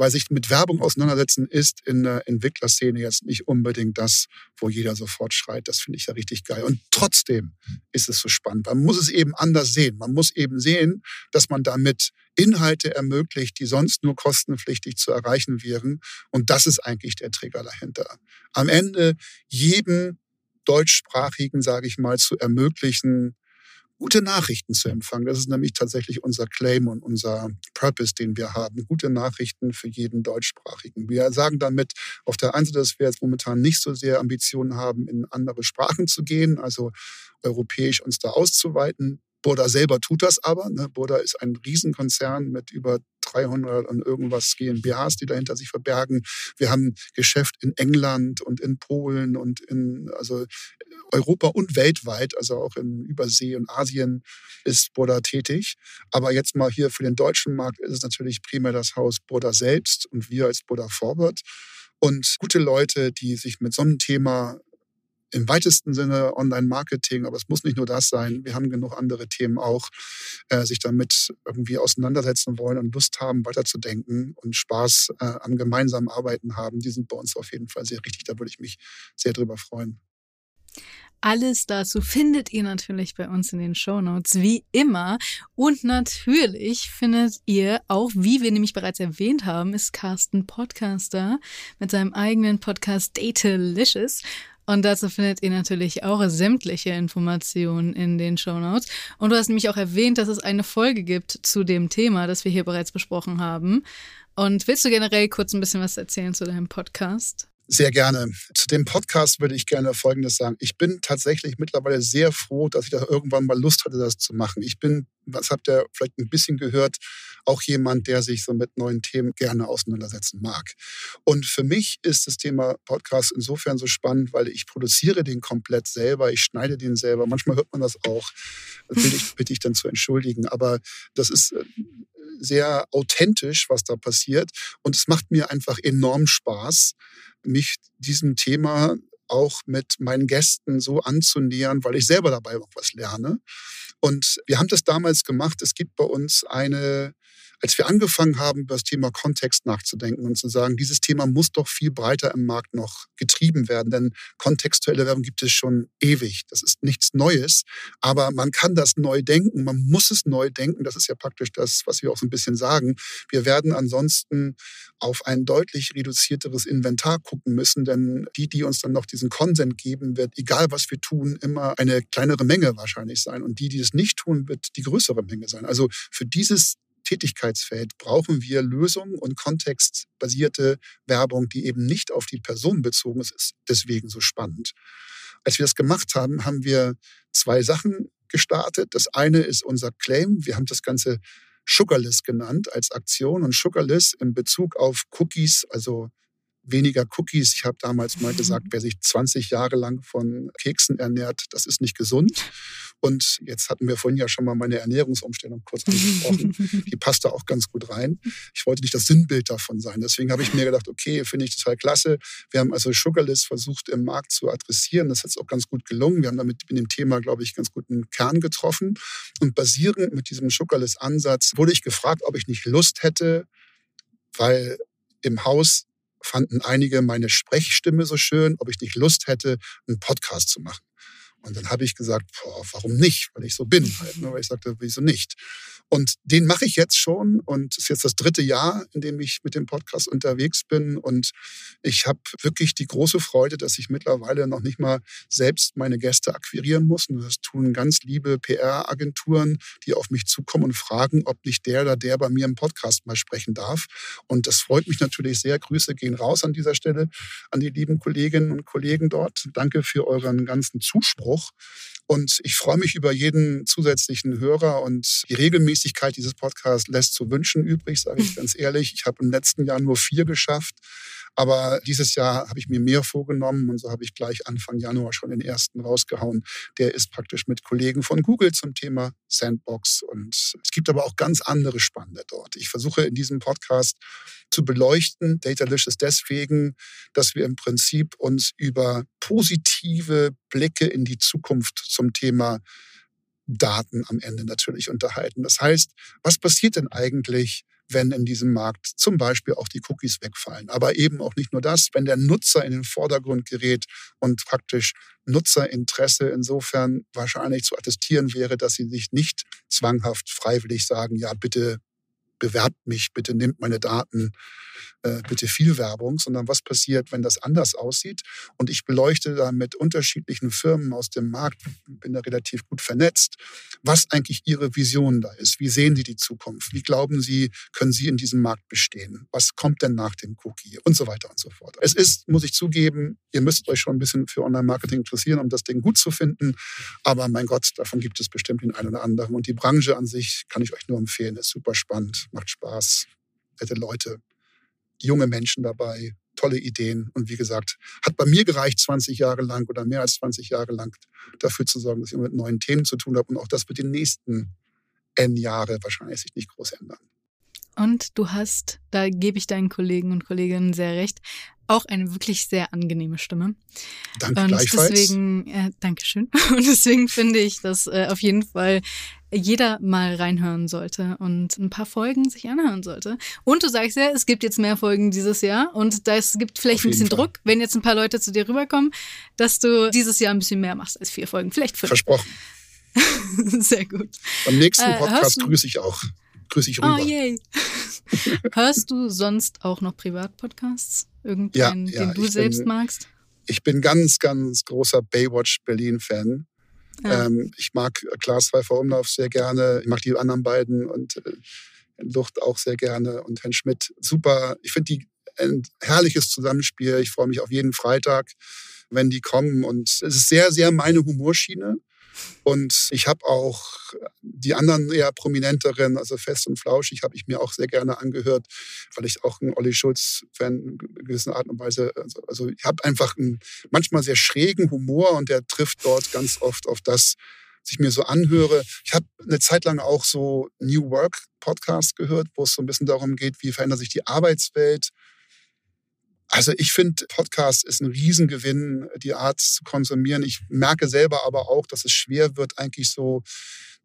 weil sich mit Werbung auseinandersetzen ist in der Entwicklerszene jetzt nicht unbedingt das, wo jeder sofort schreit. Das finde ich ja richtig geil. Und trotzdem ist es so spannend. Man muss es eben anders sehen. Man muss eben sehen, dass man damit Inhalte ermöglicht, die sonst nur kostenpflichtig zu erreichen wären. Und das ist eigentlich der Trigger dahinter. Am Ende jedem deutschsprachigen, sage ich mal, zu ermöglichen, gute Nachrichten zu empfangen. Das ist nämlich tatsächlich unser Claim und unser Purpose, den wir haben. Gute Nachrichten für jeden Deutschsprachigen. Wir sagen damit auf der einen Seite, dass wir jetzt momentan nicht so sehr Ambitionen haben, in andere Sprachen zu gehen, also europäisch uns da auszuweiten. Burda selber tut das aber. Ne? Burda ist ein Riesenkonzern mit über 300 und irgendwas GmbHs, die dahinter sich verbergen. Wir haben Geschäft in England und in Polen und in, also Europa und weltweit, also auch in Übersee und Asien ist Buddha tätig. Aber jetzt mal hier für den deutschen Markt ist es natürlich primär das Haus Buddha selbst und wir als Buddha Forward. Und gute Leute, die sich mit so einem Thema im weitesten Sinne Online-Marketing, aber es muss nicht nur das sein. Wir haben genug andere Themen auch, äh, sich damit irgendwie auseinandersetzen wollen und Lust haben, weiterzudenken und Spaß äh, am gemeinsamen Arbeiten haben. Die sind bei uns auf jeden Fall sehr richtig. Da würde ich mich sehr drüber freuen. Alles dazu findet ihr natürlich bei uns in den Show Notes, wie immer. Und natürlich findet ihr auch, wie wir nämlich bereits erwähnt haben, ist Carsten Podcaster mit seinem eigenen Podcast Datalicious. Und dazu findet ihr natürlich auch sämtliche Informationen in den Show Notes. Und du hast nämlich auch erwähnt, dass es eine Folge gibt zu dem Thema, das wir hier bereits besprochen haben. Und willst du generell kurz ein bisschen was erzählen zu deinem Podcast? Sehr gerne. Zu dem Podcast würde ich gerne Folgendes sagen. Ich bin tatsächlich mittlerweile sehr froh, dass ich da irgendwann mal Lust hatte, das zu machen. Ich bin, was habt ihr vielleicht ein bisschen gehört, auch jemand, der sich so mit neuen Themen gerne auseinandersetzen mag. Und für mich ist das Thema Podcast insofern so spannend, weil ich produziere den komplett selber, ich schneide den selber. Manchmal hört man das auch, das bitte ich, bitte ich dann zu entschuldigen. Aber das ist äh, sehr authentisch, was da passiert. Und es macht mir einfach enorm Spaß, mich diesem Thema auch mit meinen Gästen so anzunähern, weil ich selber dabei auch was lerne. Und wir haben das damals gemacht. Es gibt bei uns eine als wir angefangen haben, über das Thema Kontext nachzudenken und zu sagen, dieses Thema muss doch viel breiter im Markt noch getrieben werden, denn kontextuelle Werbung gibt es schon ewig. Das ist nichts Neues, aber man kann das neu denken, man muss es neu denken. Das ist ja praktisch das, was wir auch so ein bisschen sagen. Wir werden ansonsten auf ein deutlich reduzierteres Inventar gucken müssen, denn die, die uns dann noch diesen Konsent geben, wird, egal was wir tun, immer eine kleinere Menge wahrscheinlich sein. Und die, die es nicht tun, wird die größere Menge sein. Also für dieses Tätigkeitsfeld brauchen wir Lösungen und kontextbasierte Werbung, die eben nicht auf die Person bezogen ist. ist deswegen so spannend. Als wir das gemacht haben, haben wir zwei Sachen gestartet. Das eine ist unser Claim. Wir haben das Ganze Sugarless genannt als Aktion und Sugarless in Bezug auf Cookies, also weniger Cookies. Ich habe damals mal gesagt, wer sich 20 Jahre lang von Keksen ernährt, das ist nicht gesund. Und jetzt hatten wir vorhin ja schon mal meine Ernährungsumstellung kurz angesprochen. Die passt da auch ganz gut rein. Ich wollte nicht das Sinnbild davon sein. Deswegen habe ich mir gedacht, okay, finde ich total klasse. Wir haben also Sugarless versucht im Markt zu adressieren. Das ist auch ganz gut gelungen. Wir haben damit mit dem Thema, glaube ich, ganz guten Kern getroffen. Und basierend mit diesem Sugarless-Ansatz wurde ich gefragt, ob ich nicht Lust hätte, weil im Haus fanden einige meine Sprechstimme so schön, ob ich nicht Lust hätte, einen Podcast zu machen. Und dann habe ich gesagt, boah, warum nicht? Weil ich so bin halt. Ne? Weil ich sagte, wieso nicht? Und den mache ich jetzt schon und es ist jetzt das dritte Jahr, in dem ich mit dem Podcast unterwegs bin. Und ich habe wirklich die große Freude, dass ich mittlerweile noch nicht mal selbst meine Gäste akquirieren muss. Und das tun ganz liebe PR-Agenturen, die auf mich zukommen und fragen, ob nicht der oder der bei mir im Podcast mal sprechen darf. Und das freut mich natürlich sehr. Grüße gehen raus an dieser Stelle an die lieben Kolleginnen und Kollegen dort. Danke für euren ganzen Zuspruch. Und ich freue mich über jeden zusätzlichen Hörer und die Regelmäßigkeit dieses Podcasts lässt zu wünschen übrig, sage ich ganz ehrlich. Ich habe im letzten Jahr nur vier geschafft. Aber dieses Jahr habe ich mir mehr vorgenommen und so habe ich gleich Anfang Januar schon den ersten rausgehauen. Der ist praktisch mit Kollegen von Google zum Thema Sandbox. Und es gibt aber auch ganz andere Spannende dort. Ich versuche in diesem Podcast zu beleuchten, Datalicious deswegen, dass wir im Prinzip uns über positive Blicke in die Zukunft zum Thema Daten am Ende natürlich unterhalten. Das heißt, was passiert denn eigentlich, wenn in diesem Markt zum Beispiel auch die Cookies wegfallen. Aber eben auch nicht nur das, wenn der Nutzer in den Vordergrund gerät und praktisch Nutzerinteresse insofern wahrscheinlich zu attestieren wäre, dass sie sich nicht zwanghaft freiwillig sagen, ja, bitte bewerbt mich, bitte nimmt meine Daten, äh, bitte viel Werbung, sondern was passiert, wenn das anders aussieht. Und ich beleuchte da mit unterschiedlichen Firmen aus dem Markt, bin da relativ gut vernetzt, was eigentlich ihre Vision da ist. Wie sehen sie die Zukunft? Wie glauben sie, können sie in diesem Markt bestehen? Was kommt denn nach dem Cookie? Und so weiter und so fort. Es ist, muss ich zugeben, ihr müsst euch schon ein bisschen für Online-Marketing interessieren, um das Ding gut zu finden. Aber mein Gott, davon gibt es bestimmt den einen oder anderen. Und die Branche an sich kann ich euch nur empfehlen, ist super spannend, macht Spaß, nette Leute junge Menschen dabei, tolle Ideen. Und wie gesagt, hat bei mir gereicht, 20 Jahre lang oder mehr als 20 Jahre lang dafür zu sorgen, dass ich mit neuen Themen zu tun habe. Und auch das wird die nächsten N Jahre wahrscheinlich sich nicht groß ändern. Und du hast, da gebe ich deinen Kollegen und Kolleginnen sehr recht, auch eine wirklich sehr angenehme Stimme. Danke und gleichfalls. Deswegen, äh, Dankeschön. Und deswegen finde ich, dass äh, auf jeden Fall jeder mal reinhören sollte und ein paar Folgen sich anhören sollte. Und du sagst ja, es gibt jetzt mehr Folgen dieses Jahr und es gibt vielleicht Auf ein bisschen Fall. Druck, wenn jetzt ein paar Leute zu dir rüberkommen, dass du dieses Jahr ein bisschen mehr machst als vier Folgen, vielleicht fünf. Versprochen. Sehr gut. Beim nächsten Äh, Podcast du- grüße ich auch. Grüße ich rüber. Oh yay. Hörst du sonst auch noch Privatpodcasts? Irgendeinen, Ja, ja, den du ich selbst bin- magst? Ich bin ganz, ganz großer Baywatch Berlin-Fan. Ja. Ähm, ich mag Klaas Pfeiffer Umlauf sehr gerne. Ich mag die anderen beiden und äh, Lucht auch sehr gerne und Herrn Schmidt. Super. Ich finde die ein herrliches Zusammenspiel. Ich freue mich auf jeden Freitag, wenn die kommen. Und es ist sehr, sehr meine Humorschiene. Und ich habe auch die anderen eher prominenteren, also Fest und Flauschig, habe ich mir auch sehr gerne angehört, weil ich auch ein Olli Schulz-Fan in gewisser Art und Weise, also, also ich habe einfach einen manchmal sehr schrägen Humor und der trifft dort ganz oft auf das, was ich mir so anhöre. Ich habe eine Zeit lang auch so New Work Podcasts gehört, wo es so ein bisschen darum geht, wie verändert sich die Arbeitswelt. Also ich finde, Podcast ist ein Riesengewinn, die Art zu konsumieren. Ich merke selber aber auch, dass es schwer wird, eigentlich so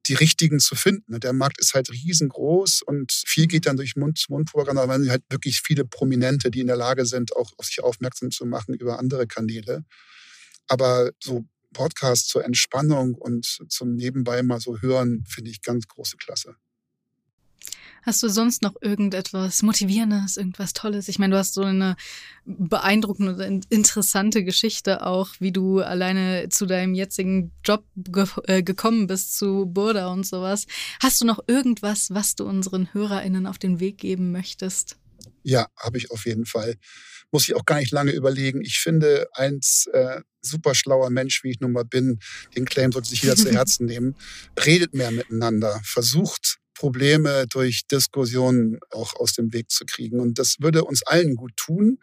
die richtigen zu finden. Der Markt ist halt riesengroß und viel geht dann durch Mund-zu-Mund-Propaganda, aber man halt wirklich viele Prominente, die in der Lage sind, auch auf sich aufmerksam zu machen über andere Kanäle. Aber so Podcast zur Entspannung und zum Nebenbei mal so hören, finde ich ganz große Klasse. Hast du sonst noch irgendetwas Motivierendes, irgendwas Tolles? Ich meine, du hast so eine beeindruckende in- interessante Geschichte auch, wie du alleine zu deinem jetzigen Job ge äh, gekommen bist, zu Burda und sowas. Hast du noch irgendwas, was du unseren HörerInnen auf den Weg geben möchtest? Ja, habe ich auf jeden Fall. Muss ich auch gar nicht lange überlegen. Ich finde, ein äh, super schlauer Mensch, wie ich nun mal bin, den Claim sollte sich jeder zu Herzen nehmen. Redet mehr miteinander, versucht Probleme durch Diskussionen auch aus dem Weg zu kriegen. Und das würde uns allen gut tun,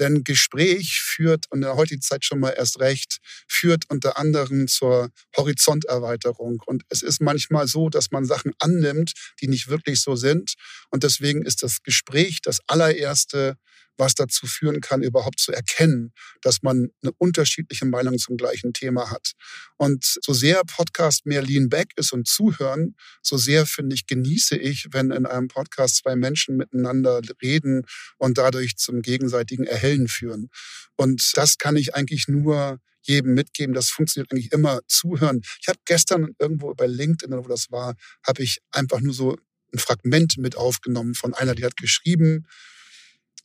denn Gespräch führt, und in der heutigen Zeit schon mal erst recht, führt unter anderem zur Horizonterweiterung. Und es ist manchmal so, dass man Sachen annimmt, die nicht wirklich so sind. Und deswegen ist das Gespräch das allererste, was dazu führen kann, überhaupt zu erkennen, dass man eine unterschiedliche Meinung zum gleichen Thema hat. Und so sehr Podcast mehr Lean Back ist und zuhören, so sehr finde ich, genieße ich, wenn in einem Podcast zwei Menschen miteinander reden und dadurch zum gegenseitigen Erhellen führen. Und das kann ich eigentlich nur jedem mitgeben. Das funktioniert eigentlich immer zuhören. Ich habe gestern irgendwo bei LinkedIn, wo das war, habe ich einfach nur so ein Fragment mit aufgenommen von einer, die hat geschrieben,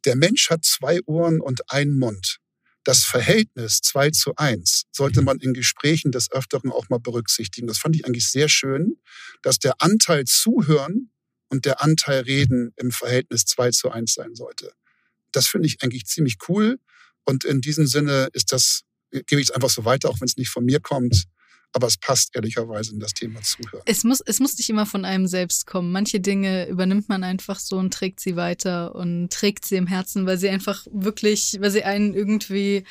der Mensch hat zwei Ohren und einen Mund. Das Verhältnis 2 zu 1 sollte man in Gesprächen des Öfteren auch mal berücksichtigen. Das fand ich eigentlich sehr schön, dass der Anteil Zuhören und der Anteil Reden im Verhältnis 2 zu 1 sein sollte. Das finde ich eigentlich ziemlich cool. Und in diesem Sinne ist das, gebe ich es einfach so weiter, auch wenn es nicht von mir kommt. Aber es passt ehrlicherweise in das Thema Zuhören. Es muss, es muss nicht immer von einem selbst kommen. Manche Dinge übernimmt man einfach so und trägt sie weiter und trägt sie im Herzen, weil sie einfach wirklich, weil sie einen irgendwie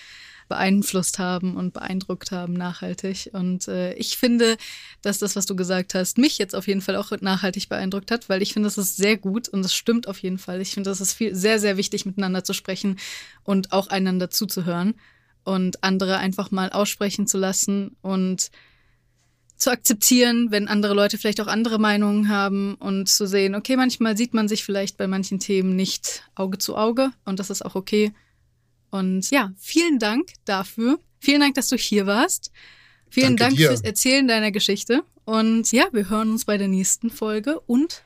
beeinflusst haben und beeindruckt haben nachhaltig. Und äh, ich finde, dass das, was du gesagt hast, mich jetzt auf jeden Fall auch nachhaltig beeindruckt hat, weil ich finde, das ist sehr gut und es stimmt auf jeden Fall. Ich finde, das ist viel, sehr, sehr wichtig, miteinander zu sprechen und auch einander zuzuhören und andere einfach mal aussprechen zu lassen und zu akzeptieren, wenn andere Leute vielleicht auch andere Meinungen haben und zu sehen, okay, manchmal sieht man sich vielleicht bei manchen Themen nicht Auge zu Auge und das ist auch okay. Und ja, vielen Dank dafür. Vielen Dank, dass du hier warst. Vielen Danke Dank dir. fürs Erzählen deiner Geschichte. Und ja, wir hören uns bei der nächsten Folge und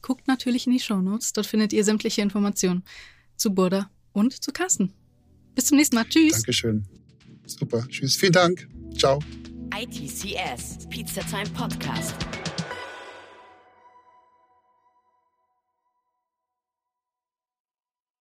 guckt natürlich in die Shownotes. Dort findet ihr sämtliche Informationen zu Burda und zu Carsten. Bis zum nächsten Mal. Tschüss. Dankeschön. Super. Tschüss. Vielen Dank. Ciao. ITCS, Pizza Time Podcast.